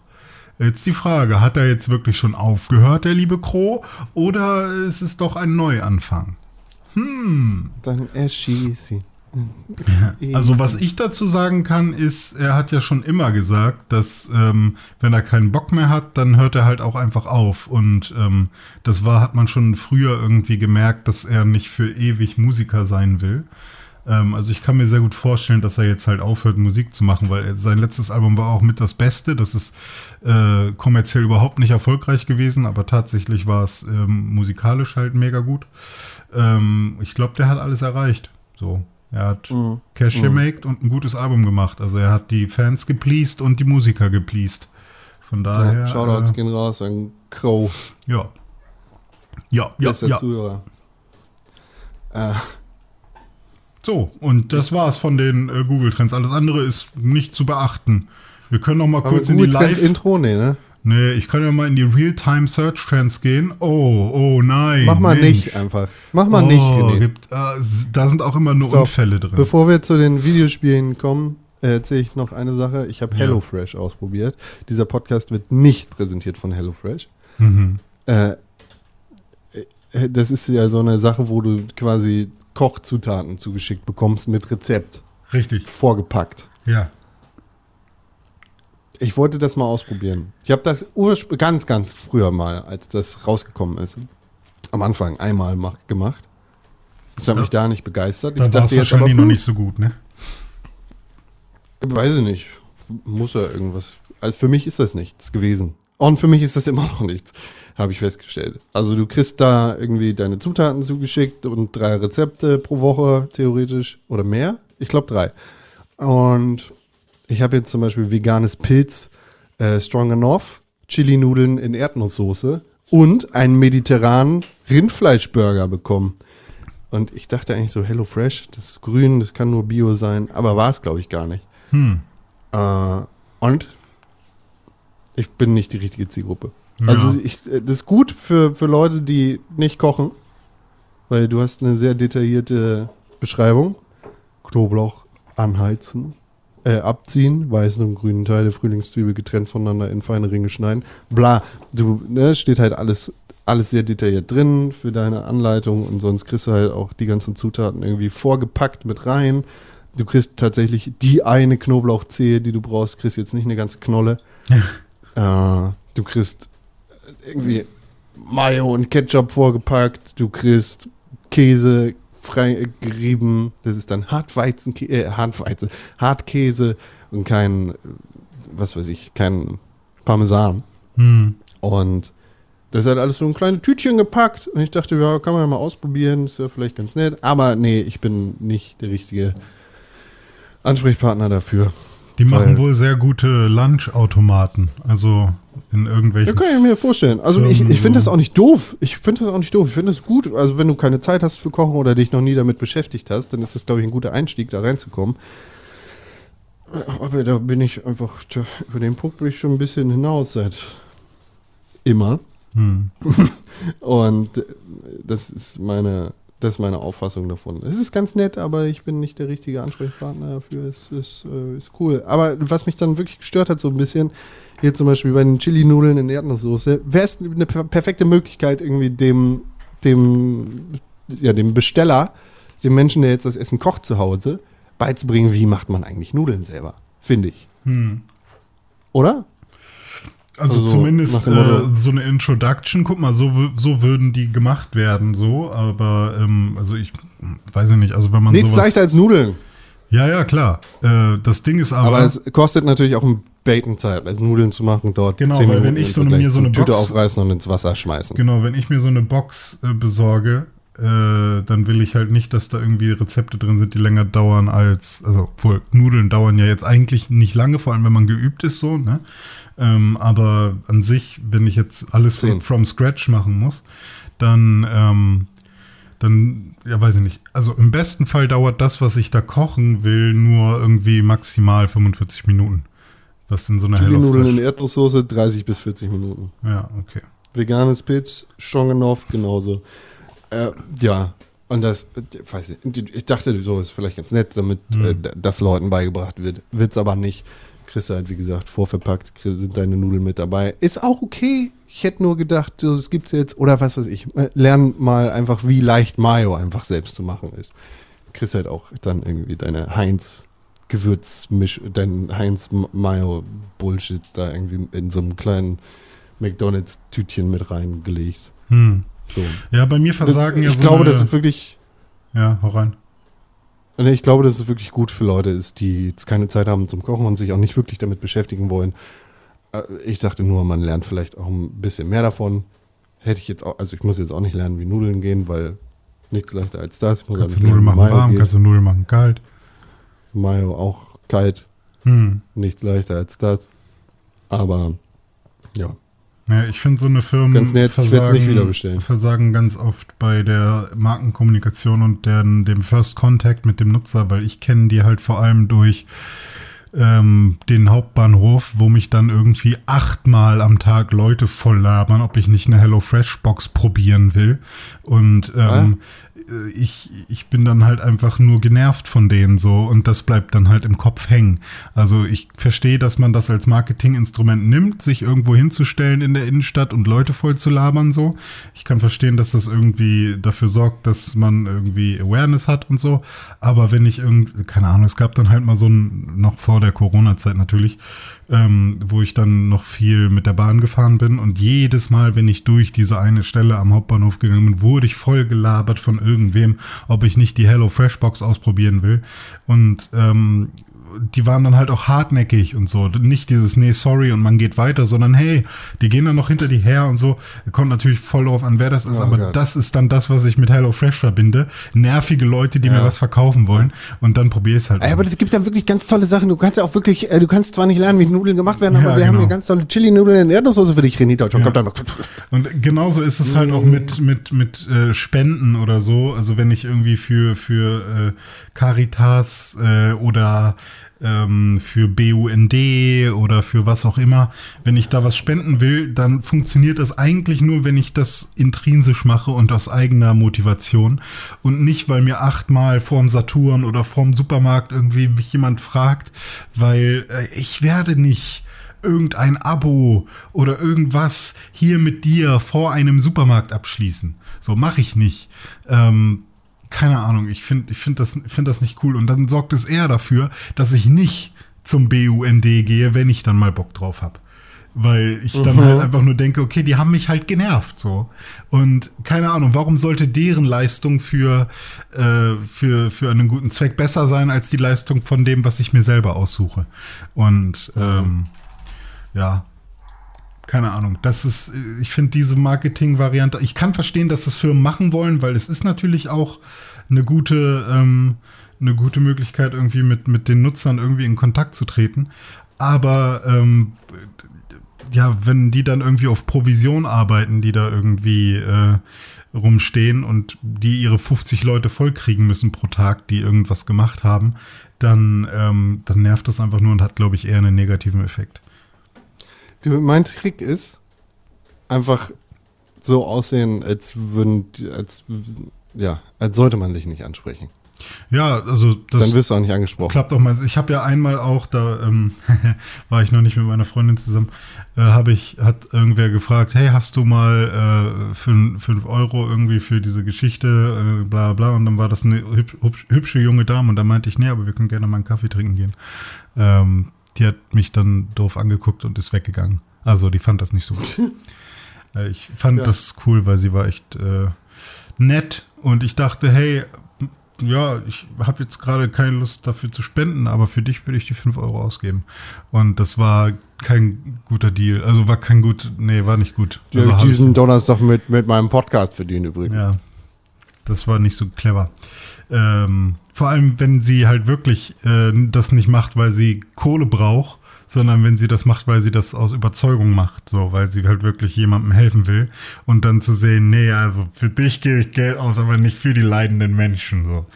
Jetzt die Frage, hat er jetzt wirklich schon aufgehört, der liebe Crow, oder ist es doch ein Neuanfang? Dann erschieß sie. Also was ich dazu sagen kann, ist, er hat ja schon immer gesagt, dass ähm, wenn er keinen Bock mehr hat, dann hört er halt auch einfach auf. Und ähm, das war, hat man schon früher irgendwie gemerkt, dass er nicht für ewig Musiker sein will. Ähm, also ich kann mir sehr gut vorstellen, dass er jetzt halt aufhört, Musik zu machen, weil sein letztes Album war auch mit das Beste. Das ist äh, kommerziell überhaupt nicht erfolgreich gewesen, aber tatsächlich war es ähm, musikalisch halt mega gut. Ähm, ich glaube, der hat alles erreicht. So. Er hat Mhm. Cash gemaked und ein gutes Album gemacht. Also er hat die Fans gepleased und die Musiker gepleased. Von daher. Ja, Shoutouts äh, gehen raus an Crow, ja. Ja, ja, bester ja. Zuhörer. Äh, So, und das war's von den äh, Google-Trends. Alles andere ist nicht zu beachten. Wir können noch mal aber kurz in die Live... Intro, nee, ne? Nee, ich kann ja mal in die Real-Time-Search-Trends gehen. Oh, oh nein. Mach mal Mensch. nicht einfach. Mach mal oh, nicht, René. Gibt, äh, da sind auch immer nur So, Unfälle drin. Bevor wir zu den Videospielen kommen, äh, erzähle ich noch eine Sache. Ich habe Ja. HelloFresh ausprobiert. Dieser Podcast wird nicht präsentiert von HelloFresh. mhm. Äh, äh, das ist ja so eine Sache, wo du quasi Kochzutaten zugeschickt bekommst mit Rezept Richtig, vorgepackt. ja. Ich wollte das mal ausprobieren. Ich habe das ganz, ganz früher mal, als das rausgekommen ist, am Anfang einmal mach, gemacht. Das hat mich da nicht begeistert. Da war es wahrscheinlich noch nicht so gut, ne? Weiß ich nicht. Muss ja irgendwas. Also für mich ist das nichts gewesen. Und für mich ist das immer noch nichts, habe ich festgestellt. Also du kriegst da irgendwie deine Zutaten zugeschickt und drei Rezepte pro Woche theoretisch oder mehr. Ich glaube drei. Und ich habe jetzt zum Beispiel veganes Pilz, äh, Stroganoff, Chili-Nudeln in Erdnusssoße und einen mediterranen Rindfleischburger bekommen. Und ich dachte eigentlich so, Hello Fresh, das ist grün, das kann nur Bio sein, aber war es glaube ich gar nicht. Hm. Äh, und ich bin nicht die richtige Zielgruppe. Ja. Also ich, äh, das ist gut für, für Leute, die nicht kochen, weil du hast eine sehr detaillierte Beschreibung. Knoblauch anheizen, äh, abziehen, weißen und grünen Teile, Frühlingszwiebel getrennt voneinander in feine Ringe schneiden. Bla, du, ne, steht halt alles, alles sehr detailliert drin für deine Anleitung und sonst kriegst du halt auch die ganzen Zutaten irgendwie vorgepackt mit rein. Du kriegst tatsächlich die eine Knoblauchzehe, die du brauchst, kriegst jetzt nicht eine ganze Knolle. [laughs] äh, du kriegst irgendwie Mayo und Ketchup vorgepackt, du kriegst Käse frei gerieben, das ist dann Hartweizen, äh, Hartweizen, Hartkäse und kein, äh, was weiß ich, kein Parmesan. Hm. Und das halt alles so ein kleines Tütchen gepackt. Und ich dachte, ja, kann man ja mal ausprobieren, ist ja vielleicht ganz nett. Aber nee, ich bin nicht der richtige Ansprechpartner dafür. Die machen wohl sehr gute Lunchautomaten. Also in Ja, irgendwelchen. kann ich mir vorstellen. Also ich, ich finde das auch nicht doof. Ich finde das auch nicht doof. Ich finde das gut. Also wenn du keine Zeit hast für Kochen oder dich noch nie damit beschäftigt hast, dann ist das, glaube ich, ein guter Einstieg, da reinzukommen. Aber da bin ich einfach, da, über den Punkt bin ich schon ein bisschen hinaus seit immer. Hm. [laughs] Und das ist meine, das ist meine Auffassung davon. Es ist ganz nett, aber ich bin nicht der richtige Ansprechpartner dafür. Es ist, äh, ist cool. Aber was mich dann wirklich gestört hat, so ein bisschen, hier zum Beispiel bei den Chili-Nudeln in Erdnusssoße, wäre es eine per perfekte Möglichkeit, irgendwie dem, dem, ja, dem Besteller, dem Menschen, der jetzt das Essen kocht zu Hause, beizubringen, wie macht man eigentlich Nudeln selber. Finde ich. Hm. Oder? Also, Also, zumindest äh, so eine Introduction, guck mal, so, so würden die gemacht werden, so, aber ähm, also ich weiß ja nicht, also wenn man Nichts sowas. leichter als Nudeln. Ja, ja, klar. Äh, das Ding ist aber, Aber es kostet natürlich auch ein Bacon-Zeit, also Nudeln zu machen, dort Genau, 10 weil wenn Minuten ich so eine- mir so eine Tüte Box- aufreißen und ins Wasser schmeißen. genau, wenn ich mir so eine Box äh, besorge, äh, dann will ich halt nicht, dass da irgendwie Rezepte drin sind, die länger dauern als, also obwohl Nudeln dauern ja jetzt eigentlich nicht lange, vor allem wenn man geübt ist so, ne? Ähm, aber an sich, wenn ich jetzt alles from, from scratch machen muss, dann, ähm, dann, ja, weiß ich nicht. Also im besten Fall dauert das, was ich da kochen will, nur irgendwie maximal 45 Minuten. Was in so einer Chili-Nudeln in Erdnusssoße 30 bis 40 Minuten. Ja, okay. Veganes Pitch, Stroganoff genauso. Äh, ja, und das, äh, weiß ich, ich dachte, so ist vielleicht ganz nett, damit Hm. äh, das Leuten beigebracht wird. Wird's aber nicht. Du halt, wie gesagt, vorverpackt, sind deine Nudeln mit dabei. Ist auch okay. Ich hätte nur gedacht, so, es gibt's jetzt, oder was weiß ich, äh, lern mal einfach, wie leicht Mayo einfach selbst zu machen ist. Kriegst halt auch dann irgendwie deine Heinz Gewürzmisch, dein Heinz Mayo Bullshit da irgendwie in so einem kleinen McDonalds Tütchen mit reingelegt. Hm. So. Ja, bei mir versagen ich ja so glaube, eine, das ist wirklich Ja, hau rein. Nee, ich glaube, dass es wirklich gut für Leute ist, die jetzt keine Zeit haben zum Kochen und sich auch nicht wirklich damit beschäftigen wollen. Äh, Ich dachte nur, man lernt vielleicht auch ein bisschen mehr davon. Hätte ich jetzt auch, also ich muss jetzt auch nicht lernen, wie Nudeln gehen, weil nichts leichter als das. Ich Kannst du Nudeln machen warm, geht. kannst du Nudeln machen kalt. Mayo auch kalt, Hm. nichts leichter als das. Aber ja, Ja, ich finde so eine Firmen Ganz nett, werd's nicht wieder bestellen. versagen ganz oft bei der Markenkommunikation und deren, dem First Contact mit dem Nutzer, weil ich kenne die halt vor allem durch ähm, den Hauptbahnhof, wo mich dann irgendwie achtmal am Tag Leute voll labern, ob ich nicht eine HelloFresh-Box probieren will. Und ähm, äh, ich, ich bin dann halt einfach nur genervt von denen so und das bleibt dann halt im Kopf hängen. Also ich verstehe, dass man das als Marketinginstrument nimmt, sich irgendwo hinzustellen in der Innenstadt und Leute voll zu labern so. Ich kann verstehen, dass das irgendwie dafür sorgt, dass man irgendwie Awareness hat und so. Aber wenn ich irgendwie, keine Ahnung, es gab dann halt mal so ein, noch vor der Corona-Zeit natürlich, ähm, wo ich dann noch viel mit der Bahn gefahren bin und jedes Mal, wenn ich durch diese eine Stelle am Hauptbahnhof gegangen bin, wurde ich voll gelabert von irgendwem, ob ich nicht die Hello Fresh Box ausprobieren will. Und ähm, die waren dann halt auch hartnäckig und so. Nicht dieses, nee, sorry und man geht weiter, sondern hey, die gehen dann noch hinter die her und so. Kommt natürlich voll drauf an, wer das ist, Oh aber Gott. das ist dann das, was ich mit Hello Fresh verbinde. Nervige Leute, die mir was verkaufen wollen und dann probiere ich es halt. Ey, aber es gibt ja wirklich ganz tolle Sachen. Du kannst ja auch wirklich, äh, du kannst zwar nicht lernen, wie Nudeln gemacht werden, aber Ja, wir haben genau. hier ganz tolle Chili-Nudeln in Erdnusssoße für dich, René Deutschland. Ja. Und genauso ist es halt auch mit, mit, mit äh, Spenden oder so. Also wenn ich irgendwie für, für äh, Caritas äh, oder ähm, für BUND oder für was auch immer, wenn ich da was spenden will, dann funktioniert das eigentlich nur, wenn ich das intrinsisch mache und aus eigener Motivation und nicht, weil mir achtmal vorm Saturn oder vorm Supermarkt irgendwie mich jemand fragt, weil äh, ich werde nicht irgendein Abo oder irgendwas hier mit dir vor einem Supermarkt abschließen. So mache ich nicht. Ähm, keine Ahnung, ich finde ich find das, find das nicht cool. Und dann sorgt es eher dafür, dass ich nicht zum BUND gehe, wenn ich dann mal Bock drauf habe. weil ich dann Mhm. halt einfach nur denke, okay, die haben mich halt genervt so. Und keine Ahnung, warum sollte deren Leistung für, äh, für, für einen guten Zweck besser sein als die Leistung von dem, was ich mir selber aussuche? Und ähm, ja, keine Ahnung. Das ist, ich finde diese Marketing-Variante, ich kann verstehen, dass das Firmen machen wollen, weil es ist natürlich auch eine gute, ähm, eine gute Möglichkeit, irgendwie mit, mit den Nutzern irgendwie in Kontakt zu treten. Aber ähm, ja, wenn die dann irgendwie auf Provision arbeiten, die da irgendwie äh, rumstehen und die ihre 50 Leute vollkriegen müssen pro Tag, die irgendwas gemacht haben, dann, ähm, dann nervt das einfach nur und hat, glaube ich, eher einen negativen Effekt. Du, mein Trick ist einfach so aussehen, als würden, als, ja, als sollte man dich nicht ansprechen. Ja, also das Dann wirst du auch nicht angesprochen. klappt auch mal. Ich habe ja einmal auch, da ähm, [laughs] war ich noch nicht mit meiner Freundin zusammen, äh, habe ich, hat irgendwer gefragt, hey, hast du mal äh, fün- fünf Euro irgendwie für diese Geschichte, äh, bla bla, und dann war das eine hübsch, hübsche junge Dame und da meinte ich, nee, aber wir können gerne mal einen Kaffee trinken gehen. Ähm, die hat mich dann doof angeguckt und ist weggegangen. Also die fand das nicht so gut. [laughs] äh, ich fand Ja. das cool, weil sie war echt äh, nett und ich dachte, hey, ja, ich habe jetzt gerade keine Lust dafür zu spenden, aber für dich würde ich die 5 Euro ausgeben. Und das war kein guter Deal. Also war kein gut, nee, war nicht gut. Die Also ich diesen Donnerstag mit, mit meinem Podcast verdient übrigens. ja, das war nicht so clever. Ähm, vor allem, wenn sie halt wirklich äh, das nicht macht, weil sie Kohle braucht, sondern wenn sie das macht, weil sie das aus Überzeugung macht, so, weil sie halt wirklich jemandem helfen will und dann zu sehen, nee, also für dich gebe ich Geld aus, aber nicht für die leidenden Menschen, so.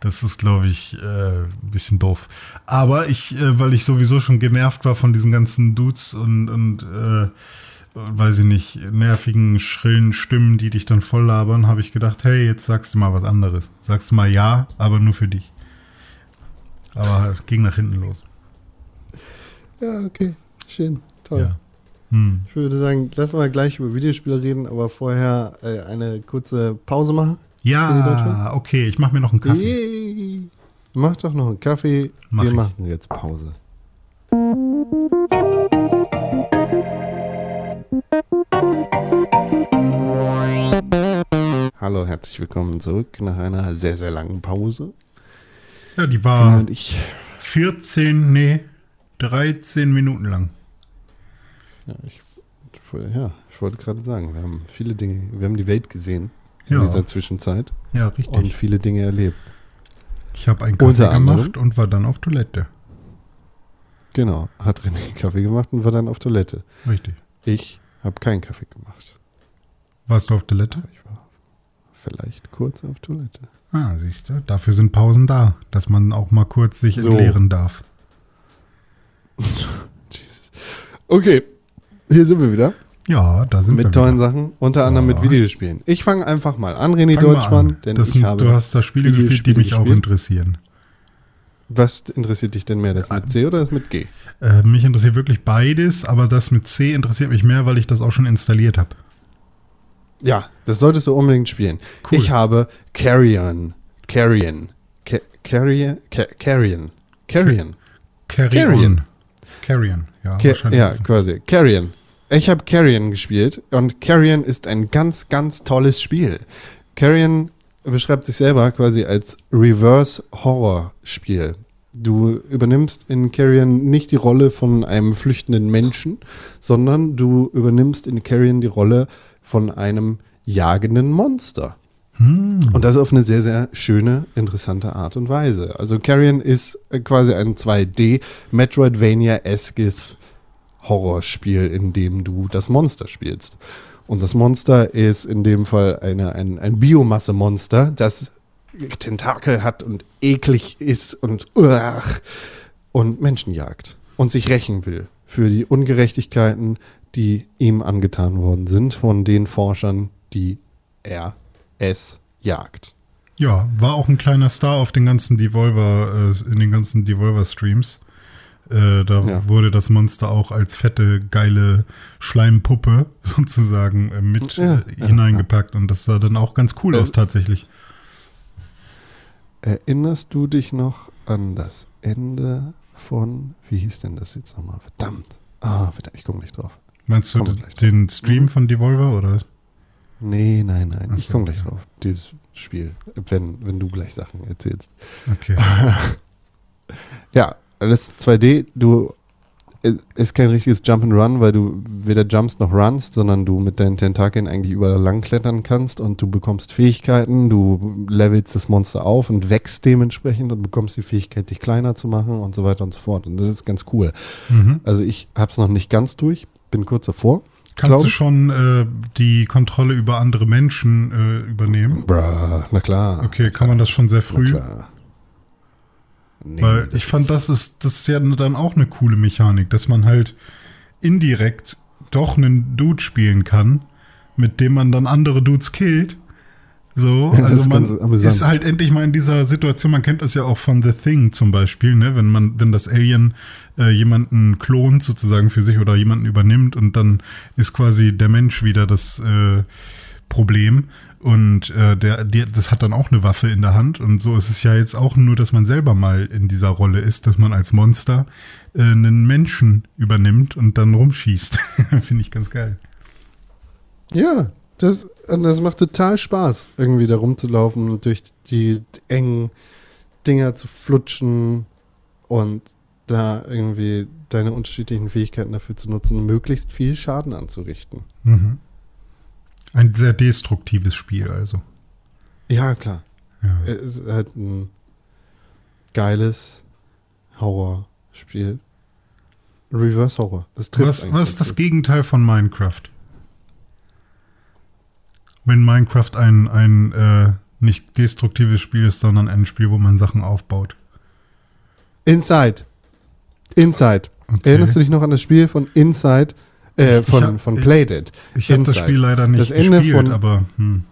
Das ist, glaube ich, äh, ein bisschen doof. Aber ich, äh, weil ich sowieso schon genervt war von diesen ganzen Dudes und, und äh, weiß ich nicht, nervigen, schrillen Stimmen, die dich dann voll labern, habe ich gedacht, hey, jetzt sagst du mal was anderes. Sagst du mal ja, aber nur für dich. Aber ging nach hinten los. Ja, okay. Schön. Toll. Ja. Hm. Ich würde sagen, lass mal gleich über Videospiele reden, aber vorher äh, eine kurze Pause machen. Ja, okay, ich mache mir noch einen Kaffee. Yay. Mach doch noch einen Kaffee. Mach Wir ich. machen jetzt Pause. Hallo, herzlich willkommen zurück nach einer sehr, sehr langen Pause. Ja, die war Und ich, 14, nee, 13 Minuten lang. ja, ich, ja, ich wollte gerade sagen, wir haben viele Dinge, wir haben die Welt gesehen in Ja. dieser Zwischenzeit Ja, und richtig. viele Dinge erlebt. Ich habe einen Kaffee gemacht und war dann auf Toilette. Genau, hat René Kaffee gemacht und war dann auf Toilette. Richtig. Ich habe keinen Kaffee gemacht. Warst du auf Toilette? Vielleicht kurz auf Toilette. Ah, siehst du, dafür sind Pausen da, dass man auch mal kurz sich So. entleeren darf. [laughs] Jesus. Okay, hier sind wir wieder Ja, da sind wir mit tollen wieder. Sachen, unter anderem Ja. mit Videospielen. Ich fange einfach mal an, René Fang Deutschmann, an. denn das ich sind, habe. du hast da Spiele gespielt, die mich auch gespielt. interessieren. was interessiert dich denn mehr, das mit C oder das mit G? Äh, mich interessiert wirklich beides, aber das mit C interessiert mich mehr, weil ich das auch schon installiert habe. Ja, das solltest du unbedingt spielen. Cool. Ich habe Carrion, Carrion, Ca- Carrion, Ca- Carrion, Carrion. Carrion. on. Carrion, ja. Ca- wahrscheinlich. ja, quasi. Carrion. Ich habe Carrion gespielt und Carrion ist ein ganz, ganz tolles Spiel. Carrion beschreibt sich selber quasi als Reverse-Horror-Spiel. Du übernimmst in Carrion nicht die Rolle von einem flüchtenden Menschen, sondern du übernimmst in Carrion die Rolle von einem jagenden Monster. Hm. Und das auf eine sehr, sehr schöne, interessante Art und Weise. Also Carrion ist äh, quasi ein 2D Metroidvania-eskes Horrorspiel, in dem du das Monster spielst. Und das Monster ist in dem Fall eine, ein, ein Biomasse-Monster, das Tentakel hat und eklig ist und, uach, und Menschen jagt und sich rächen will für die Ungerechtigkeiten, die ihm angetan worden sind von den Forschern, die er es jagt. Ja, war auch ein kleiner Star auf den ganzen Devolver, äh, in den ganzen Devolver-Streams. Äh, da Ja. wurde das Monster auch als fette, geile Schleimpuppe [laughs] sozusagen äh, mit Ja, äh, ja, hineingepackt und das sah dann auch ganz cool Äh, aus tatsächlich. Erinnerst du dich noch an das Ende von, wie hieß denn das jetzt nochmal? Verdammt. Ah, verdammt, ich komme nicht drauf. Meinst du den Stream von Devolver oder? Nee, nein, nein. Ach ich komme gleich okay. drauf. Dieses Spiel. Wenn, wenn du gleich Sachen erzählst. Okay. [laughs] Ja, alles 2D. Du ist kein richtiges Jump and Run, weil du weder jumpst noch runst, sondern du mit deinen Tentakeln eigentlich überall lang klettern kannst und du bekommst Fähigkeiten, du levelst das Monster auf und wächst dementsprechend und bekommst die Fähigkeit, dich kleiner zu machen und so weiter und so fort. Und das ist ganz cool. Mhm. Also ich habe es noch nicht ganz durch, bin kurz davor. Kannst glaub du schon äh, die Kontrolle über andere Menschen äh, übernehmen? Bruh, na klar. Okay, kann man das schon sehr Na früh? klar. Nee, Weil ich fand, das ist, das ist ja dann auch eine coole Mechanik, dass man halt indirekt doch einen Dude spielen kann, mit dem man dann andere Dudes killt. So, [laughs] Ja, also ist man amüsant. ist halt endlich mal in dieser Situation, man kennt das ja auch von The Thing zum Beispiel, ne, wenn man, wenn das Alien äh, jemanden klont sozusagen für sich oder jemanden übernimmt und dann ist quasi der Mensch wieder das äh, Problem und äh, der, der, das hat dann auch eine Waffe in der Hand und so ist es ja jetzt auch nur, dass man selber mal in dieser Rolle ist, dass man als Monster äh, einen Menschen übernimmt und dann rumschießt. [laughs] Finde ich ganz geil. Ja, das, das macht total Spaß, irgendwie da rumzulaufen und durch die engen Dinger zu flutschen und da irgendwie deine unterschiedlichen Fähigkeiten dafür zu nutzen, möglichst viel Schaden anzurichten. Mhm. Ein sehr destruktives Spiel also. Ja, klar. Ja. Es ist halt ein geiles Horrorspiel. Reverse Horror. Das Was, was ist das. Gegenteil von Minecraft? Wenn Minecraft ein, ein äh, nicht destruktives Spiel ist, sondern ein Spiel, wo man Sachen aufbaut. Inside. Inside. Okay. Erinnerst du dich noch an das Spiel von Inside? Äh, Ich- ich von, hab- von ich- Playdead. Ich habe das. Spiel leider nicht Das Ende gespielt, von- aber hm.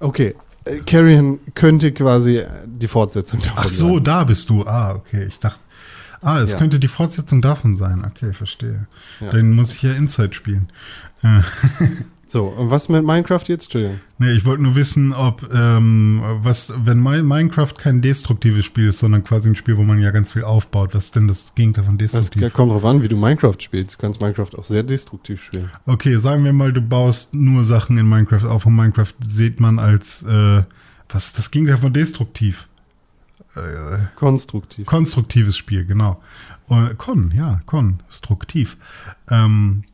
Okay. Äh, Carrion könnte quasi äh, die Fortsetzung davon Ach so, sein. da bist du. Ah, okay. Ich dachte, ah, es Ja. könnte die Fortsetzung davon sein. Okay, verstehe. Ja. Dann muss ich ja Inside spielen. [laughs] Äh, So, und was mit Minecraft jetzt? Entschuldigung. nee, ich wollte nur wissen, ob, ähm, was, wenn Mi- Minecraft kein destruktives Spiel ist, sondern quasi ein Spiel, wo man ja ganz viel aufbaut, was ist denn das Gegenteil von Das destruktiv? kommt drauf an, wie du Minecraft spielst. Du kannst Minecraft auch sehr destruktiv spielen. Okay, sagen wir mal, du baust nur Sachen in Minecraft auf und Minecraft sieht man als, äh, was ist das Gegenteil von destruktiv? Konstruktiv. Konstruktives Spiel, genau. Kon, ja, konstruktiv. Ähm,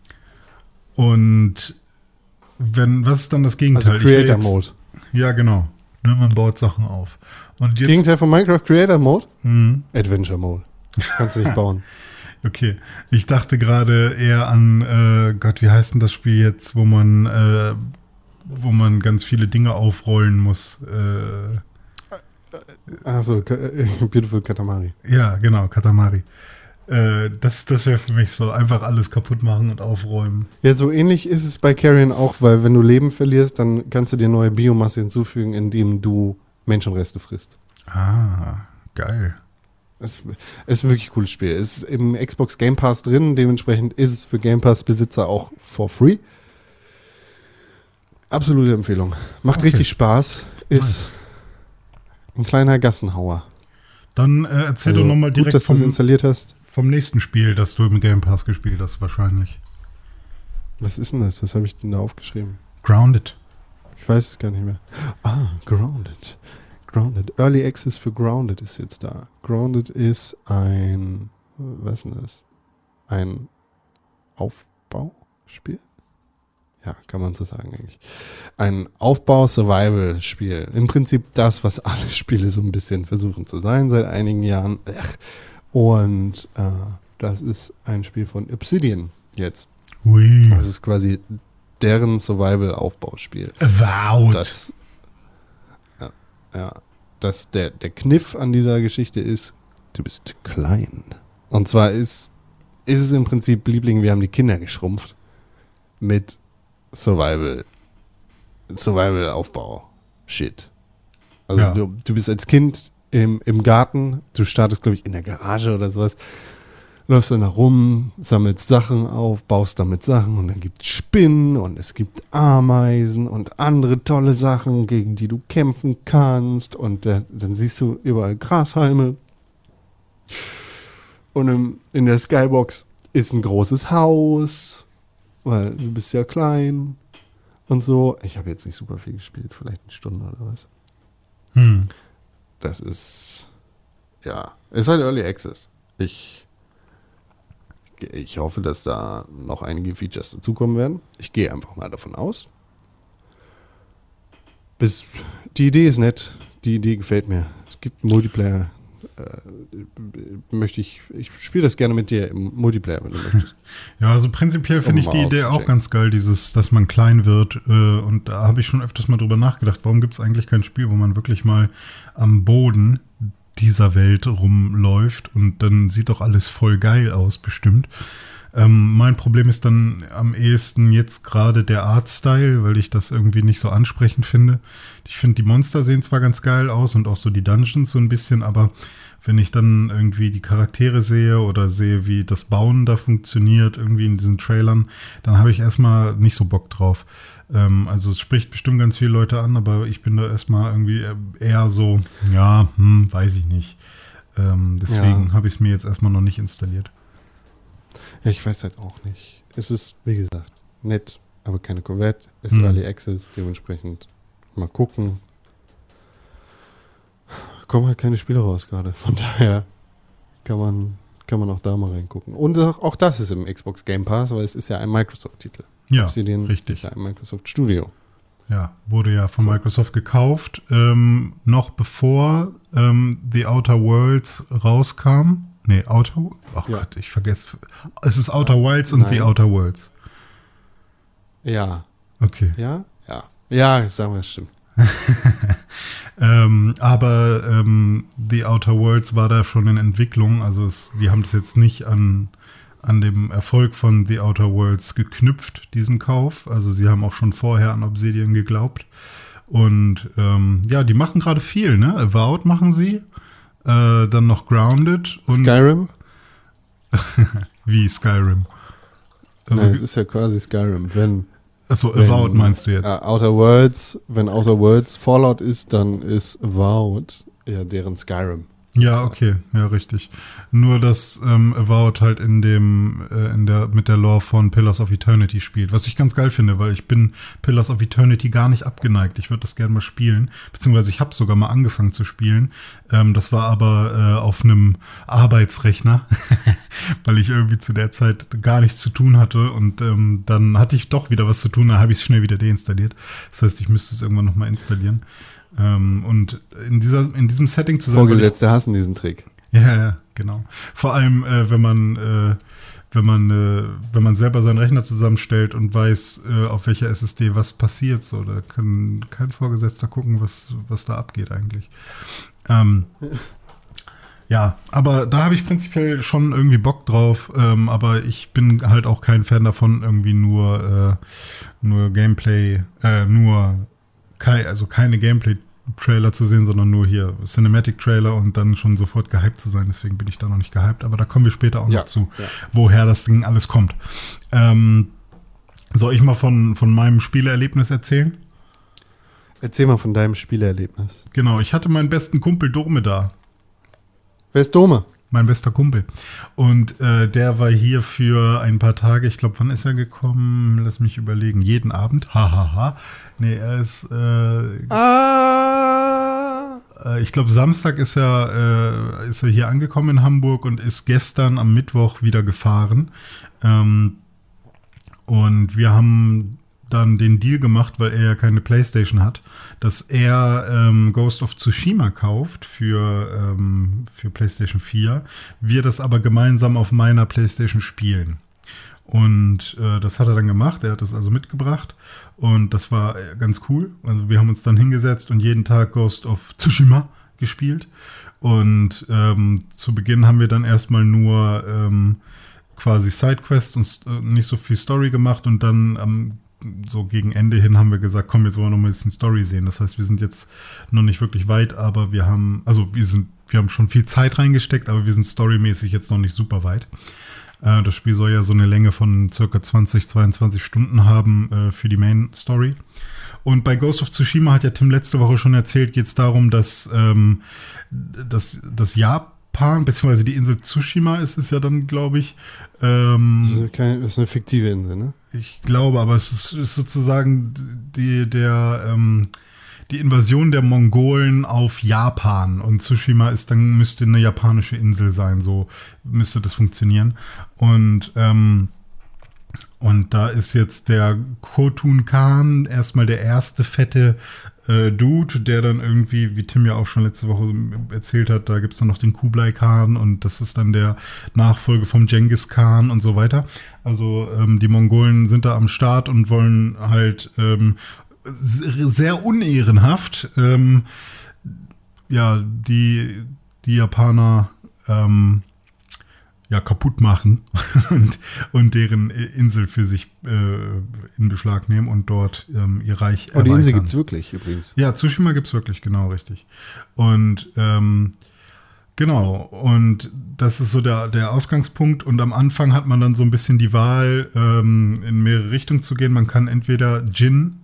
und wenn, was ist dann das Also Gegenteil? Will Creator jetzt- Mode. Ja, genau. Ne, man baut Sachen auf. Und jetzt, Gegenteil von Minecraft Creator Mode? Mhm. Adventure Mode. Kannst du nicht bauen. [laughs] okay. Ich dachte gerade eher an, äh, Gott, wie heißt denn das Spiel jetzt, wo man, äh, wo man ganz viele Dinge aufrollen muss? Äh, Achso, [laughs] Beautiful Katamari. ja, genau, Katamari. Äh, das das wäre für mich so, einfach alles kaputt machen und aufräumen. Ja, so ähnlich ist es bei Carrion auch, weil wenn du Leben verlierst, dann kannst du dir neue Biomasse hinzufügen, indem du Menschenreste frisst. Ah, geil. Es ist ein wirklich cooles Spiel. Es ist im Xbox Game Pass drin, dementsprechend ist es für Game Pass-Besitzer auch for free. Absolute Empfehlung. Macht Okay. richtig Spaß. Ist ein kleiner Gassenhauer. Dann äh, erzähl Also doch nochmal gut, direkt dass du es installiert hast. Vom nächsten Spiel, das du im Game Pass gespielt hast, wahrscheinlich. Was ist denn das? Was habe ich denn da aufgeschrieben? Grounded. Ich weiß es gar nicht mehr. Ah, Grounded. Grounded. Early Access für Grounded ist jetzt da. Grounded ist ein, was ist denn das? Ein Aufbauspiel? Ja, kann man so sagen eigentlich. Ein Aufbau-Survival-Spiel. Im Prinzip das, was alle Spiele so ein bisschen versuchen zu sein seit einigen Jahren. Ach. Und äh, das ist ein Spiel von Obsidian jetzt. Ui. Das ist quasi deren Survival-Aufbauspiel. Avowed. Das, ja, ja, das der, der Kniff an dieser Geschichte ist, du bist klein. Und zwar ist, ist es im Prinzip Liebling, wir haben die Kinder geschrumpft mit Survival, Survival-Aufbau. Shit. Also Ja. du, du bist als Kind im, im Garten, du startest, glaube ich, in der Garage oder sowas, läufst dann da rum, sammelst Sachen auf, baust damit Sachen und dann gibt es Spinnen und es gibt Ameisen und andere tolle Sachen, gegen die du kämpfen kannst und äh, dann siehst du überall Grashalme und im, in der Skybox ist ein großes Haus weil du bist ja klein und so. Ich habe jetzt nicht super viel gespielt, vielleicht eine Stunde oder was. Hm. Das ist, ja, ist halt Early Access. Ich, ich hoffe, dass da noch einige Features dazukommen werden. Ich gehe einfach mal davon aus. Bis, die Idee ist nett, die Idee gefällt mir. Es gibt Multiplayer. Äh, möchte ich, ich spiele das gerne mit dir im Multiplayer, wenn du möchtest. [laughs] Ja, also prinzipiell finde ich die Idee auch ganz geil, dieses, dass man klein wird. Äh, und da habe ich schon öfters mal drüber nachgedacht, warum gibt es eigentlich kein Spiel, wo man wirklich mal am Boden dieser Welt rumläuft und dann sieht doch alles voll geil aus, bestimmt. Ähm, mein Problem ist dann am ehesten jetzt gerade der Artstyle, weil ich das irgendwie nicht so ansprechend finde. Ich finde, die Monster sehen zwar ganz geil aus und auch so die Dungeons so ein bisschen, aber wenn ich dann irgendwie die Charaktere sehe oder sehe, wie das Bauen da funktioniert, irgendwie in diesen Trailern, dann habe ich erstmal nicht so Bock drauf. Ähm, also es spricht bestimmt ganz viele Leute an, aber ich bin da erstmal irgendwie eher so, ja, hm, weiß ich nicht. Ähm, deswegen Ja. habe ich es mir jetzt erstmal noch nicht installiert. Ja, ich weiß halt auch nicht. Es ist, wie gesagt, nett, aber keine Corvette. Es ist Hm. Early Access, dementsprechend mal gucken. Kommen halt keine Spiele raus gerade. Von daher kann man, kann man auch da mal reingucken. Und auch, auch das ist im Xbox Game Pass, weil es ist ja ein Microsoft-Titel. Ja, Obsidian richtig. ist ja ein Microsoft Studio. Ja, wurde ja von So. Microsoft gekauft, ähm, noch bevor ähm, The Outer Worlds rauskam. Nee, Outer, ach Ja. Gott, ich vergesse. Es ist Outer Wilds und The Nein. Outer Worlds. Ja. Okay. Ja? Ja. Ja, sagen wir, es stimmt. [laughs] Ähm, aber ähm, The Outer Worlds war da schon in Entwicklung. Also es, die haben das jetzt nicht an, an dem Erfolg von The Outer Worlds geknüpft, diesen Kauf. Also sie haben auch schon vorher an Obsidian geglaubt. Und ähm, ja, die machen gerade viel, ne? Avowed machen sie. Äh, dann noch Grounded und Skyrim? [laughs] wie Skyrim. Also, Nein, es ist ja quasi Skyrim. Wenn, achso, Avowed meinst du jetzt? Äh, Outer Worlds, wenn Outer Worlds Fallout ist, dann ist Avowed ja deren Skyrim. Ja, okay, ja, richtig. Nur, dass ähm, Avowed halt in dem, äh, in der, mit der Lore von Pillars of Eternity spielt. Was ich ganz geil finde, weil ich bin Pillars of Eternity gar nicht abgeneigt. Ich würde das gerne mal spielen. Beziehungsweise ich habe sogar mal angefangen zu spielen. Ähm, das war aber äh, auf einem Arbeitsrechner, [laughs] weil ich irgendwie zu der Zeit gar nichts zu tun hatte. Und ähm, dann hatte ich doch wieder was zu tun, dann habe ich es schnell wieder deinstalliert. Das heißt, ich müsste es irgendwann nochmal installieren. Ähm, und in, dieser, in diesem Setting zu sein, weil ich- Vorgesetzte hassen diesen Trick. ja, ja, genau. Vor allem, äh, wenn man, äh, wenn man, äh, wenn man selber seinen Rechner zusammenstellt und weiß, äh, auf welcher SSD was passiert, so, da kann kein Vorgesetzter gucken, was, was da abgeht eigentlich. Ähm, ja, aber da habe ich prinzipiell schon irgendwie Bock drauf, ähm, aber ich bin halt auch kein Fan davon, irgendwie nur, äh, nur Gameplay, äh, nur kei also keine Gameplay-Trailer zu sehen, sondern nur hier Cinematic-Trailer und dann schon sofort gehypt zu sein. Deswegen bin ich da noch nicht gehypt, aber da kommen wir später auch Ja, noch zu, ja. woher das Ding alles kommt. Ähm, soll ich mal von, von meinem Spielerlebnis erzählen? Erzähl mal von deinem Spielerlebnis. Genau, ich hatte meinen besten Kumpel Dome da. Wer ist Dome? Mein bester Kumpel. Und äh, der war hier für ein paar Tage. Ich glaube, wann ist er gekommen? Lass mich überlegen. Jeden Abend. Hahaha. Ha, ha. Nee, er ist. Äh, Ah! äh, ich glaube, Samstag ist er, äh, ist er hier angekommen in Hamburg und ist gestern am Mittwoch wieder gefahren. Ähm, und wir haben dann den Deal gemacht, weil er ja keine Playstation hat, dass er ähm, Ghost of Tsushima kauft für, ähm, für Playstation 4. Wir das aber gemeinsam auf meiner Playstation spielen. Und äh, das hat er dann gemacht. Er hat das also mitgebracht. Und das war äh, ganz cool. Also wir haben uns dann hingesetzt und jeden Tag Ghost of Tsushima gespielt. Und ähm, zu Beginn haben wir dann erstmal nur ähm, quasi Sidequests und äh, nicht so viel Story gemacht. Und dann ähm, so gegen Ende hin haben wir gesagt, komm, jetzt wollen wir noch mal ein bisschen Story sehen. Das heißt, wir sind jetzt noch nicht wirklich weit, aber wir haben, also wir sind, wir haben schon viel Zeit reingesteckt, aber wir sind storymäßig jetzt noch nicht super weit. Äh, das Spiel soll ja so eine Länge von circa 20, 22 Stunden haben äh, für die Main Story. Und bei Ghost of Tsushima hat ja Tim letzte Woche schon erzählt, geht es darum, dass, ähm, dass, dass Japan, beziehungsweise die Insel Tsushima ist es ja dann, glaube ich, Das ähm, ist, keine, das ist eine fiktive Insel, ne? Ich glaube, aber es ist, ist sozusagen die, der, ähm, die Invasion der Mongolen auf Japan und Tsushima ist dann müsste eine japanische Insel sein, so müsste das funktionieren. Und ähm, und da ist jetzt der Kotun Khan erstmal der erste fette äh, Dude, der dann irgendwie, wie Tim ja auch schon letzte Woche erzählt hat, da gibt es dann noch den Kublai Khan und das ist dann der Nachfolge vom Genghis Khan und so weiter. Also ähm, die Mongolen sind da am Start und wollen halt ähm, sehr unehrenhaft ähm, ja die, die Japaner ähm, ja, kaputt machen [laughs] und, und deren Insel für sich äh, in Beschlag nehmen und dort ähm, ihr Reich erweitern. Oh, die Insel gibt es wirklich übrigens. Ja, Tsushima gibt es wirklich, genau, richtig. Und ähm, genau, und das ist so der, der Ausgangspunkt. Und am Anfang hat man dann so ein bisschen die Wahl, ähm, in mehrere Richtungen zu gehen. Man kann entweder Jin,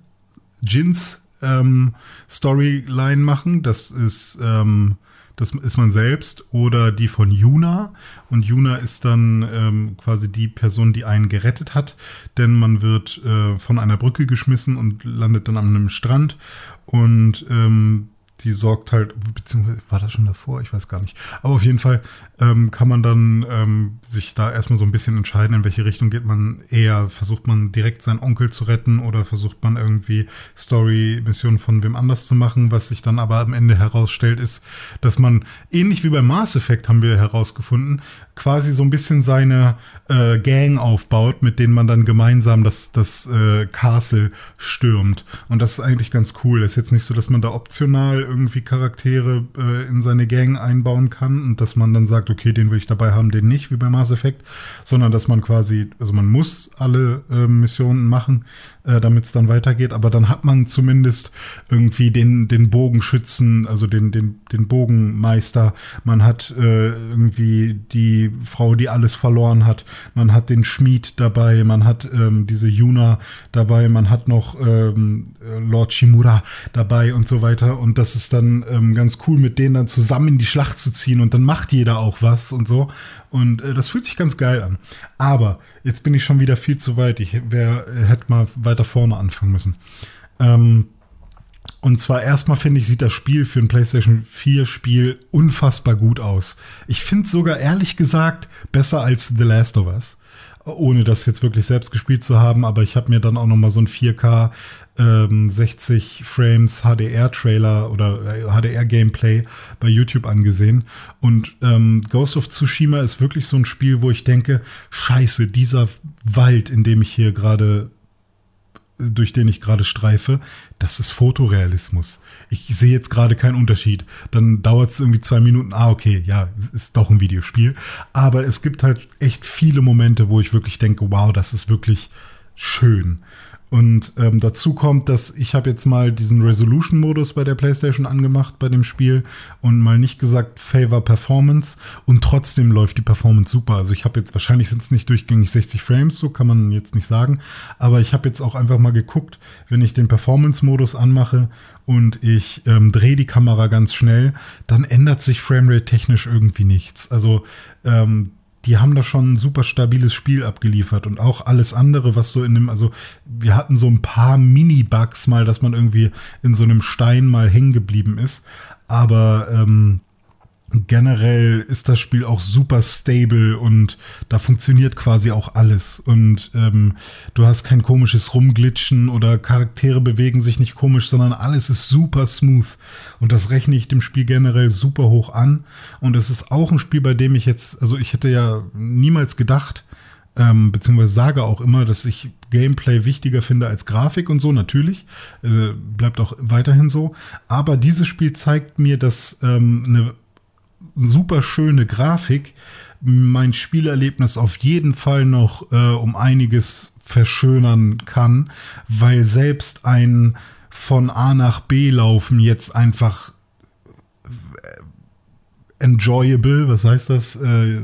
Jins ähm, Storyline machen, das ist ähm, das ist man selbst oder die von Yuna. Und Yuna ist dann ähm, quasi die Person, die einen gerettet hat, denn man wird äh, von einer Brücke geschmissen und landet dann an einem Strand. Und ähm, die sorgt halt, beziehungsweise war das schon davor, ich weiß gar nicht. Aber auf jeden Fall ähm, kann man dann ähm, sich da erstmal so ein bisschen entscheiden, in welche Richtung geht man eher. Versucht man direkt seinen Onkel zu retten oder versucht man irgendwie Story-Missionen von wem anders zu machen, was sich dann aber am Ende herausstellt, ist, dass man, ähnlich wie beim Mass Effect haben wir herausgefunden, quasi so ein bisschen seine äh, Gang aufbaut, mit denen man dann gemeinsam das, das äh, Castle stürmt. Und das ist eigentlich ganz cool. Es ist jetzt nicht so, dass man da optional irgendwie Charaktere äh, in seine Gang einbauen kann und dass man dann sagt, okay, den will ich dabei haben, den nicht, wie bei Mass Effect, sondern dass man quasi, also man muss alle äh, Missionen machen, äh, damit es dann weitergeht, aber dann hat man zumindest irgendwie den, den Bogenschützen, also den, den, den Bogenmeister, man hat äh, irgendwie die Frau, die alles verloren hat, man hat den Schmied dabei, man hat ähm, diese Yuna dabei, man hat noch ähm, Lord Shimura dabei und so weiter. Und das ist dann ähm, ganz cool, mit denen dann zusammen in die Schlacht zu ziehen. Und dann macht jeder auch was und so und äh, das fühlt sich ganz geil an. Aber jetzt bin ich schon wieder viel zu weit. Ich wär, hätte mal weiter vorne anfangen müssen. Ähm, und zwar erstmal finde ich, sieht das Spiel für ein PlayStation 4 Spiel unfassbar gut aus. Ich finde sogar ehrlich gesagt besser als The Last of Us ohne das jetzt wirklich selbst gespielt zu haben, aber ich habe mir dann auch noch mal so ein 4K ähm, 60 Frames HDR-Trailer oder äh, HDR-Gameplay bei YouTube angesehen. Und ähm, Ghost of Tsushima ist wirklich so ein Spiel, wo ich denke, scheiße, dieser Wald, in dem ich hier gerade durch den ich gerade streife, das ist Fotorealismus. Ich sehe jetzt gerade keinen Unterschied. Dann dauert es irgendwie zwei Minuten. Ah, okay, ja, ist doch ein Videospiel. Aber es gibt halt echt viele Momente, wo ich wirklich denke, wow, das ist wirklich schön. Und ähm, dazu kommt, dass ich habe jetzt mal diesen Resolution-Modus bei der PlayStation angemacht bei dem Spiel und mal nicht gesagt Favor Performance und trotzdem läuft die Performance super. Also ich habe jetzt, wahrscheinlich sind es nicht durchgängig 60 Frames, so kann man jetzt nicht sagen, aber ich habe jetzt auch einfach mal geguckt, wenn ich den Performance-Modus anmache und ich ähm, drehe die Kamera ganz schnell, dann ändert sich Framerate technisch irgendwie nichts. Also ähm, die haben da schon ein super stabiles Spiel abgeliefert und auch alles andere, was so in dem, also wir hatten so ein paar Mini-Bugs mal, dass man irgendwie in so einem Stein mal hängen geblieben ist, aber ähm, generell ist das Spiel auch super stable und da funktioniert quasi auch alles. Und ähm, du hast kein komisches Rumglitschen oder Charaktere bewegen sich nicht komisch, sondern alles ist super smooth. Und das rechne ich dem Spiel generell super hoch an. Und es ist auch ein Spiel, bei dem ich jetzt, also ich hätte ja niemals gedacht, ähm, beziehungsweise sage auch immer, dass ich Gameplay wichtiger finde als Grafik und so, natürlich. Äh, bleibt auch weiterhin so. Aber dieses Spiel zeigt mir, dass ähm, eine super schöne Grafik mein Spielerlebnis auf jeden Fall noch äh, um einiges verschönern kann, weil selbst ein von A nach B laufen jetzt einfach äh, enjoyable, was heißt das? Äh,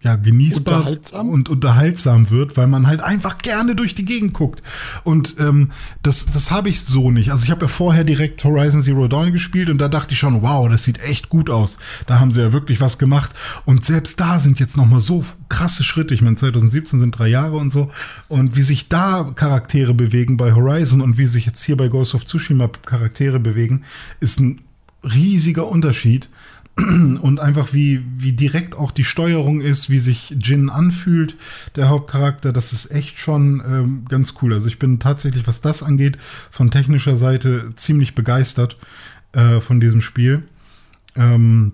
ja, genießbar Unterhaltsam? und unterhaltsam wird, weil man halt einfach gerne durch die Gegend guckt. Und ähm, das, das habe ich so nicht. Also ich habe ja vorher direkt Horizon Zero Dawn gespielt und da dachte ich schon, wow, das sieht echt gut aus. Da haben sie ja wirklich was gemacht. Und selbst da sind jetzt noch mal so krasse Schritte. Ich meine, 2017 sind drei Jahre und so. Und wie sich da Charaktere bewegen bei Horizon und wie sich jetzt hier bei Ghost of Tsushima Charaktere bewegen, ist ein riesiger Unterschied [clears throat] und einfach wie, wie direkt auch die Steuerung ist, wie sich Jin anfühlt, der Hauptcharakter, das ist echt schon ähm, ganz cool. Also ich bin tatsächlich, was das angeht, von technischer Seite ziemlich begeistert äh, von diesem Spiel. Ähm,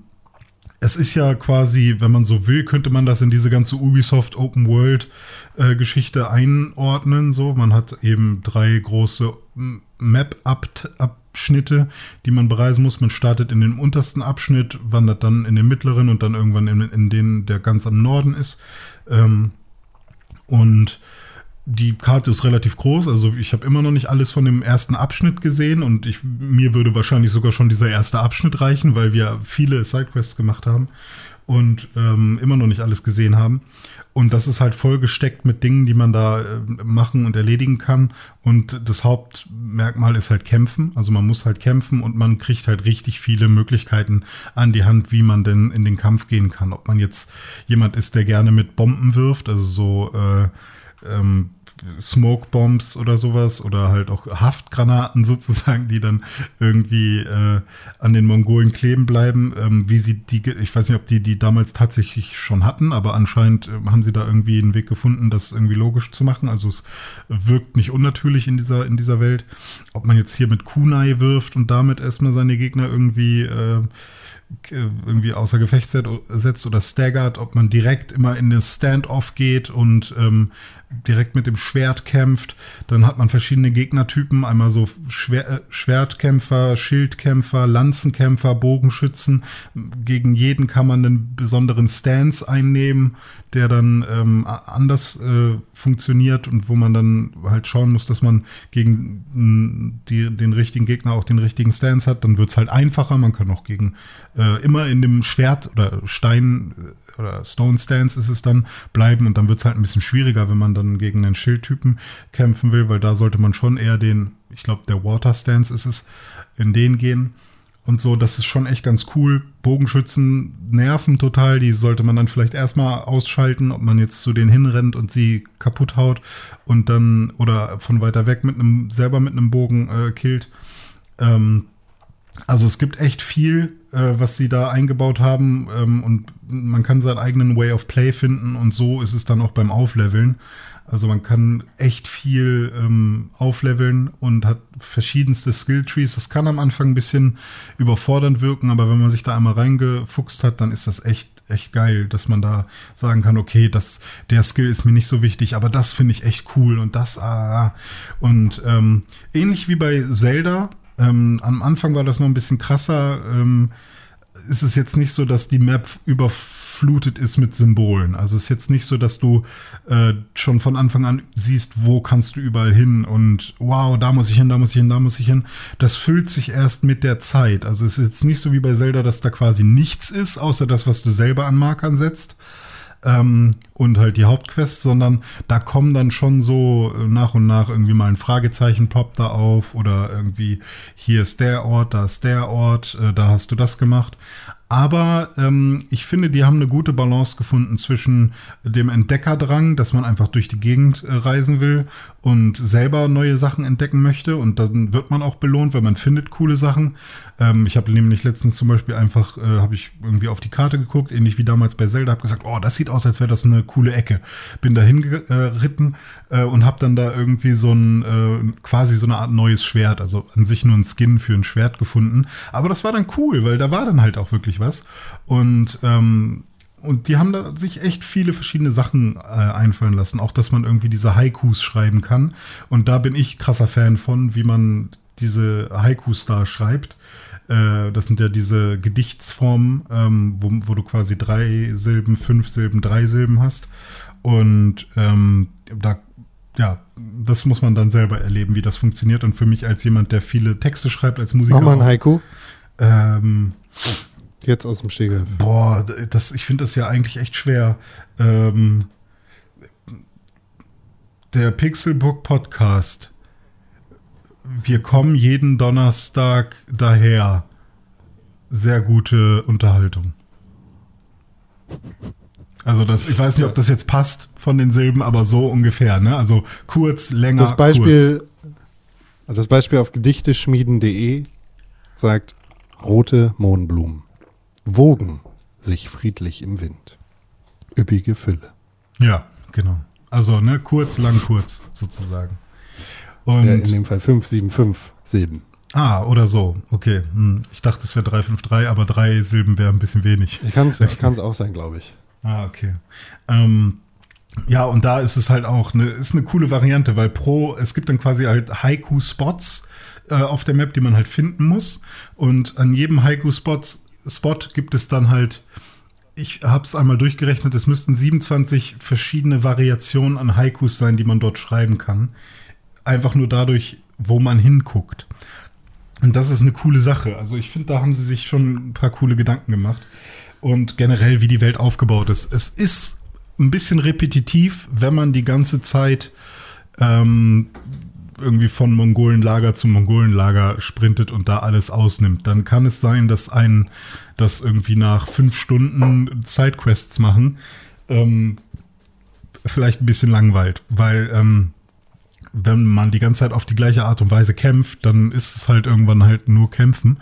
es ist ja quasi, wenn man so will, könnte man das in diese ganze Ubisoft Open World äh, Geschichte einordnen. So, man hat eben drei große Map-Abschnitte, die man bereisen muss. Man startet in dem untersten Abschnitt, wandert dann in den mittleren und dann irgendwann in, in den, der ganz am Norden ist. Ähm, und die Karte ist relativ groß, also ich habe immer noch nicht alles von dem ersten Abschnitt gesehen und ich, mir würde wahrscheinlich sogar schon dieser erste Abschnitt reichen, weil wir viele Sidequests gemacht haben und ähm, immer noch nicht alles gesehen haben. Und das ist halt vollgesteckt mit Dingen, die man da äh, machen und erledigen kann. Und das Hauptmerkmal ist halt kämpfen. Also man muss halt kämpfen und man kriegt halt richtig viele Möglichkeiten an die Hand, wie man denn in den Kampf gehen kann. Ob man jetzt jemand ist, der gerne mit Bomben wirft, also so äh, ähm, Smoke Bombs oder sowas oder halt auch Haftgranaten [laughs] sozusagen, die dann irgendwie äh, an den Mongolen kleben bleiben. Ähm, wie sie die, ich weiß nicht, ob die die damals tatsächlich schon hatten, aber anscheinend äh, haben sie da irgendwie einen Weg gefunden, das irgendwie logisch zu machen. Also es wirkt nicht unnatürlich in dieser in dieser Welt. Ob man jetzt hier mit Kunai wirft und damit erstmal seine Gegner irgendwie äh, irgendwie außer Gefecht setzt oder staggert, ob man direkt immer in den Standoff geht und ähm, direkt mit dem Schwert kämpft. Dann hat man verschiedene Gegnertypen, einmal so Schwer äh, Schwertkämpfer, Schildkämpfer, Lanzenkämpfer, Bogenschützen. Gegen jeden kann man einen besonderen Stance einnehmen, der dann ähm, anders äh, funktioniert und wo man dann halt schauen muss, dass man gegen die, den richtigen Gegner auch den richtigen Stance hat. Dann wird es halt einfacher. Man kann auch gegen äh, immer in dem Schwert oder Stein äh, oder Stone Stance ist es dann bleiben und dann wird es halt ein bisschen schwieriger, wenn man dann gegen einen Schildtypen kämpfen will, weil da sollte man schon eher den, ich glaube, der Water Stance ist es, in den gehen und so, das ist schon echt ganz cool. Bogenschützen nerven total, die sollte man dann vielleicht erstmal ausschalten, ob man jetzt zu denen hinrennt und sie kaputt haut und dann oder von weiter weg mit einem, selber mit einem Bogen äh, killt. Ähm, also es gibt echt viel, was sie da eingebaut haben ähm, und man kann seinen eigenen Way of Play finden und so ist es dann auch beim Aufleveln. Also man kann echt viel ähm, aufleveln und hat verschiedenste Skilltrees. Das kann am Anfang ein bisschen überfordernd wirken, aber wenn man sich da einmal reingefuchst hat, dann ist das echt echt geil, dass man da sagen kann, okay, das, der Skill ist mir nicht so wichtig, aber das finde ich echt cool und das, ah, und ähm, ähnlich wie bei Zelda, ähm, am Anfang war das noch ein bisschen krasser. Ähm, ist es jetzt nicht so, dass die Map überflutet ist mit Symbolen. Also es ist jetzt nicht so, dass du äh, schon von Anfang an siehst, wo kannst du überall hin und wow, da muss ich hin, da muss ich hin, da muss ich hin. Das füllt sich erst mit der Zeit. Also es ist jetzt nicht so wie bei Zelda, dass da quasi nichts ist, außer das, was du selber an Markern setzt ähm, und halt die Hauptquest, sondern da kommen dann schon so äh, nach und nach irgendwie mal ein Fragezeichen poppt da auf oder irgendwie hier ist der Ort, da ist der Ort, äh, da hast du das gemacht. Aber ähm, ich finde, die haben eine gute Balance gefunden zwischen dem Entdeckerdrang, dass man einfach durch die Gegend äh, reisen will und selber neue Sachen entdecken möchte. Und dann wird man auch belohnt, weil man findet coole Sachen. Ähm, ich habe nämlich letztens zum Beispiel einfach, äh, habe ich irgendwie auf die Karte geguckt, ähnlich wie damals bei Zelda, habe gesagt, oh, das sieht aus, als wäre das eine coole Ecke. Bin da hingeritten äh, und habe dann da irgendwie so ein, äh, quasi so eine Art neues Schwert, also an sich nur ein Skin für ein Schwert gefunden. Aber das war dann cool, weil da war dann halt auch wirklich was. Und ähm, und die haben da sich echt viele verschiedene Sachen äh, einfallen lassen. Auch, dass man irgendwie diese Haikus schreiben kann. Und da bin ich krasser Fan von, wie man diese Haikus da schreibt. Äh, das sind ja diese Gedichtsformen, ähm, wo, wo, du quasi drei Silben, fünf Silben, drei Silben hast. Und ähm, da ja, das muss man dann selber erleben, wie das funktioniert. Und für mich als jemand, der viele Texte schreibt, als Musiker. Mach mal ein Haiku. Ähm, Jetzt aus dem Stegreif. Boah, das, ich finde das ja eigentlich echt schwer. Ähm, der Pixelbook Podcast. Wir kommen jeden Donnerstag daher. Sehr gute Unterhaltung. Also das, ich weiß nicht, ob das jetzt passt von den Silben, aber so ungefähr, ne? Also kurz, länger, Das Beispiel, das Beispiel auf gedichteschmieden.de sagt rote Mohnblumen. Wogen sich friedlich im Wind. Üppige Fülle. Ja, genau. Also, ne, kurz, lang, kurz, sozusagen. Und, Ja, in dem Fall 575 Silben. ah, oder so, okay. Hm. Ich dachte, es wäre 353, aber drei Silben wäre ein bisschen wenig. Ich kann es [laughs] auch sein, glaube ich. Ah, okay. Ähm, ja, und da ist es halt auch eine, ist eine coole Variante, weil pro, es gibt dann quasi halt Haiku-Spots äh, auf der Map, die man halt finden muss. Und an jedem Haiku-Spot Spot gibt es dann halt, ich habe es einmal durchgerechnet, es müssten 27 verschiedene Variationen an Haikus sein, die man dort schreiben kann. Einfach nur dadurch, wo man hinguckt. Und das ist eine coole Sache. Also ich finde, da haben sie sich schon ein paar coole Gedanken gemacht. Und generell, wie die Welt aufgebaut ist. Es ist ein bisschen repetitiv, wenn man die ganze Zeit ähm, irgendwie von Mongolenlager zu Mongolenlager sprintet und da alles ausnimmt. Dann kann es sein, dass ein das irgendwie nach fünf Stunden Sidequests machen, ähm, vielleicht ein bisschen langweilt, weil ähm, wenn man die ganze Zeit auf die gleiche Art und Weise kämpft, dann ist es halt irgendwann halt nur kämpfen.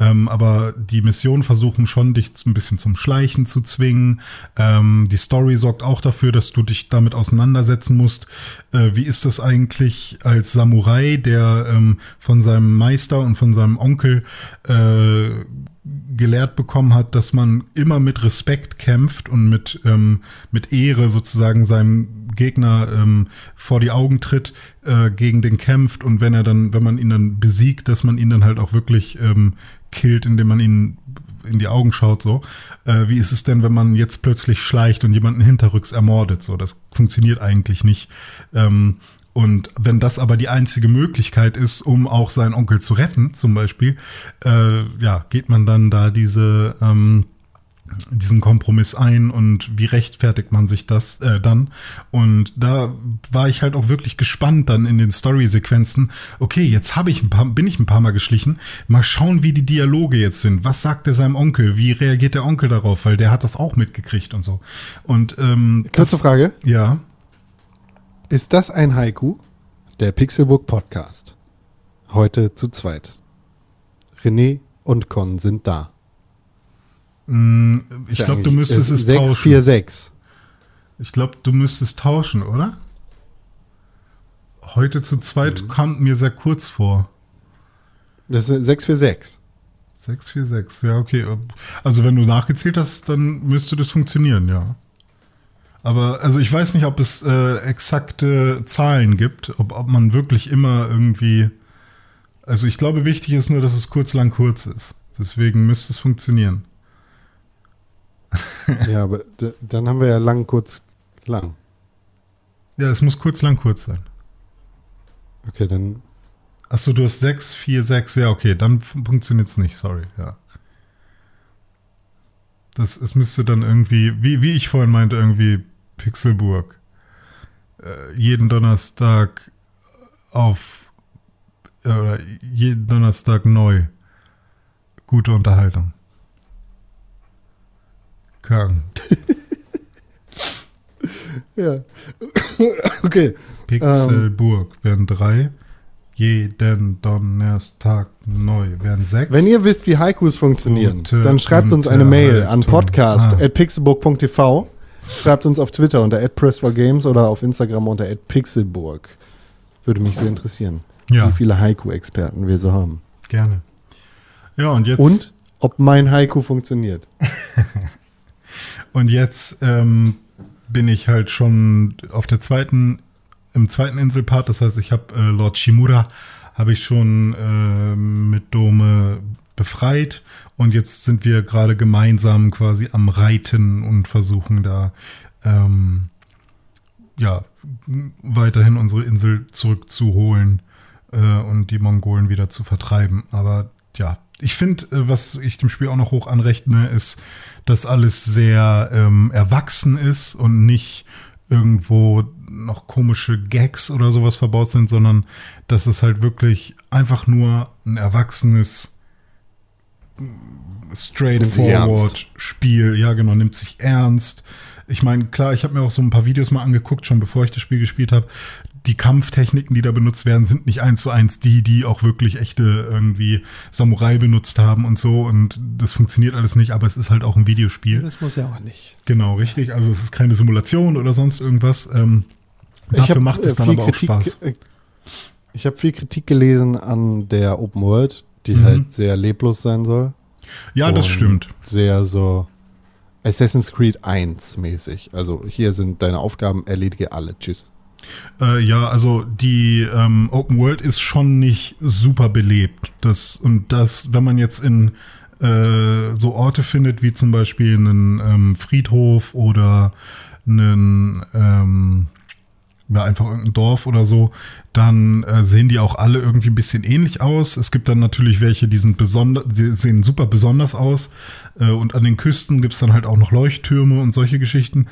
Ähm, aber die Missionen versuchen schon, dich ein bisschen zum Schleichen zu zwingen. Ähm, die Story sorgt auch dafür, dass du dich damit auseinandersetzen musst. Äh, wie ist das eigentlich als Samurai, der ähm, von seinem Meister und von seinem Onkel äh, gelehrt bekommen hat, dass man immer mit Respekt kämpft und mit, ähm, mit Ehre sozusagen seinem Gegner ähm, vor die Augen tritt, äh, gegen den kämpft und wenn er dann, wenn man ihn dann besiegt, dass man ihn dann halt auch wirklich ähm, killt, indem man ihn in die Augen schaut, so. Äh, wie ist es denn, wenn man jetzt plötzlich schleicht und jemanden hinterrücks ermordet? So, das funktioniert eigentlich nicht. Ähm, und wenn das aber die einzige Möglichkeit ist, um auch seinen Onkel zu retten, zum Beispiel, äh, ja, geht man dann da diese, ähm, diesen Kompromiss ein und wie rechtfertigt man sich das äh, dann? Und da war ich halt auch wirklich gespannt dann in den Story-Sequenzen. Okay, jetzt habe ich ein paar, bin ich ein paar Mal geschlichen. Mal schauen, wie die Dialoge jetzt sind. Was sagt er seinem Onkel? Wie reagiert der Onkel darauf? Weil der hat das auch mitgekriegt und so. Und ähm, Kurze das, Frage. Ja. Ist das ein Haiku? Der Pixelbook Podcast. Heute zu zweit. René und Con sind da. Mm, Ich glaube, du müsstest es tauschen. 646. Ich glaube, du müsstest tauschen, oder? Heute zu zweit kam mir sehr kurz vor. Das ist 646. 646, ja, okay. Also wenn du nachgezählt hast, dann müsste das funktionieren, ja. Aber also ich weiß nicht, ob es äh, exakte Zahlen gibt, ob, ob man wirklich immer irgendwie. Also ich glaube, wichtig ist nur, dass es kurz lang kurz ist. Deswegen müsste es funktionieren. Ja, aber dann haben wir ja lang, kurz, lang. Ja, es muss kurz lang kurz sein. Okay, dann Achso, du hast 6, 4, 6. Ja, okay, dann funktioniert es nicht, sorry, ja. Das, es müsste dann irgendwie, wie, wie ich vorhin meinte, irgendwie Pixelburg. Äh, jeden Donnerstag auf, äh, oder jeden Donnerstag neu. Gute Unterhaltung. Kang. [laughs] Ja. okay. Pixelburg wären drei. Jeden Donnerstag neu wären sechs. Wenn ihr wisst, wie Haikus funktionieren, Gute dann schreibt uns eine Mail an Ah. at pixelburg.tv. Schreibt uns auf Twitter unter @press4games oder auf Instagram unter @pixelburg. Würde mich sehr interessieren, Ja. wie viele Haiku-Experten wir so haben. Gerne. Ja, und jetzt. Und ob mein Haiku funktioniert. [laughs] Und jetzt ähm, bin ich halt schon auf der zweiten, im zweiten Inselpart. Das heißt, ich habe äh, Lord Shimura habe ich schon äh, mit Dome befreit und jetzt sind wir gerade gemeinsam quasi am Reiten und versuchen da ähm, ja weiterhin unsere Insel zurückzuholen äh, und die Mongolen wieder zu vertreiben. Aber ja, ich finde, äh, was ich dem Spiel auch noch hoch anrechne, ist, dass alles sehr ähm, erwachsen ist und nicht irgendwo noch komische Gags oder sowas verbaut sind, sondern dass es halt wirklich einfach nur ein erwachsenes straightforward Spiel, ja genau, nimmt sich ernst. Ich meine, klar, ich habe mir auch so ein paar Videos mal angeguckt, schon bevor ich das Spiel gespielt habe. Die Kampftechniken, die da benutzt werden, sind nicht eins zu eins die, die auch wirklich echte irgendwie Samurai benutzt haben und so. Und das funktioniert alles nicht, aber es ist halt auch ein Videospiel. Das muss ja auch nicht. Genau, richtig. Also es ist keine Simulation oder sonst irgendwas. Ähm, dafür hab, macht es äh, dann aber auch Kritik, Spaß. äh, Ich habe viel Kritik gelesen an der Open World, die Mhm. halt sehr leblos sein soll. Ja, das stimmt. Sehr so Assassin's Creed 1 mäßig. Also hier sind deine Aufgaben, erledige alle. Tschüss. Äh, ja, also die ähm, Open World ist schon nicht super belebt. Das, und das, wenn man jetzt in äh, so Orte findet, wie zum Beispiel einen ähm, Friedhof oder einen, ähm, ja, einfach irgendein Dorf oder so, dann äh, sehen die auch alle irgendwie ein bisschen ähnlich aus. Es gibt dann natürlich welche, die sind besonders, sehen super besonders aus. Äh, und an den Küsten gibt's dann halt auch noch Leuchttürme und solche Geschichten.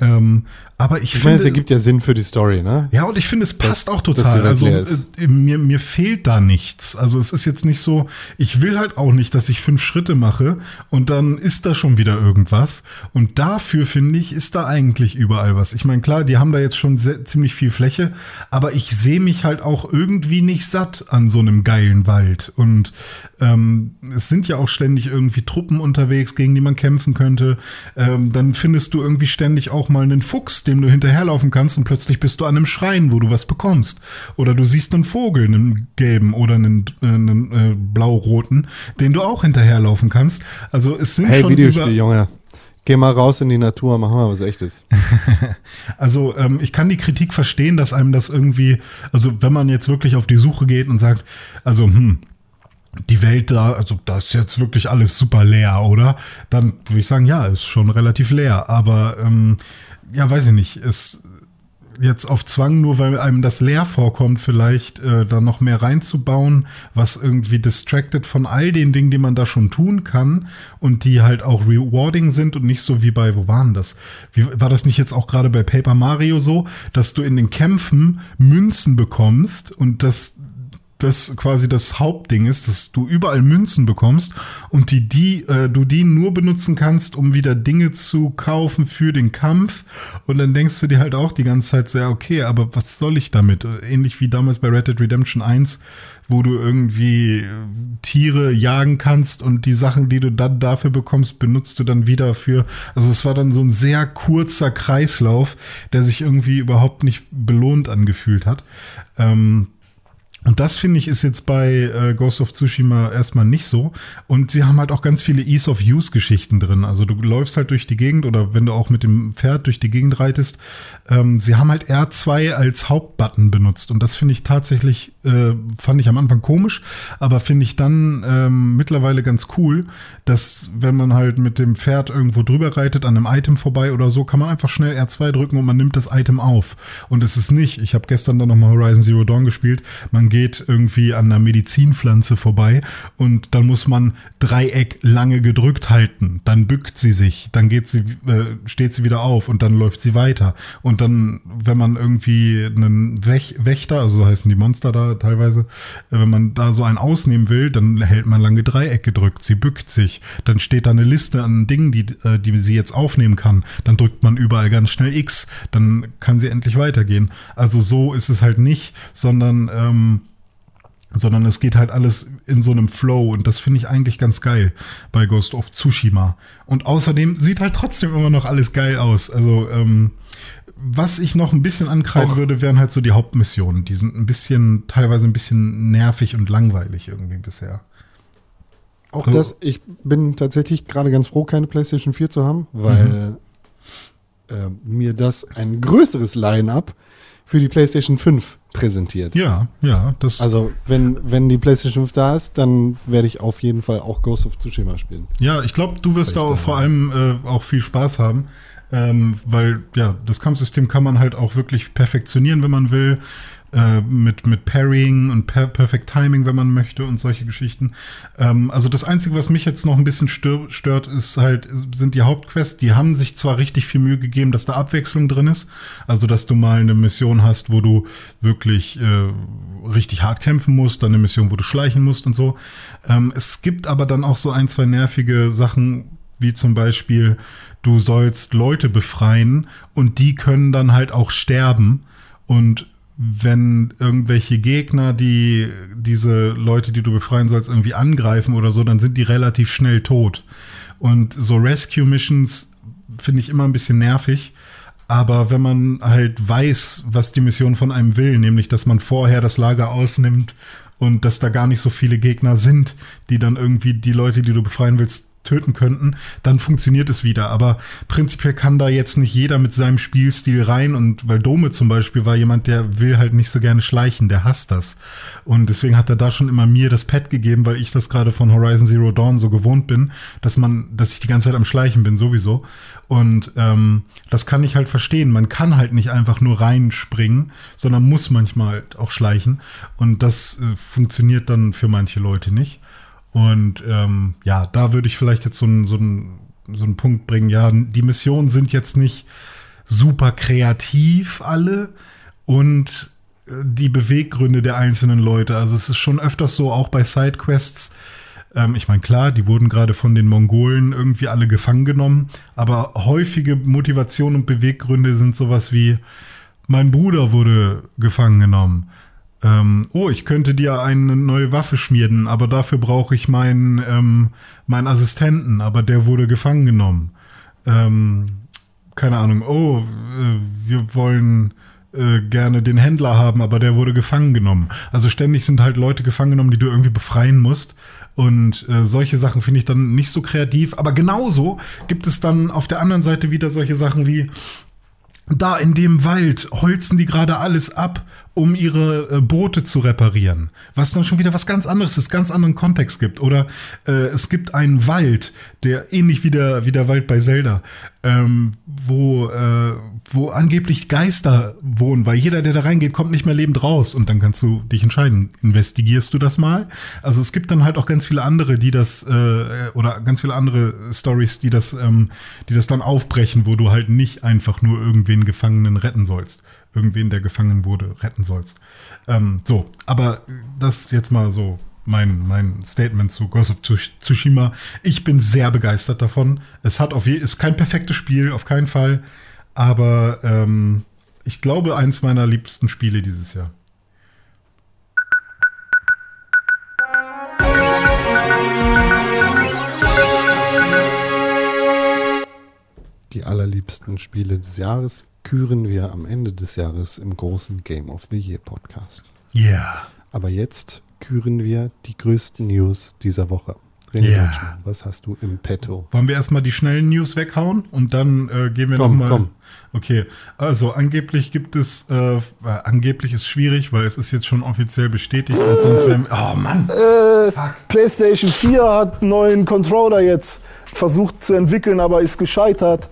Ähm, aber ich, Ich meine, finde, es ergibt ja Sinn für die Story, ne? ja, und ich finde, es passt auch dass total. Also äh, mir, mir fehlt da nichts. Also es ist jetzt nicht so, ich will halt auch nicht, dass ich fünf Schritte mache und dann ist da schon wieder irgendwas. Und dafür, finde ich, ist da eigentlich überall was. Ich meine, klar, die haben da jetzt schon sehr, ziemlich viel Fläche, aber ich sehe mich halt auch irgendwie nicht satt an so einem geilen Wald. Und ähm, es sind ja auch ständig irgendwie Truppen unterwegs, gegen die man kämpfen könnte. Ähm, dann findest du irgendwie ständig auch mal einen Fuchs, dem du hinterherlaufen kannst und plötzlich bist du an einem Schrein, wo du was bekommst. Oder du siehst einen Vogel, einen gelben oder einen, äh, einen äh, blau-roten, den du auch hinterherlaufen kannst. Also es sind Hey, schon Videospiel, über, Junge. Geh mal raus in die Natur, mach mal was Echtes. [laughs] Also ähm, ich kann die Kritik verstehen, dass einem das irgendwie, also wenn man jetzt wirklich auf die Suche geht und sagt, also hm, die Welt da, also da ist jetzt wirklich alles super leer, oder? Dann würde ich sagen, ja, ist schon relativ leer. Aber ähm, ja, weiß ich nicht, ist jetzt auf Zwang, nur weil einem das leer vorkommt, vielleicht äh, da noch mehr reinzubauen, was irgendwie distracted von all den Dingen, die man da schon tun kann und die halt auch rewarding sind und nicht so wie bei, wo waren das? Wie, war das nicht jetzt auch gerade bei Paper Mario so, dass du in den Kämpfen Münzen bekommst und das das quasi das Hauptding ist, dass du überall Münzen bekommst und die, die äh, du die nur benutzen kannst, um wieder Dinge zu kaufen für den Kampf. Und dann denkst du dir halt auch die ganze Zeit so, ja, okay, aber was soll ich damit? Ähnlich wie damals bei Red Dead Redemption 1, wo du irgendwie äh, Tiere jagen kannst und die Sachen, die du dann dafür bekommst, benutzt du dann wieder für. Also es war dann so ein sehr kurzer Kreislauf, der sich irgendwie überhaupt nicht belohnt angefühlt hat. Ähm, und das finde ich ist jetzt bei äh, Ghost of Tsushima erstmal nicht so. Und sie haben halt auch ganz viele Ease of Use Geschichten drin. Also du läufst halt durch die Gegend oder wenn du auch mit dem Pferd durch die Gegend reitest. Ähm, sie haben halt R2 als Hauptbutton benutzt. Und das finde ich tatsächlich, äh, fand ich am Anfang komisch, aber finde ich dann ähm, mittlerweile ganz cool, dass wenn man halt mit dem Pferd irgendwo drüber reitet, an einem Item vorbei oder so, kann man einfach schnell R2 drücken und man nimmt das Item auf. Und es ist nicht, ich habe gestern dann nochmal Horizon Zero Dawn gespielt, man geht irgendwie an einer Medizinpflanze vorbei und dann muss man Dreieck lange gedrückt halten. Dann bückt sie sich, dann geht sie, äh, steht sie wieder auf und dann läuft sie weiter. Und dann, wenn man irgendwie einen Wäch Wächter, also so heißen die Monster da teilweise, äh, wenn man da so einen ausnehmen will, dann hält man lange Dreieck gedrückt, sie bückt sich. Dann steht da eine Liste an Dingen, die, äh, die sie jetzt aufnehmen kann. Dann drückt man überall ganz schnell X, dann kann sie endlich weitergehen. Also so ist es halt nicht, sondern ähm, sondern es geht halt alles in so einem Flow und das finde ich eigentlich ganz geil bei Ghost of Tsushima. Und außerdem sieht halt trotzdem immer noch alles geil aus. Also ähm, was ich noch ein bisschen ankreiden würde, wären halt so die Hauptmissionen. Die sind ein bisschen, teilweise ein bisschen nervig und langweilig irgendwie bisher. Auch Also- das, ich bin tatsächlich gerade ganz froh, keine PlayStation 4 zu haben, weil äh, mir das ein größeres Line-up für die PlayStation 5 präsentiert. Ja, ja, das. Also, wenn, wenn die PlayStation 5 da ist, dann werde ich auf jeden Fall auch Ghost of Tsushima spielen. Ja, ich glaube, du wirst da auch vor allem äh, auch viel Spaß haben, ähm, weil ja, das Kampfsystem kann man halt auch wirklich perfektionieren, wenn man will. Äh, mit, mit Parrying und per Perfect Timing, wenn man möchte und solche Geschichten. Ähm, also das Einzige, was mich jetzt noch ein bisschen stör stört, ist halt, sind die Hauptquests. Die haben sich zwar richtig viel Mühe gegeben, dass da Abwechslung drin ist. Also, dass du mal eine Mission hast, wo du wirklich äh, richtig hart kämpfen musst, dann eine Mission, wo du schleichen musst und so. Ähm, es gibt aber dann auch so ein, zwei nervige Sachen, wie zum Beispiel, du sollst Leute befreien und die können dann halt auch sterben. Und wenn irgendwelche Gegner, die diese Leute, die du befreien sollst, irgendwie angreifen oder so, dann sind die relativ schnell tot. Und so Rescue Missions finde ich immer ein bisschen nervig. Aber wenn man halt weiß, was die Mission von einem will, nämlich dass man vorher das Lager ausnimmt und dass da gar nicht so viele Gegner sind, die dann irgendwie die Leute, die du befreien willst, töten könnten, dann funktioniert es wieder. Aber prinzipiell kann da jetzt nicht jeder mit seinem Spielstil rein und weil Dome zum Beispiel war jemand, der will halt nicht so gerne schleichen, der hasst das. Und deswegen hat er da schon immer mir das Pad gegeben, weil ich das gerade von Horizon Zero Dawn so gewohnt bin, dass man, dass ich die ganze Zeit am Schleichen bin, sowieso. Und ähm, das kann ich halt verstehen. Man kann halt nicht einfach nur reinspringen, sondern muss manchmal halt auch schleichen. Und das äh, funktioniert dann für manche Leute nicht. Und ähm, ja, da würde ich vielleicht jetzt so einen so einen so einen Punkt bringen. Ja, die Missionen sind jetzt nicht super kreativ alle und äh, die Beweggründe der einzelnen Leute. Also es ist schon öfters so, auch bei Sidequests. Ähm, ich meine, klar, die wurden gerade von den Mongolen irgendwie alle gefangen genommen, aber häufige Motivation und Beweggründe sind sowas wie, mein Bruder wurde gefangen genommen ähm, oh, ich könnte dir eine neue Waffe schmieden, aber dafür brauche ich meinen, ähm, meinen Assistenten, aber der wurde gefangen genommen. Ähm, keine Ahnung, oh, äh, wir wollen äh, gerne den Händler haben, aber der wurde gefangen genommen. Also ständig sind halt Leute gefangen genommen, die du irgendwie befreien musst. Und äh, solche Sachen finde ich dann nicht so kreativ. Aber genauso gibt es dann auf der anderen Seite wieder solche Sachen wie, da in dem Wald holzen die gerade alles ab um ihre äh, Boote zu reparieren. Was dann schon wieder was ganz anderes ist, ganz anderen Kontext gibt. Oder äh, es gibt einen Wald, der ähnlich wie der, wie der Wald bei Zelda, ähm, wo, äh, wo angeblich Geister wohnen, weil jeder, der da reingeht, kommt nicht mehr lebend raus. Und dann kannst du dich entscheiden, investigierst du das mal? Also es gibt dann halt auch ganz viele andere, die das, äh, oder ganz viele andere Stories, die das, ähm, die das dann aufbrechen, wo du halt nicht einfach nur irgendwen Gefangenen retten sollst irgendwen, der gefangen wurde, retten sollst. Ähm, so, aber das ist jetzt mal so mein, mein Statement zu Ghost of Tsushima. Ich bin sehr begeistert davon. Es hat auf je, ist kein perfektes Spiel, auf keinen Fall. Aber ähm, ich glaube, eins meiner liebsten Spiele dieses Jahr. Die allerliebsten Spiele des Jahres küren wir am Ende des Jahres im großen Game of the Year Podcast. Ja. Yeah. Aber jetzt küren wir die größten News dieser Woche. René Ja. Deutschmann, was hast du im Petto? Wollen wir erstmal die schnellen News weghauen und dann äh, gehen wir nochmal. komm. Okay, also angeblich gibt es, äh, äh, angeblich ist schwierig, weil es ist jetzt schon offiziell bestätigt und sonst wären. Oh Mann! Äh, PlayStation 4 hat einen neuen Controller jetzt versucht zu entwickeln, aber ist gescheitert.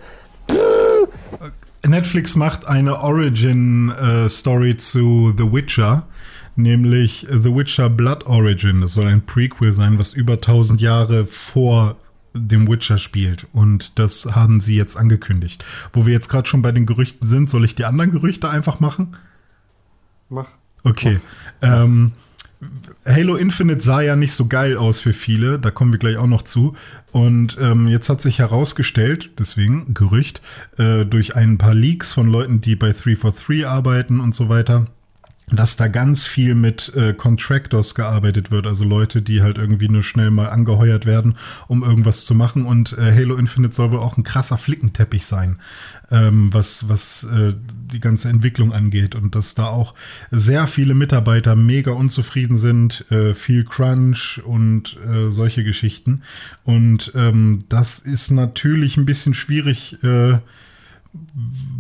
Netflix macht eine Origin-Story zu The Witcher, nämlich The Witcher Blood Origin. Das soll ein Prequel sein, was über 1000 Jahre vor dem Witcher spielt. Und das haben sie jetzt angekündigt. Wo wir jetzt gerade schon bei den Gerüchten sind, soll ich die anderen Gerüchte einfach machen? Mach. Okay. Ähm, Halo Infinite sah ja nicht so geil aus für viele, da kommen wir gleich auch noch zu. Und ähm, jetzt hat sich herausgestellt, deswegen Gerücht, äh, durch ein paar Leaks von Leuten, die bei 343 arbeiten und so weiter, dass da ganz viel mit äh, Contractors gearbeitet wird, also Leute, die halt irgendwie nur schnell mal angeheuert werden, um irgendwas zu machen. Und äh, Halo Infinite soll wohl auch ein krasser Flickenteppich sein, ähm, was, was äh, die ganze Entwicklung angeht. Und dass da auch sehr viele Mitarbeiter mega unzufrieden sind, äh, viel Crunch und äh, solche Geschichten. Und ähm, das ist natürlich ein bisschen schwierig. Äh,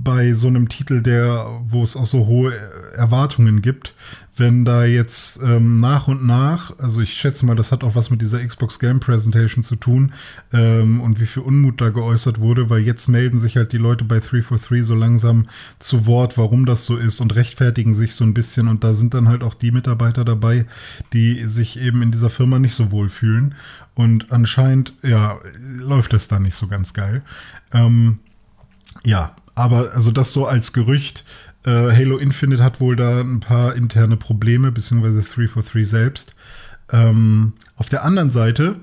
bei so einem Titel, der, wo es auch so hohe Erwartungen gibt, wenn da jetzt ähm, nach und nach, also ich schätze mal, das hat auch was mit dieser Xbox Game Presentation zu tun ähm, und wie viel Unmut da geäußert wurde, weil jetzt melden sich halt die Leute bei 343 so langsam zu Wort, warum das so ist und rechtfertigen sich so ein bisschen und da sind dann halt auch die Mitarbeiter dabei, die sich eben in dieser Firma nicht so wohl fühlen und anscheinend, ja, läuft es da nicht so ganz geil. Ähm, ja, aber also das so als Gerücht. Äh, Halo Infinite hat wohl da ein paar interne Probleme, beziehungsweise 343 selbst. Ähm, auf der anderen Seite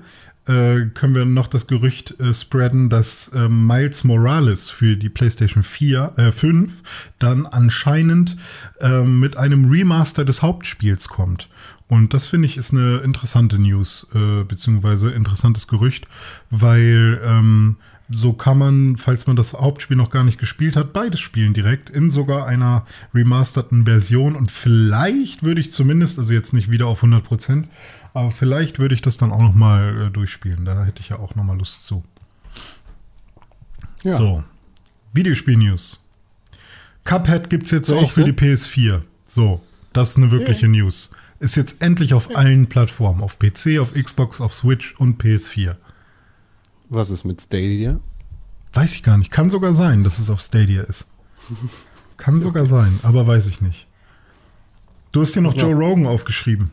äh, können wir noch das Gerücht äh, spreaden, dass äh, Miles Morales für die PlayStation 4, äh, 5 dann anscheinend äh, mit einem Remaster des Hauptspiels kommt. Und das finde ich ist eine interessante News, äh, beziehungsweise interessantes Gerücht, weil ähm, so kann man, falls man das Hauptspiel noch gar nicht gespielt hat, beides spielen direkt in sogar einer remasterten Version. Und vielleicht würde ich zumindest, also jetzt nicht wieder auf 100 Prozent, aber vielleicht würde ich das dann auch noch mal äh, durchspielen. Da hätte ich ja auch noch mal Lust zu. Ja. So, Videospiel-News. Cuphead gibt es jetzt So, auch für ne? die PS4. So, das ist eine wirkliche News. Ist jetzt endlich auf allen Plattformen. Auf PC, auf Xbox, auf Switch und PS4. Was ist mit Stadia? Weiß ich gar nicht. Kann sogar sein, dass es auf Stadia ist. Kann sogar sein, aber weiß ich nicht. Du hast dir noch Joe Rogan aufgeschrieben.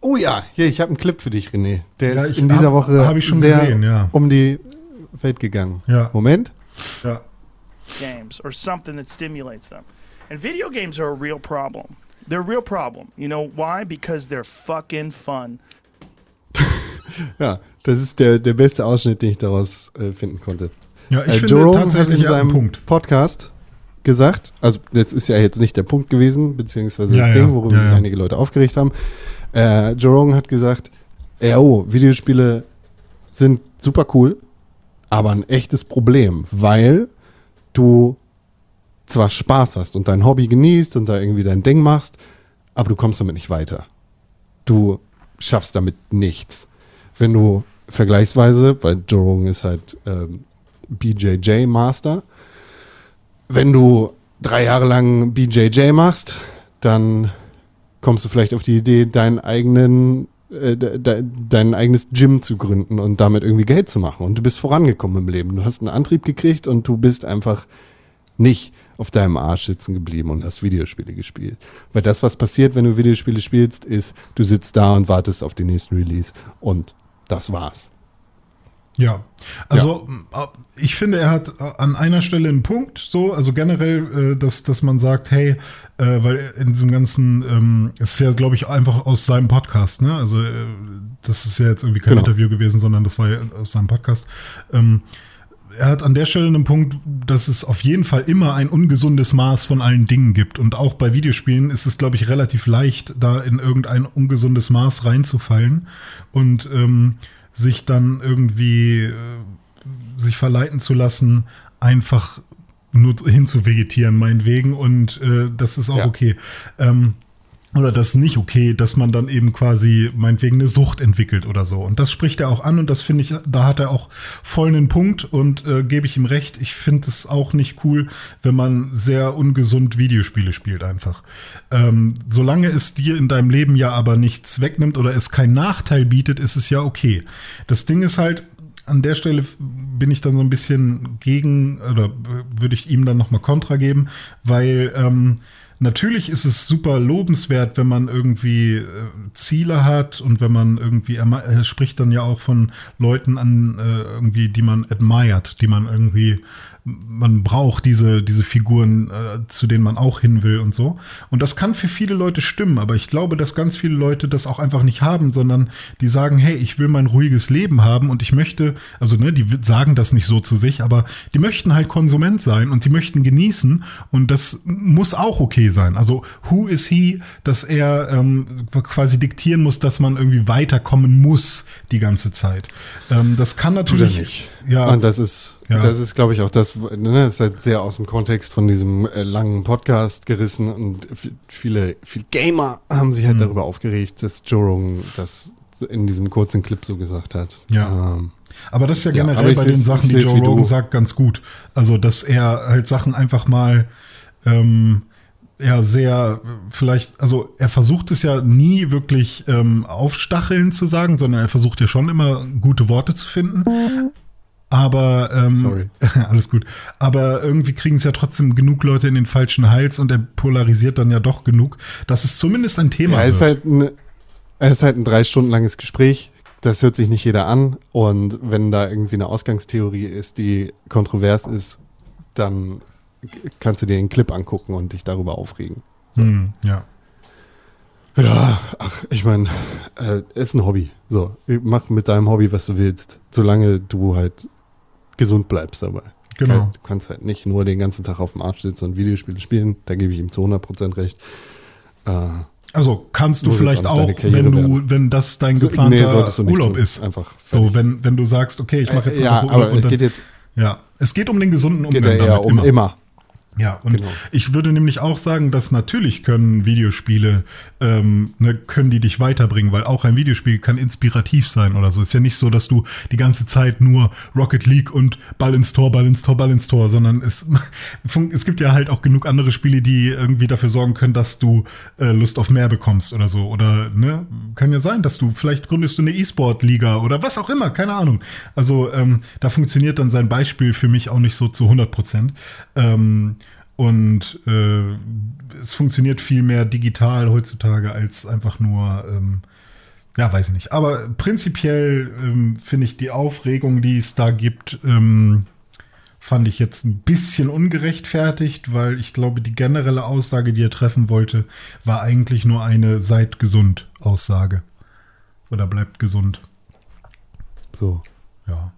Oh ja, hier, ich habe einen Clip für dich, René. Der Ja, ist ich in dieser hab- Woche hab ich schon sehr gesehen, ja. um die Welt gegangen. Ja. Moment. Ja. games or something that stimulates them. And video games are a real problem. They're a real problem. You know why? Because they're fucking fun. Ja, das ist der, der beste Ausschnitt, den ich daraus äh, finden konnte. Ja, ich Äh, finde Joe Rogan tatsächlich hat in seinem Punkt. Podcast gesagt, also das ist ja jetzt nicht der Punkt gewesen, beziehungsweise Ja, das ja, Ding, worüber ja, sich einige Leute aufgeregt haben. Äh, Joe Rogan hat gesagt, ja, oh, Videospiele sind super cool, aber ein echtes Problem, weil du zwar Spaß hast und dein Hobby genießt und da irgendwie dein Ding machst, aber du kommst damit nicht weiter. Du schaffst damit nichts. Wenn du vergleichsweise, weil Joe Rogan ist halt ähm, BJJ Master, wenn du drei Jahre lang BJJ machst, dann kommst du vielleicht auf die Idee, deinen eigenen, äh, de, de, dein eigenes Gym zu gründen und damit irgendwie Geld zu machen. Und du bist vorangekommen im Leben. Du hast einen Antrieb gekriegt und du bist einfach nicht auf deinem Arsch sitzen geblieben und hast Videospiele gespielt. Weil das, was passiert, wenn du Videospiele spielst, ist, du sitzt da und wartest auf den nächsten Release. Und das war's. Ja, also äh, ich finde, er hat äh, an einer Stelle einen Punkt, so, also generell, äh, dass, dass man sagt, hey, äh, weil in diesem ganzen, ähm, es ist ja, glaube ich, einfach aus seinem Podcast, ne? Also das ist ja jetzt irgendwie kein Genau. Interview gewesen, sondern das war ja aus seinem Podcast. Ähm, er hat an der Stelle einen Punkt, dass es auf jeden Fall immer ein ungesundes Maß von allen Dingen gibt. Und auch bei Videospielen ist es, glaube ich, relativ leicht, da in irgendein ungesundes Maß reinzufallen und ähm, sich dann irgendwie äh, sich verleiten zu lassen, einfach nur hinzuvegetieren, meinetwegen. Und äh, das ist auch Ja. okay. Ähm, oder das ist nicht okay, dass man dann eben quasi meinetwegen eine Sucht entwickelt oder so. Und das spricht er auch an und das finde ich, da hat er auch voll einen Punkt und äh, gebe ich ihm recht. Ich finde es auch nicht cool, wenn man sehr ungesund Videospiele spielt einfach. Ähm, solange es dir in deinem Leben ja aber nichts wegnimmt oder es keinen Nachteil bietet, ist es ja okay. Das Ding ist halt, an der Stelle bin ich dann so ein bisschen gegen, oder würde ich ihm dann nochmal Kontra geben, weil ähm, natürlich ist es super lobenswert, wenn man irgendwie äh, Ziele hat und wenn man irgendwie, er, er spricht dann ja auch von Leuten an, äh, irgendwie, die man admired, die man irgendwie, man braucht diese, diese Figuren, äh, zu denen man auch hin will und so. Und das kann für viele Leute stimmen, aber ich glaube, dass ganz viele Leute das auch einfach nicht haben, sondern die sagen, hey, ich will mein ruhiges Leben haben und ich möchte, also ne, die sagen das nicht so zu sich, aber die möchten halt Konsument sein und die möchten genießen und das muss auch okay sein. Also who is he, dass er ähm, quasi diktieren muss, dass man irgendwie weiterkommen muss die ganze Zeit. Ähm, das kann natürlich nicht. Ja Und das ist, Ja. das ist, glaube ich, auch das, ne, ist halt sehr aus dem Kontext von diesem äh, langen Podcast gerissen und viele, viele Gamer haben sich halt Mhm. darüber aufgeregt, dass Joe Rogan das in diesem kurzen Clip so gesagt hat. Ja. Ähm, Aber das ist ja Ja, generell ich bei den Sachen, die Joe. Rogan sagt, ganz gut. Also, dass er halt Sachen einfach mal ähm, ja sehr vielleicht, also er versucht es ja nie wirklich ähm, aufstacheln zu sagen, sondern er versucht ja schon immer gute Worte zu finden. Aber ähm, [laughs] alles gut. Aber irgendwie kriegen es ja trotzdem genug Leute in den falschen Hals und er polarisiert dann ja doch genug, dass es zumindest ein Thema Ja, es ist wird. halt ein, es ist halt ein drei Stunden langes Gespräch. Das hört sich nicht jeder an. Und wenn da irgendwie eine Ausgangstheorie ist, die kontrovers ist, dann kannst du dir den Clip angucken und dich darüber aufregen. hm, ja. Ja, ach, ich meine, äh, ist ein Hobby. So, mach mit deinem Hobby, was du willst, solange du halt gesund bleibst dabei. Genau. Du kannst halt nicht nur den ganzen Tag auf dem Arsch sitzen und Videospiele spielen. Da gebe ich ihm zu 100% recht. Äh, Also kannst du vielleicht auch wenn du, werden. wenn das dein so- geplanter du nicht Urlaub tun. ist. Einfach So, wenn, wenn du sagst, okay, ich mache jetzt Äh, ja, Urlaub aber und dann, geht jetzt ja, es geht um den gesunden Umgang ja damit um immer. Ja, und Genau. ich würde nämlich auch sagen, dass natürlich können Videospiele, ähm, ne, können die dich weiterbringen, weil auch ein Videospiel kann inspirativ sein oder so. Ist ja nicht so, dass du die ganze Zeit nur Rocket League und Ball ins Tor, Ball ins Tor, Ball ins Tor, sondern es, [laughs] es gibt ja halt auch genug andere Spiele, die irgendwie dafür sorgen können, dass du äh, Lust auf mehr bekommst oder so. Oder, ne, kann ja sein, dass du, vielleicht gründest du eine E-Sport-Liga oder was auch immer, keine Ahnung. Also, ähm, da funktioniert dann sein Beispiel für mich auch nicht so zu 100 Prozent. Ähm, und äh, es funktioniert viel mehr digital heutzutage als einfach nur, ähm, ja, weiß ich nicht. Aber prinzipiell ähm, finde ich die Aufregung, die es da gibt, ähm, fand ich jetzt ein bisschen ungerechtfertigt, weil ich glaube, die generelle Aussage, die er treffen wollte, war eigentlich nur eine Seid gesund Aussage. Oder bleibt gesund. So. Ja.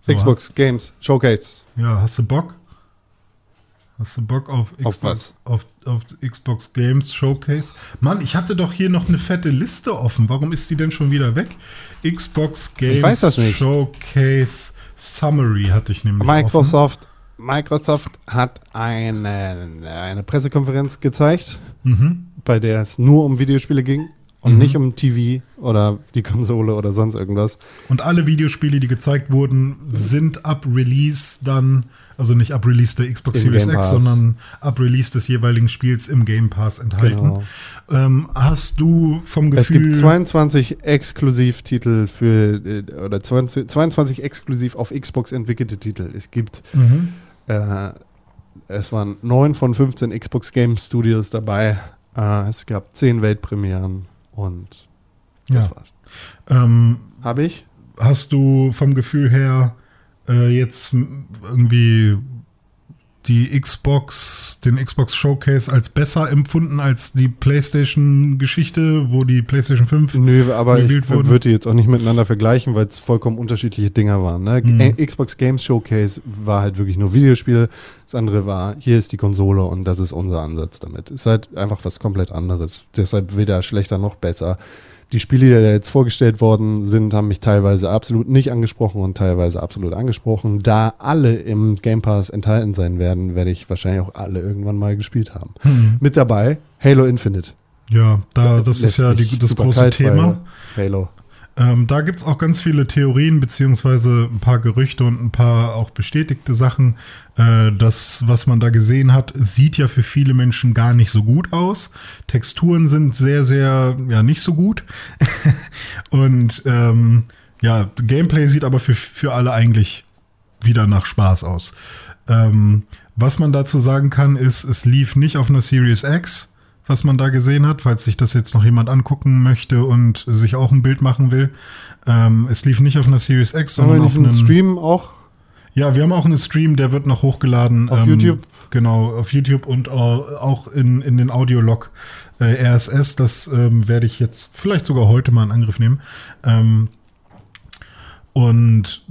So, Xbox Games Showcase. Ja, hast du Bock? Hast du Bock auf Auf Xbox, auf, auf Xbox Games Showcase? Mann, ich hatte doch hier noch eine fette Liste offen. Warum ist die denn schon wieder weg? Xbox Games. Showcase Summary hatte ich nämlich offen. Microsoft, Microsoft hat eine, eine Pressekonferenz gezeigt, Mhm. bei der es nur um Videospiele ging und nicht um TV oder die Konsole oder sonst irgendwas. Und alle Videospiele, die gezeigt wurden, sind ab Release dann, also nicht ab Release der Xbox Im Series X, sondern ab Release des jeweiligen Spiels im Game Pass enthalten. Genau. Ähm, hast du vom Es Gefühl. gibt 22 Exklusivtitel für, äh, oder 20, 22 exklusiv auf Xbox entwickelte Titel. Es gibt, Mhm. äh, es waren 9 von 15 Xbox Game Studios dabei. Äh, es gab 10 Weltpremieren und das Ja. war's. Ähm, Habe ich? hast du vom Gefühl her äh, jetzt irgendwie die Xbox, den Xbox Showcase als besser empfunden als die PlayStation-Geschichte, wo die PlayStation 5 Nö, aber ich wurden? würde die jetzt auch nicht miteinander vergleichen, weil es vollkommen unterschiedliche Dinger waren. Ne? Mhm. Äh, Xbox Games Showcase war halt wirklich nur Videospiele. Das andere war, hier ist die Konsole und das ist unser Ansatz damit. Ist halt einfach was komplett anderes. Deshalb weder schlechter noch besser. Die Spiele, die da jetzt vorgestellt worden sind, haben mich teilweise absolut nicht angesprochen und teilweise absolut angesprochen. Da alle im Game Pass enthalten sein werden, werde ich wahrscheinlich auch alle irgendwann mal gespielt haben. Hm. Mit dabei Halo Infinite. Ja, da, das ist ja die, das große Thema. Halo. Ähm, da gibt's auch ganz viele Theorien, beziehungsweise ein paar Gerüchte und ein paar auch bestätigte Sachen. Äh, das, was man da gesehen hat, sieht ja für viele Menschen gar nicht so gut aus. Texturen sind sehr, sehr, ja, nicht so gut. [laughs] und ähm, ja, Gameplay sieht aber für, für alle eigentlich wieder nach Spaß aus. Ähm, was man dazu sagen kann, ist, es lief nicht auf einer Series X, was man da gesehen hat, falls sich das jetzt noch jemand angucken möchte und sich auch ein Bild machen will. Ähm, es lief nicht auf einer Series X, sondern auf einem Stream auch? Ja, wir haben auch einen Stream, der wird noch hochgeladen. Auf YouTube? Genau, auf YouTube und äh, auch in, in den Audiolog äh, RSS. Das ähm, werde ich jetzt vielleicht sogar heute mal in Angriff nehmen. Ähm, und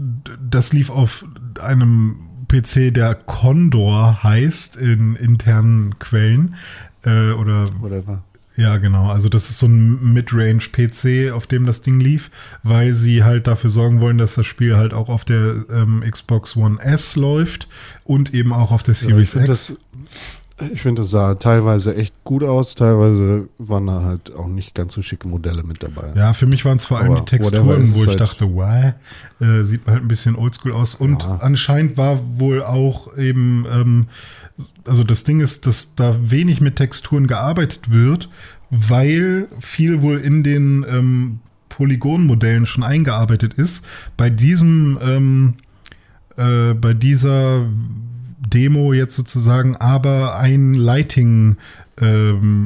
das lief auf einem PC, der Condor heißt in internen Quellen. Äh, oder Whatever. ja, genau. Also das ist so ein Mid-Range-PC, auf dem das Ding lief, weil sie halt dafür sorgen wollen, dass das Spiel halt auch auf der ähm, Xbox One S läuft und eben auch auf der Ja, Series find X. das, Ich finde, es sah teilweise echt gut aus, teilweise waren da halt auch nicht ganz so schicke Modelle mit dabei. Ja, für mich waren es vor allem Aber die Texturen, wo ich halt- dachte, wow, äh, sieht halt ein bisschen oldschool aus. Und Ja. anscheinend war wohl auch eben, ähm, also das Ding ist, dass da wenig mit Texturen gearbeitet wird, weil viel wohl in den ähm, Polygonmodellen schon eingearbeitet ist. Bei diesem, ähm, äh, bei dieser Demo jetzt sozusagen aber ein Lighting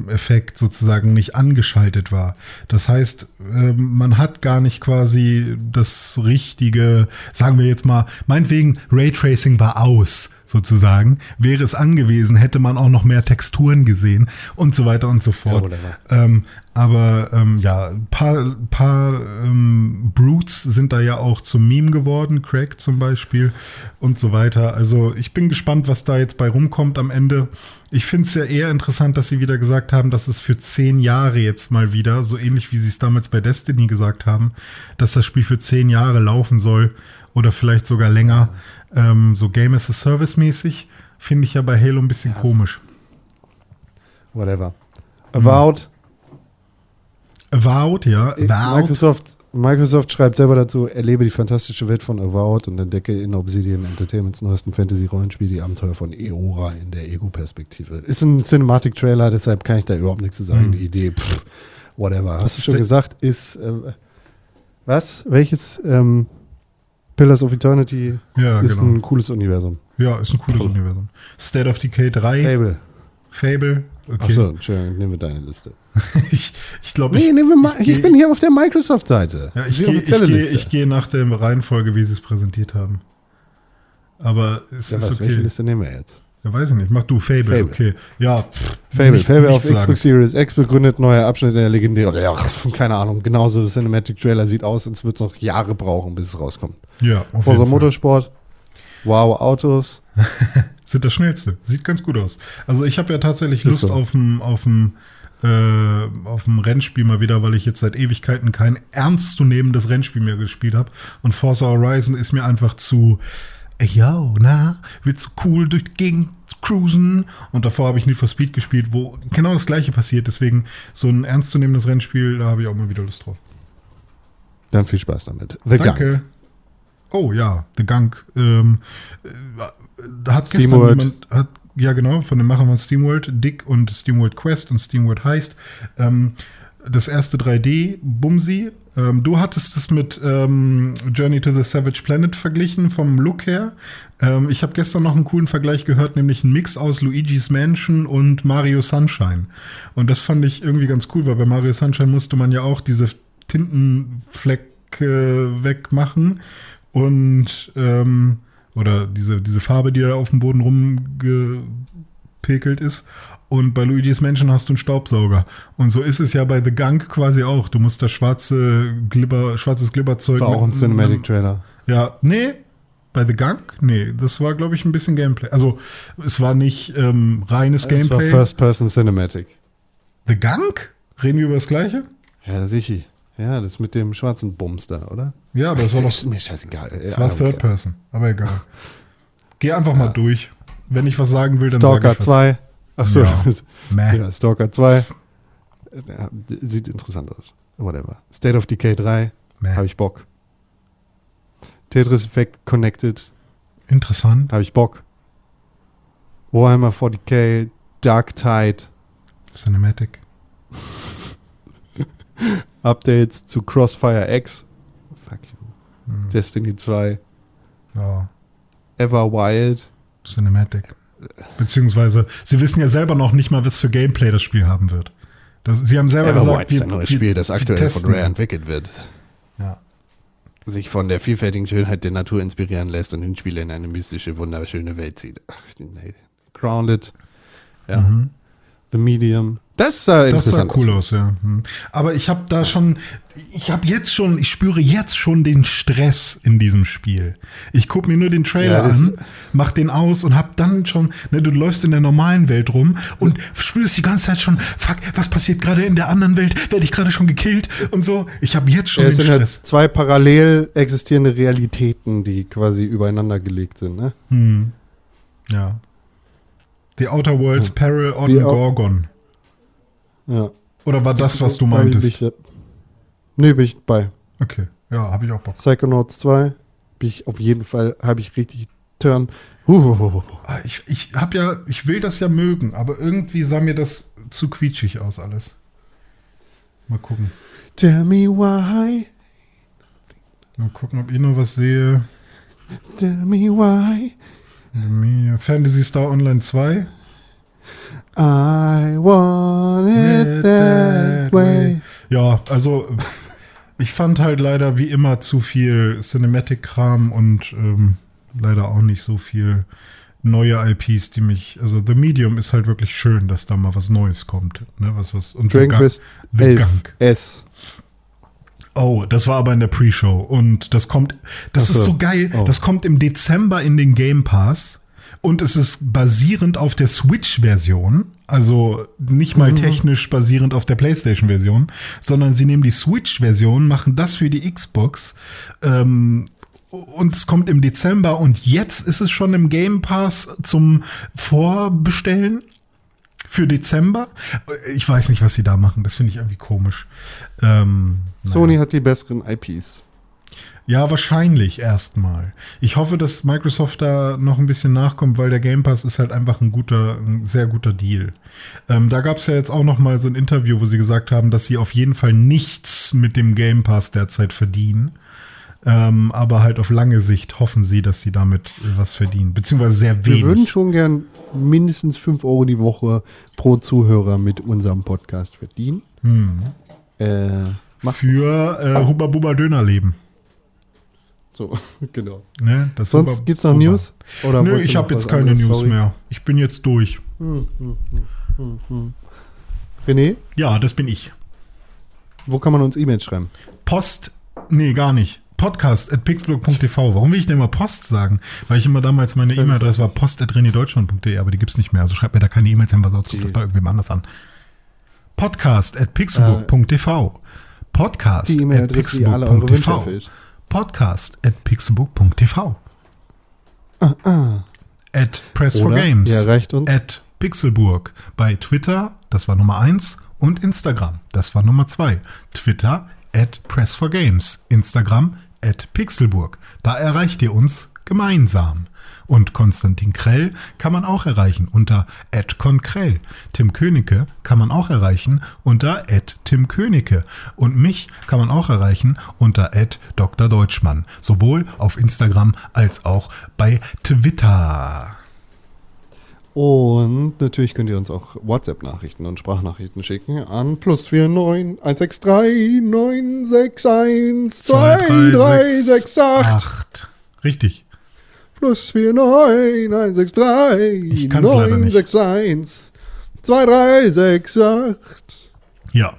Effekt sozusagen nicht angeschaltet war. Das heißt, ähm, man hat gar nicht quasi das richtige, sagen wir jetzt mal, meinetwegen Raytracing war aus sozusagen. Wäre es angewiesen, hätte man auch noch mehr Texturen gesehen und so weiter und so fort. whatever. Aber ähm, ja, ein paar, paar ähm, Brutes sind da ja auch zum Meme geworden, Craig zum Beispiel und so weiter. Also ich bin gespannt, was da jetzt bei rumkommt am Ende. Ich finde es ja eher interessant, dass sie wieder gesagt haben, dass es für zehn Jahre jetzt mal wieder, so ähnlich wie sie es damals bei Destiny gesagt haben, dass das Spiel für zehn Jahre laufen soll oder vielleicht sogar länger. Ähm, so Game as a Service mäßig finde ich ja bei Halo ein bisschen komisch. Whatever. Avowed. Avowed, ja. Avowed. Microsoft, Microsoft schreibt selber dazu, erlebe die fantastische Welt von Avowed und entdecke in Obsidian Entertainments neuesten Fantasy-Rollenspiel die Abenteuer von Eora in der Ego-Perspektive. Ist ein Cinematic-Trailer, deshalb kann ich da überhaupt nichts zu sagen. Hm. Die Idee, pff, whatever. Hast du schon gesagt, ist, äh, was? Welches, ähm, Pillars of Eternity Ja, ist genau. ein cooles Universum. Ja, ist ein cooles Universum. State of Decay 3, Fable. Fable. Okay. Achso, nehmen wir deine Liste. [laughs] Ich, ich glaube, Nee, ich, wir mal, ich, geh- bin hier auf der Microsoft-Seite. ja, ich gehe ich offizielle geh, ich nach der Reihenfolge, wie sie es präsentiert haben. Aber es Ja, ist was, welche okay. Liste nehmen wir jetzt? Ja, weiß ich nicht. Mach du Fable, Fable. okay. Ja, pff, Fable, nicht- Fable auf sagen. Xbox Series X begründet, neuer Abschnitt der legendären, ja, keine Ahnung, genauso Cinematic Trailer sieht aus, als würde es noch Jahre brauchen, bis es rauskommt. Ja, auf Forza. Motorsport, Wow Autos, [laughs] Sind das schnellste. Sieht ganz gut aus. Also ich habe ja tatsächlich Lust so. auf ein auf ein, äh, auf ein Rennspiel mal wieder, weil ich jetzt seit Ewigkeiten kein ernstzunehmendes Rennspiel mehr gespielt habe. Und Forza Horizon ist mir einfach zu, ey, yo, na, wird so cool durch die Gegend cruisen. Und davor habe ich Need for Speed gespielt, wo genau das gleiche passiert. Deswegen so ein ernstzunehmendes Rennspiel, da habe ich auch mal wieder Lust drauf. dann viel Spaß damit. The Danke. Gun. Oh ja, The Gunk. Ähm, äh, da hat gestern SteamWorld. jemand, hat, ja genau, von den Machern von SteamWorld, Dick und SteamWorld Quest und SteamWorld Heist, ähm, das erste 3D Bumsi. Ähm, du hattest es mit ähm, Journey to the Savage Planet verglichen vom Look her. Ähm, ich habe gestern noch einen coolen Vergleich gehört, nämlich einen Mix aus Luigi's Mansion und Mario Sunshine. Und das fand ich irgendwie ganz cool, weil bei Mario Sunshine musste man ja auch diese Tintenflecke wegmachen und ähm, oder diese, diese Farbe, die da auf dem Boden rumgepekelt ist. Und bei Luigi's Mansion hast du einen Staubsauger. Und so ist es ja bei The Gunk quasi auch. Du musst das schwarze Glibber, schwarzes Glibberzeug. War auch ein Cinematic Trailer. ja, nee. Bei The Gunk? Nee, das war, glaube ich, ein bisschen Gameplay. Also, es war nicht ähm, reines Es war Gameplay. First Person Cinematic. The Gunk? Reden wir über das Gleiche? Ja, sicher. Ja, das mit dem schwarzen Bums da, oder? Ja, aber es war doch. mir scheißegal. Es war Third Person, aber egal. [laughs] Geh einfach mal durch. Wenn ich was sagen will, dann Stalker sag ich was. 2. Achso. Ja. [laughs] Ja, Stalker 2. Ja, sieht interessant aus. Whatever. State of Decay 3. Mäh. Habe ich Bock. Tetris Effect Connected. Interessant. Habe ich Bock. Warhammer 40k. Dark Tide. Cinematic. [laughs] Updates zu Crossfire X. Fuck you. Hm. Destiny 2. Ja, Ever Wild. Cinematic. Beziehungsweise, sie wissen ja selber noch nicht mal, was für Gameplay das Spiel haben wird. Das, sie haben selber Ever gesagt, Wild ist ein neues wir- Spiel, das wir aktuell von Rare entwickelt wird. Ja. Sich von der vielfältigen Schönheit der Natur inspirieren lässt und den Spieler in eine mystische, wunderschöne Welt zieht. Ach. Grounded. Ja. Mhm. The Medium. Das sah Das sah interessant cool aus, ja. Hm. Aber ich habe da schon, ich habe jetzt schon, ich spüre jetzt schon den Stress in diesem Spiel. Ich gucke mir nur den Trailer Ja, an, mach den aus und hab dann schon, ne, du läufst in der normalen Welt rum und spürst die ganze Zeit schon, fuck, was passiert gerade in der anderen Welt? Werde ich gerade schon gekillt und so? Ich habe jetzt schon Ja, es den sind halt Stress. zwei parallel existierende Realitäten, die quasi übereinander gelegt sind. Ne? Hm. Ja. The Outer Worlds Peril on Au- Gorgon. Ja. Oder war das, was du Bei bin meintest? ich, ja- nee, bin ich bei. Okay, ja, habe ich auch Bock. Psychonauts 2 bin ich auf jeden Fall, habe ich richtig Turn. Huhuhuhu. Ah, Ich, ich hab ja, ich will das ja mögen, aber irgendwie sah mir das zu quietschig aus alles. Mal gucken. Tell me why, Mal gucken, ob ich noch was sehe. tell me why Fantasy Star Online 2. I want it that way. Ja, also ich fand halt leider wie immer zu viel Cinematic-Kram und ähm, leider auch nicht so viel neue IPs, die mich. Also The Medium ist halt wirklich schön, dass da mal was Neues kommt. Ne? Was, was, und Dragon Quest The 11 Gunk. S. Oh, das war aber in der Pre-Show. Und das kommt, das so. ist so geil. Oh. Das kommt im Dezember in den Game Pass. Und es ist basierend auf der Switch-Version. Also nicht Mhm. mal technisch basierend auf der PlayStation-Version, sondern sie nehmen die Switch-Version, machen das für die Xbox. Ähm, und es kommt im Dezember und jetzt ist es schon im Game Pass zum Vorbestellen für Dezember. Ich weiß nicht, was sie da machen. Das finde ich irgendwie komisch. Ähm, Sony hat die besseren IPs. ja, wahrscheinlich erstmal. Ich hoffe, dass Microsoft da noch ein bisschen nachkommt, weil der Game Pass ist halt einfach ein guter, ein sehr guter Deal. Ähm, da gab es ja jetzt auch noch mal so ein Interview, wo sie gesagt haben, dass sie auf jeden Fall nichts mit dem Game Pass derzeit verdienen. Ähm, aber halt auf lange Sicht hoffen sie, dass sie damit was verdienen. Beziehungsweise sehr Wir würden wenig. schon gern mindestens 5 Euro die Woche pro Zuhörer mit unserem Podcast verdienen. Hm. Äh, mach Für äh, Hubba Bubba Döner leben. so, [laughs] genau. Ne? Das Sonst Hubba gibt's noch. News? Oder Nö, ich habe jetzt keine anderes? News Sorry. mehr. Ich bin jetzt durch. René, Ja, das bin ich. wo kann man uns E-Mails schreiben? Post, nee, gar nicht. Podcast at pixelburg.tv. Warum will ich denn immer Post sagen? Weil ich immer damals meine E-Mail-Adresse war post at renedeutschland.de, aber die gibt's nicht mehr. Also schreibt mir da keine E-Mails hin, weil sonst kommt das bei irgendwem anders an. Podcast at pixelburg.tv. Podcast Die at E-Mail-Adresse, die alle eure Wünsche pixelburg.tv. erfüllt. Podcast at pixelburg.tv. At Press for Oder Games. ihr erreicht uns. At Pixelburg. Bei Twitter, das war Nummer 1. Und Instagram, das war Nummer 2. Twitter at Press for Games. Instagram at Pixelburg. Da erreicht ihr uns gemeinsam. Und Konstantin Krell kann man auch erreichen unter @conkrell. Tim Königke kann man auch erreichen unter @timkönigke und mich kann man auch erreichen unter @dr Deutschmann, sowohl auf Instagram als auch bei Twitter. Und natürlich könnt ihr uns auch WhatsApp-Nachrichten und Sprachnachrichten schicken an plus 49 163 961 2368 acht. Richtig. Plus 49 163 Ich kann's leider nicht. 961 2368 Ja.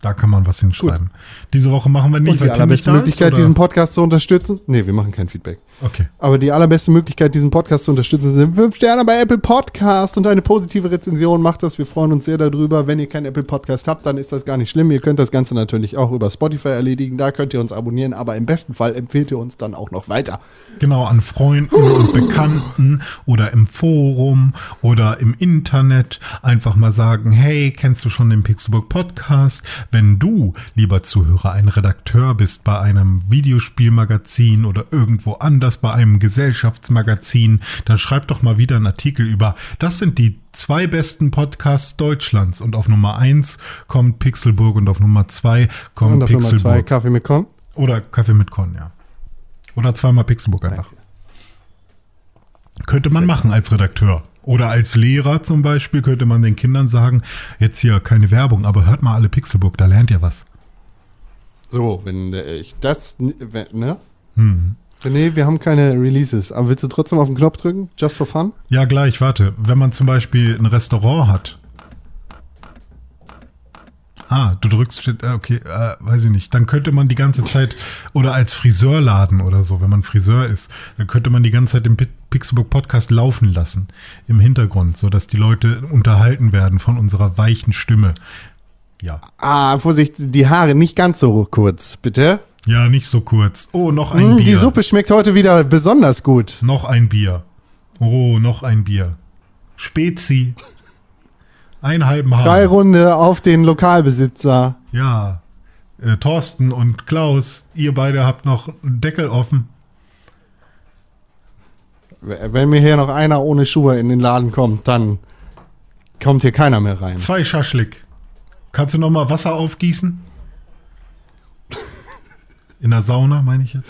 Da kann man was hinschreiben. Diese Woche machen wir nicht, Und die weil Tim nicht da ist, Möglichkeit, oder? diesen Podcast zu unterstützen. Nee, wir machen kein Feedback. Okay. Aber die allerbeste Möglichkeit, diesen Podcast zu unterstützen, sind 5 Sterne bei Apple Podcast und eine positive Rezension. Macht das. Wir freuen uns sehr darüber. Wenn ihr keinen Apple Podcast habt, dann ist das gar nicht schlimm. Ihr könnt das Ganze natürlich auch über Spotify erledigen. Da könnt ihr uns abonnieren. Aber im besten Fall empfehlt ihr uns dann auch noch weiter. Genau, an Freunden und Bekannten oder im Forum oder im Internet einfach mal sagen, hey, kennst du schon den Pixelburg Podcast? Wenn du, lieber Zuhörer, ein Redakteur bist bei einem Videospielmagazin oder irgendwo anders bei einem Gesellschaftsmagazin, dann schreib doch mal wieder einen Artikel über, das sind die zwei besten Podcasts Deutschlands und auf Nummer eins kommt Pixelburg und auf Nummer zwei kommt Und auf Nummer zwei Pixelburg. Kaffee mit Con. Oder Kaffee mit Con, ja. Oder zweimal Pixelburg einfach. Könnte man machen als Redakteur. Oder als Lehrer zum Beispiel könnte man den Kindern sagen, jetzt hier keine Werbung, aber hört mal alle Pixelburg, da lernt ihr was. So, wenn ich das, ne? Hm. Nee, wir haben keine Releases. Aber willst du trotzdem auf den Knopf drücken? Just for fun? Ja, gleich, warte. Wenn man zum Beispiel ein Restaurant hat. Ah, du drückst, äh, okay, äh, weiß ich nicht. Dann könnte man die ganze Zeit, oder als Friseurladen oder so, wenn man Friseur ist, dann könnte man die ganze Zeit den Pi- Pixelbook Podcast laufen lassen im Hintergrund, sodass die Leute unterhalten werden von unserer weichen Stimme. Ja. Ah, Vorsicht, die Haare nicht ganz so kurz, bitte. Ja, nicht so kurz. Oh, noch ein Mm, Bier. die Suppe schmeckt heute wieder besonders gut. Noch ein Bier. Oh, noch ein Bier. Spezi. Einen halben Haar. Drei Runde auf den Lokalbesitzer. Ja. Äh, Thorsten und Klaus, ihr beide habt noch einen Deckel offen. Wenn mir hier noch einer ohne Schuhe in den Laden kommt, dann kommt hier keiner mehr rein. Zwei Schaschlik. Kannst du noch mal Wasser aufgießen? In der Sauna, meine ich jetzt.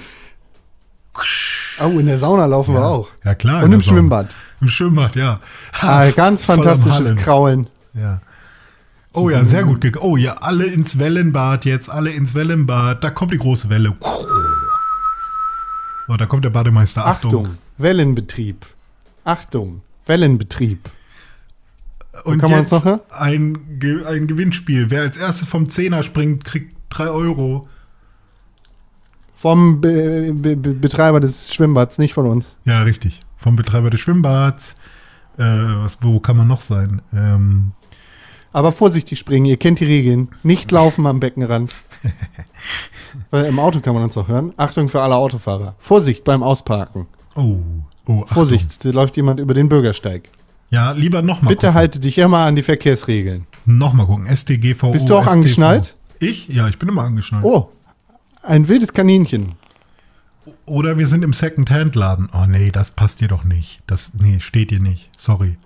Oh, in der Sauna laufen wir auch. Ja, klar. Und im Sauna. Schwimmbad. Im Schwimmbad, ja. Ah, ganz fantastisches. Kraulen. Ja. Oh ja, sehr gut. Oh ja, alle ins Wellenbad jetzt, alle ins Wellenbad. Da kommt die große Welle. Oh, da kommt der Bademeister. Achtung. Achtung, Wellenbetrieb. Achtung, Wellenbetrieb. Und kann jetzt noch ein, ein Gewinnspiel. Wer als erstes vom Zehner springt, kriegt 3 Euro. Vom Be Be Be Betreiber des Schwimmbads, nicht von uns. Ja, richtig. Vom Betreiber des Schwimmbads. Äh, was, wo kann man noch sein? Ähm, Aber vorsichtig springen, ihr kennt die Regeln. Nicht laufen am Beckenrand. [laughs] Weil im Auto kann man uns auch hören. Achtung für alle Autofahrer. Vorsicht beim Ausparken. oh, oh. Vorsicht, da läuft jemand über den Bürgersteig. Ja, lieber nochmal Bitte gucken. halte dich immer an die Verkehrsregeln. Nochmal gucken. StGVO. Bist du auch StV. angeschnallt? Ich? Ja, ich bin immer angeschnallt. Oh, ein wildes Kaninchen. Oder wir sind im Second-Hand-Laden. Oh nee, das passt dir doch nicht. Das, nee, steht dir nicht. Sorry.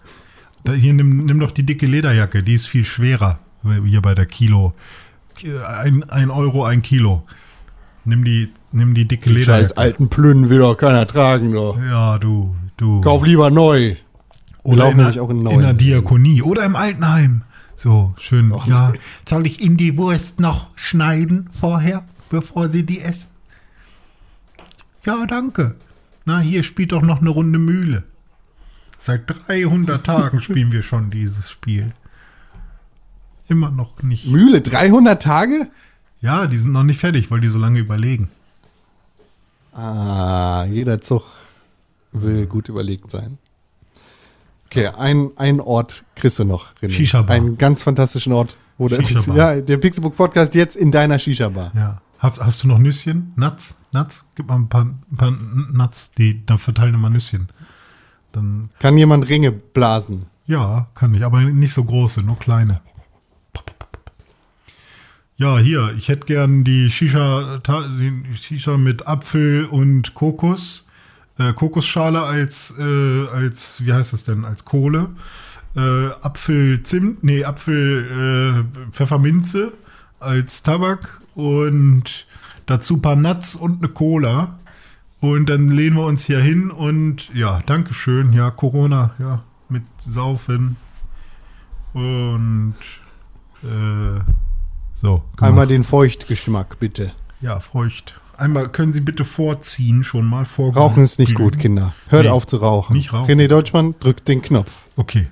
Da, hier, nimm, nimm doch die dicke Lederjacke. Die ist viel schwerer. Hier bei der Kilo. Ein, ein Euro, ein Kilo. Nimm die, nimm die dicke Die scheiß Lederjacke. alten Plünnen will doch keiner tragen, doch. Ja, du, du. Kauf lieber neu. Oder in, der, nämlich auch in in der Diakonie. Oder im Altenheim. So, schön. ja. Soll ich in die Wurst noch schneiden vorher, bevor Sie die essen? Ja, danke. Na, hier spielt doch noch eine Runde Mühle. Seit 300 Tagen spielen wir schon dieses Spiel. Immer noch nicht. Mühle, 300 Tage? Ja, die sind noch nicht fertig, weil die so lange überlegen. Ah, jeder Zug will gut überlegt sein. Okay, ein, ein Ort kriegst du noch, René. Shisha-Bar. Einen ganz fantastischen Ort. Wo der, ja, der Pixelbook Podcast jetzt in deiner Shisha-Bar. Ja. Hast, hast du noch Nüsschen? Nuts? Nuts? Gib mal ein paar, ein paar Nuts. Die, dann verteilen wir mal Nüsschen. Dann Kann jemand Ringe blasen? Ja, kann ich, aber nicht so große, nur kleine. Ja, hier, ich hätte gern die Shisha, die Shisha mit Apfel und Kokos, äh, Kokosschale als, äh, als, wie heißt das denn, als Kohle. Äh, Apfel Zimt, nee, Apfel äh, Pfefferminze als Tabak und dazu ein paar Nuts und eine Cola. Und dann lehnen wir uns hier hin und ja, Dankeschön. Ja, Corona, ja, mit Saufen. Und äh, so. gemacht. Einmal den Feuchtgeschmack, bitte. Ja, feucht. Einmal können Sie bitte vorziehen, schon mal vor. Rauchen ist nicht gut, Kinder. Hört Nee, auf zu rauchen. nicht rauchen. René Deutschmann drückt den Knopf. Okay.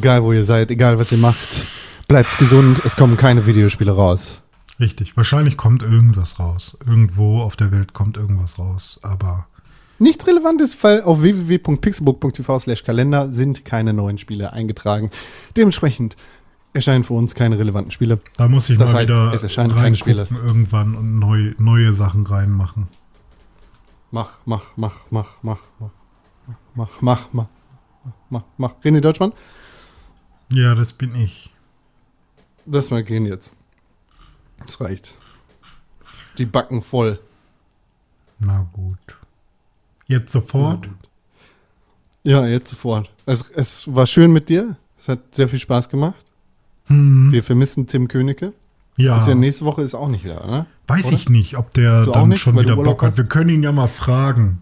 Egal wo ihr seid, egal was ihr macht, bleibt gesund. Es kommen keine Videospiele raus. Richtig. Wahrscheinlich kommt irgendwas raus. Irgendwo auf der Welt kommt irgendwas raus. Aber Nichts Relevantes, weil auf www.pixelbook.tv slash Kalender sind keine neuen Spiele eingetragen. Dementsprechend erscheinen für uns keine relevanten Spiele. da muss ich Das mal heißt, wieder es erscheinen keine Spiele. irgendwann und neu, neue Sachen reinmachen. Mach, mach, mach, mach, mach, mach, mach, mach, mach, mach, mach. René Deutschmann, Ja, das bin ich. das mal gehen jetzt. Das reicht. Die Backen voll. Na gut. Jetzt sofort? Ja, jetzt sofort. Es, es war schön mit dir. Es hat sehr viel Spaß gemacht. Hm. Wir vermissen Tim Königke. Ja. Ist ja nächste Woche ist auch nicht da, ne? Weiß Oder? ich nicht, ob der Du dann nicht, schon wieder Bock hat. Wir können ihn ja mal fragen.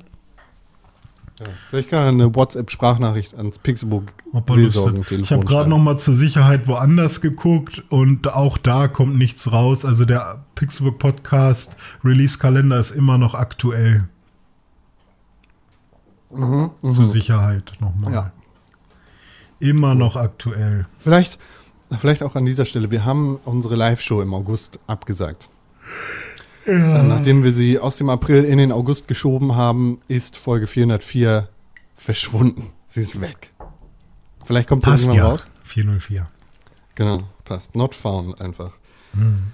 Vielleicht kann er eine WhatsApp-Sprachnachricht ans Pixelbook. Seelsorgentelefon Ich habe gerade noch mal zur Sicherheit woanders geguckt und auch da kommt nichts raus. Also der Pixelbook Podcast Release-Kalender ist immer noch aktuell. Zur Sicherheit nochmal. Mhm, Ja. Immer noch aktuell. Vielleicht, vielleicht auch an dieser Stelle. Wir haben unsere Live-Show im August abgesagt. Äh, Nachdem wir sie aus dem April in den August geschoben haben, ist Folge 404 verschwunden. Sie ist weg. Vielleicht kommt Passt irgendwann ja. raus. 404. Genau, passt. Not found einfach. Mhm.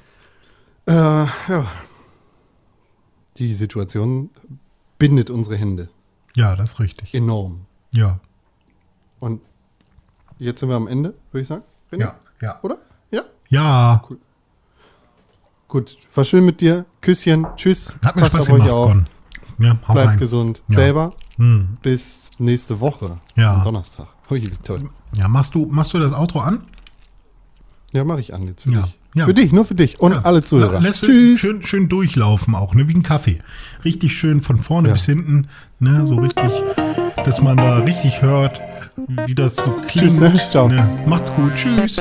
Äh, ja. Die Situation bindet unsere Hände Ja, das ist richtig. enorm. Ja. Und jetzt sind wir am Ende, würde ich sagen. René? Ja. Ja. Oder? Ja. Ja. Gut. War schön mit dir. Küsschen. Tschüss. Hat mir Spaß gemacht. Con. Ja, hau Bleibt rein. gesund. Ja. Selber. Hm. Bis nächste Woche. Ja. Am Donnerstag. Hui, toll. Ja, machst du, machst du das Outro an? Ja, mache ich an jetzt für Ja. dich. Ja. Für dich, nur für dich und Ja. alle Zuhörer. Lässt Tschüss. Schön, schön durchlaufen auch, ne? Wie ein Kaffee. Richtig schön von vorne Ja. bis hinten, ne? So richtig, dass man da richtig hört, wie das so klingt. Tschüss, ne? Ciao. Ne? Macht's gut. Tschüss.